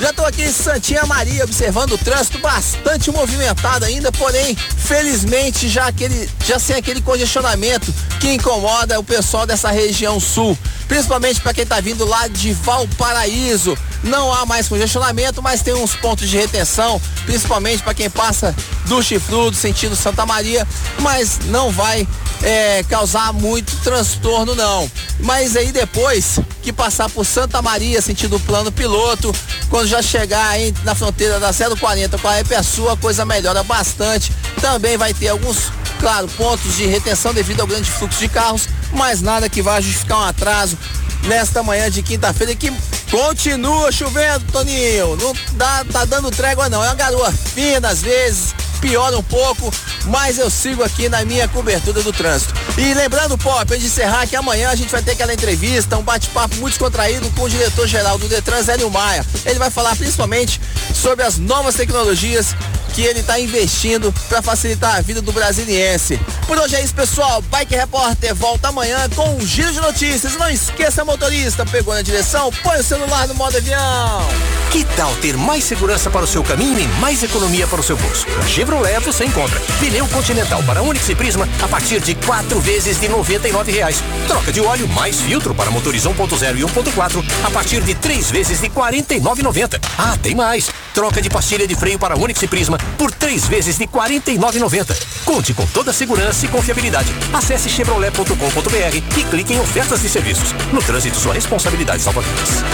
Já estou aqui em Santinha Maria observando o trânsito bastante movimentado ainda, porém, felizmente já aquele, já sem aquele congestionamento que incomoda o pessoal dessa região sul, principalmente para quem está vindo lá de Valparaíso. Não há mais congestionamento, mas tem uns pontos de retenção, principalmente para quem passa do Chifrudo, sentido Santa Maria, mas não vai é, causar muito transtorno não. Mas aí depois que passar por Santa Maria, sentido plano piloto, quando já chegar aí na fronteira da 040 com a Epeçu, a coisa melhora bastante. Também vai ter alguns, claro, pontos de retenção devido ao grande fluxo de carros, mas nada que vá justificar um atraso nesta manhã de quinta-feira que continua chovendo, Toninho. Não dá, tá dando trégua não. É uma garoa fina às vezes, piora um pouco, mas eu sigo aqui na minha cobertura do trânsito. E lembrando, Pop, antes de encerrar, que amanhã a gente vai ter aquela entrevista, um bate-papo muito descontraído com o diretor-geral do Detran, Zélio Maia. Ele vai falar principalmente sobre as novas tecnologias que ele está investindo para facilitar a vida do brasiliense. Por hoje é isso, pessoal. Bike Repórter volta amanhã com um giro de notícias. Não esqueça, motorista, pegou na direção, põe o celular no modo avião. Que tal ter mais segurança para o seu caminho e mais economia para o seu bolso? Chevrolet você encontra pneu Continental para Onix e Prisma a partir de quatro vezes de 99 reais. Troca de óleo mais filtro para motores 1.0 e 1.4 a partir de três vezes de R$ 49,90. Ah, tem mais! Troca de pastilha de freio para Onix e Prisma por três vezes de R$ 49,90. Conte com toda a segurança e confiabilidade. Acesse chevrolet.com.br e clique em ofertas de serviços. No trânsito, sua responsabilidade salva vidas.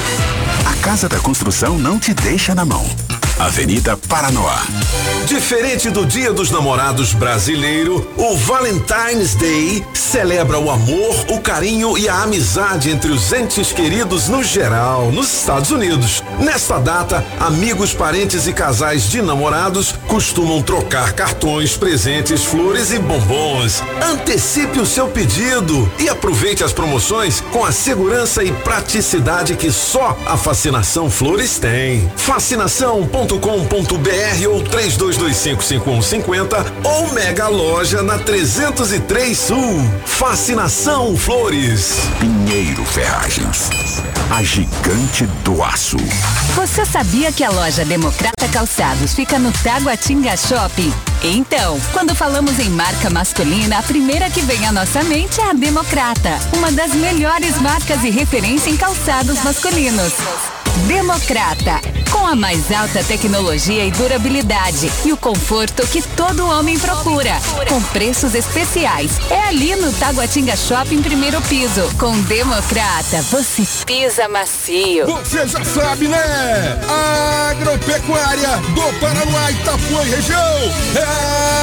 A Casa da Construção não te deixa na mão. Avenida Paranoá. Diferente do Dia dos Namorados brasileiro, o Valentine's Day celebra o amor, o carinho e a amizade entre os entes queridos no geral, nos Estados Unidos. Nesta data, amigos, parentes e casais de namorados costumam trocar cartões, presentes, flores e bombons. Antecipe o seu pedido e aproveite as promoções com a segurança e praticidade que só a Fascinação Flores tem. Fascinação.com.br ou 32255150 ou Mega Loja na 303 Sul. Fascinação Flores. Pinheiro Ferragens. A gigante do aço. Você sabia que a loja Democrata Calçados fica no Taguatinga Shopping? Então, quando falamos em marca masculina, a primeira que vem à nossa mente é a Democrata, uma das melhores marcas e referência em calçados masculinos. Democrata, com a mais alta tecnologia e durabilidade e o conforto que todo homem procura, com preços especiais. É ali no Taguatinga Shopping, primeiro piso. Com Democrata, você pisa macio. Você já sabe, né? Agropecuária do Paraná, Itapuã e região. É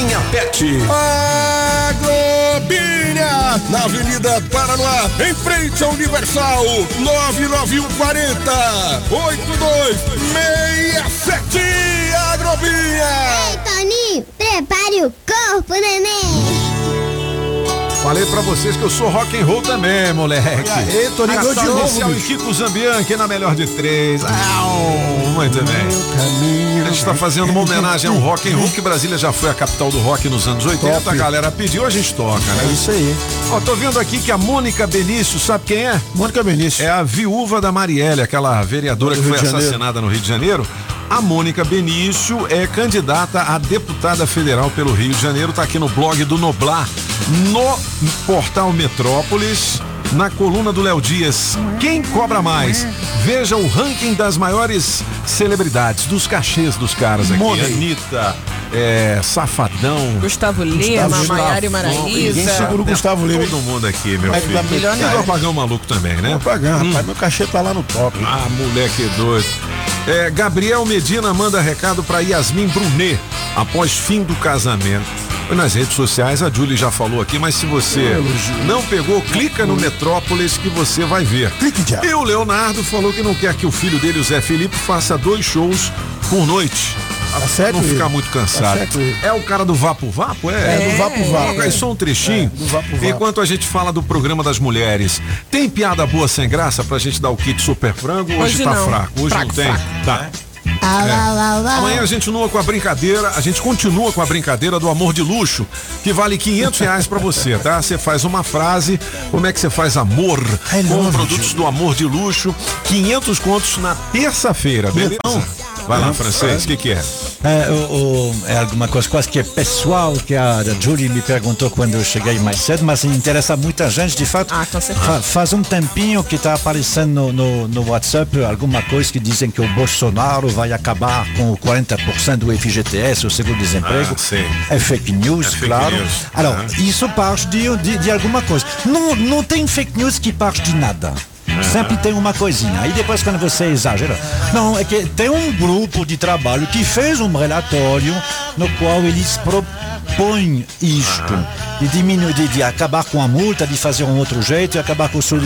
PET. Agrobinha, na Avenida Paraná, em frente ao Universal, 99140 8267 Agrobinha. Ei, Toninho, prepare o corpo, neném. Falei pra vocês que eu sou rock and roll também, moleque. E aí, Toninho, Capital de novo, bicho. Kiko Zambianchi na melhor de três. Au, muito bem. A gente está fazendo uma homenagem ao rock and roll, que Brasília já foi a capital do rock nos anos 80. Top. A galera pediu, a gente toca, né? É isso aí. Ó, tô vendo aqui que a Mônica Benício, sabe quem é? Mônica Benício. É a viúva da Marielle, aquela vereadora Do que Rio foi assassinada no Rio de Janeiro. A Mônica Benício é candidata a deputada federal pelo Rio de Janeiro, tá aqui no blog do Noblar, no portal Metrópolis. Na coluna do Léo Dias, quem cobra mais? Veja o ranking das maiores celebridades, dos cachês dos caras aqui. Money. Anitta, é, Safadão. Gustavo Lima, Maiara e. Maraísa. Ninguém segura o Gustavo Lima. Todo mundo aqui, meu Mas filho. tá milionário. E do apagão maluco também, né? Vou pagar, rapaz. Meu cachê tá lá no top. Ah, moleque doido. É, Gabriel Medina manda recado pra Yasmin Brunet após fim do casamento. Nas redes sociais, a Julie já falou aqui, mas se você não pegou, clica no Metrópolis que você vai ver. Clique já. E o Leonardo falou que não quer que o filho dele, o Zé Felipe, faça dois shows por noite. Tá certo não ficar muito cansado. Tá certo é o cara do Vapo Vapo? É, É, do Vapo Vapo. Coloca aí só um trechinho. É, do Vapo Vapo. Enquanto a gente fala do programa das mulheres. Tem piada boa sem graça pra gente dar o kit super frango? Hoje, Hoje tá não. fraco. Hoje Fraco, não tem. fraco. Tá. Au, É. Amanhã a gente continua com a brincadeira, a gente continua com a brincadeira do amor de luxo, que vale 500 reais pra você, tá? Você faz uma frase, como é que você faz amor com produtos do amor de luxo, 500 contos na terça-feira, beleza? Vai lá, francês, o que que é? É, o- o- é alguma coisa quase que é pessoal que a, Julie me perguntou quando eu cheguei mais cedo, mas interessa muita gente, de fato. Ah, com certeza. Fa- faz um tempinho que está aparecendo no, no, no WhatsApp alguma coisa que dizem que o Bolsonaro vai acabar com o 40% do FGTS, o seguro-desemprego. Ah. É fake news, É fake claro. news. Alors, Ah. isso parte de, de, de alguma coisa. Não, não tem fake news que parte de nada. Sempre tem uma coisinha. Aí depois quando você exagera. Não, é que tem um grupo de trabalho que fez um relatório no qual eles propõem isto. De diminuir, de, de acabar com a multa, de fazer um outro jeito e acabar com o sul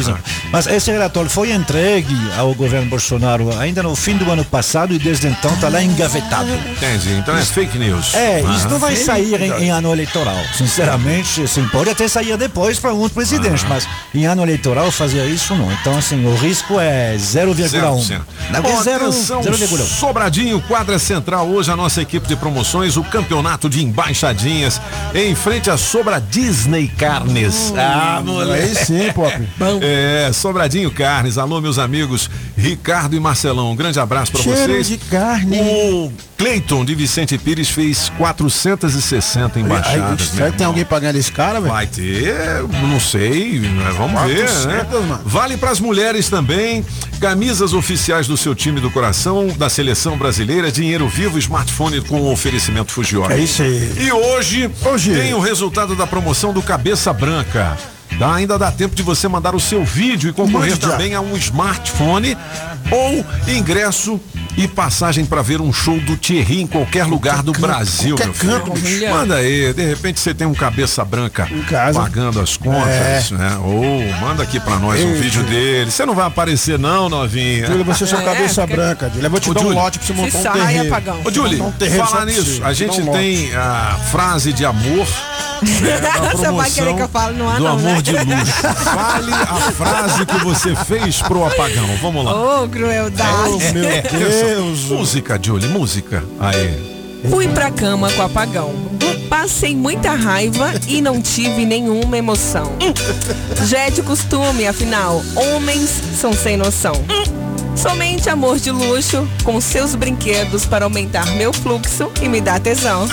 Mas esse relatório foi entregue ao governo Bolsonaro ainda no fim do ano passado e desde então está lá engavetado. Entendi, então é fake news. É, isso não vai sair em, em ano eleitoral. Sinceramente, assim, pode até sair depois para um outro presidente, mas em ano eleitoral fazer isso não. Então, assim, o risco é 0,1. Não, Bom, é zero- atenção, 0,1. Sobradinho, quadra central, hoje a nossa equipe de promoções, o campeonato de embaixadinhas, em frente a Sobradinho. Disney Carnes. ah, moleque. aí sim, Pop. É, Sobradinho Carnes. Alô, meus amigos Ricardo e Marcelão. Um grande abraço pra Cheiro vocês. de carne. O Cleiton de Vicente Pires fez 460 embaixadas. Aí, será que tem alguém pagando esse cara, velho? Vai ter, não sei, né? vamos ver, 400, né? mano. Vale para as mulheres também, camisas oficiais do seu time do coração, da seleção brasileira, dinheiro vivo, smartphone com oferecimento Fujiora. É isso aí. E hoje, tem o resultado da promoção do Cabeça Branca. Dá, ainda dá tempo de você mandar o seu vídeo e concorrer também a um smartphone ou ingresso e passagem para ver um show do Thierry em qualquer lugar do Brasil, meu filho. canto, bicho. Manda aí, de repente você tem um cabeça branca casa. pagando as contas, É. né? Ou manda aqui pra nós um Ei, vídeo Júlio. dele. Você não vai aparecer não, novinha. Júlio, você é sua cabeça branca, Júlio. Eu vou te Ô, dar um Júlio. lote pra você montar um saia, terreiro. apagão. Ô, um terreiro falar nisso, a Te gente um tem a frase de amor. Né, da Você vai promoção querer que eu fale no ar, do não, amor né? de luxo. Fale a frase que você fez pro apagão. Vamos lá. Ô, crueldade. Oh, meu É, Deus. Música, Julie, música. Aí. Fui pra cama com apagão. Passei muita raiva e não tive nenhuma emoção. Já é de costume, afinal, homens são sem noção. Somente amor de luxo, com seus brinquedos para aumentar meu fluxo e me dar tesão.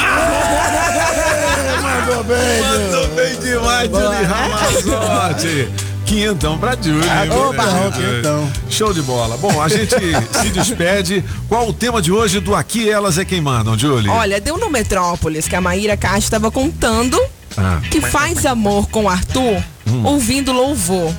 Bem, Mandou bem demais, Julie Ramazotti. Quinhentão pra Julie. Ah, opa, Deus. quinhentão. Show de bola. Bom, a gente [laughs] se despede. Qual o tema de hoje do Aqui Elas é Quem Mandam, Julie? Olha, deu no Metrópolis que a Maíra Castro estava contando Ah, que faz amor com o Arthur ouvindo louvor.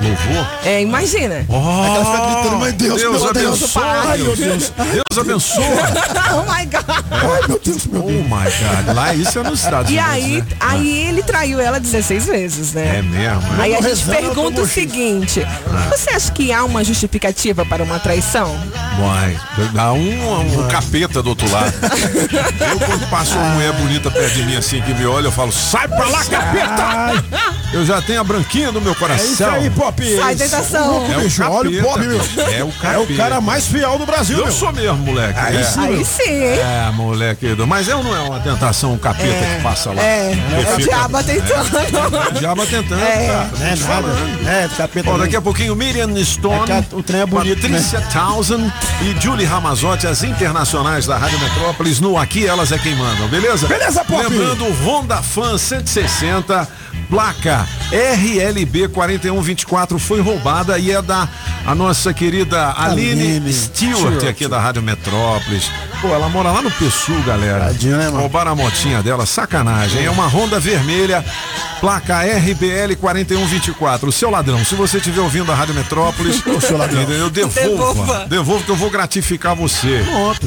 Louvor? É, imagina. Oh, Aquela fica gritando, mas Deus, Deus meu Deus. abençoe. Ai, meu Deus. Deus abençoe. [laughs] oh my God. Ai, meu Deus, meu Oh my God. Lá isso é nos Estados E Unidos. aí, né? aí ele traiu ela 16 vezes, né? É mesmo. né? Aí a gente rezando, pergunta o seguinte: você acha que há uma justificativa para uma traição? Vai. Dá um, um capeta do outro lado. [laughs] Eu quando passo uma mulher bonita perto de mim assim que me olha, eu falo, sai pra lá, capeta! Eu já tenho a branquinha do meu É isso coração. aí, Pop. Sai tentação. É o bicho, olha o Pop, meu. É o É o cara mais fiel do Brasil, Eu meu. sou mesmo, moleque. Aí é. sim. Aí sim, hein? É, moleque. Mas eu não é uma tentação, um capeta que passa lá. É, é o diabo tentando. É, o diabo tentando, É. cara. Não é nada. É, capeta. Bom, daqui a pouquinho Miriam Stone, É o trem é bonito, Patrícia Townsend e Julie Ramazotti, as internacionais da Rádio Metrópolis, no Aqui Elas é Quem Mandam, beleza? Beleza, Pop. Lembrando, Honda Fan 160, placa RLB 4124 foi roubada e é da a nossa querida Aline, Aline Stewart, Stewart. aqui da Rádio Metrópolis. Pô, ela mora lá no Pessu, galera. Tadinha, né, mano? Roubaram a motinha dela, sacanagem. É uma Honda vermelha, placa RBL 4124. Seu ladrão, se você estiver ouvindo a Rádio Metrópolis, [laughs] Ô, seu ladrão. eu devolva. Devolva. Devolva que eu vou gratificar você.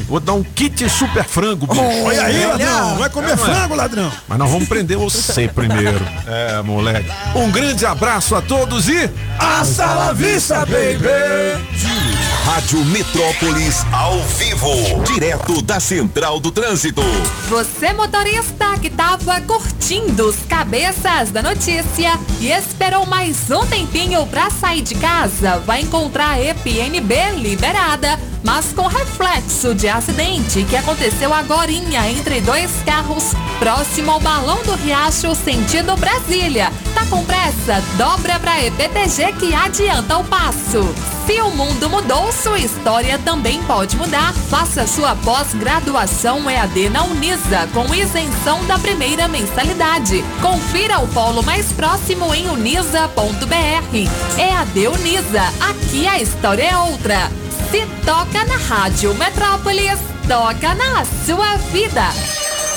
Vou dar um kit super frango, bicho. Olha aí, ladrão. Vai comer é? frango, ladrão. Mas nós vamos prender você primeiro. É, moleque. Um grande abraço a todos e. Hasta la vista, baby. Rádio Metrópolis ao vivo, direto da Central do Trânsito. Você motorista que tava curtindo os cabeças da notícia e esperou mais um tempinho pra sair de casa, vai encontrar a EPNB liberada, mas com reflexo de acidente que aconteceu agorinha entre dois carros próximo ao Balão do Riacho sentido Brasília. Tá com pressa? Dobra pra EPTG que adianta o passo. Se o mundo mudou, sua história também pode mudar. Faça sua pós-graduação EAD na Unisa, com isenção da primeira mensalidade. Confira o polo mais próximo em unisa.br. EAD Unisa, aqui a história é outra. Se toca na Rádio Metrópolis, toca na sua vida.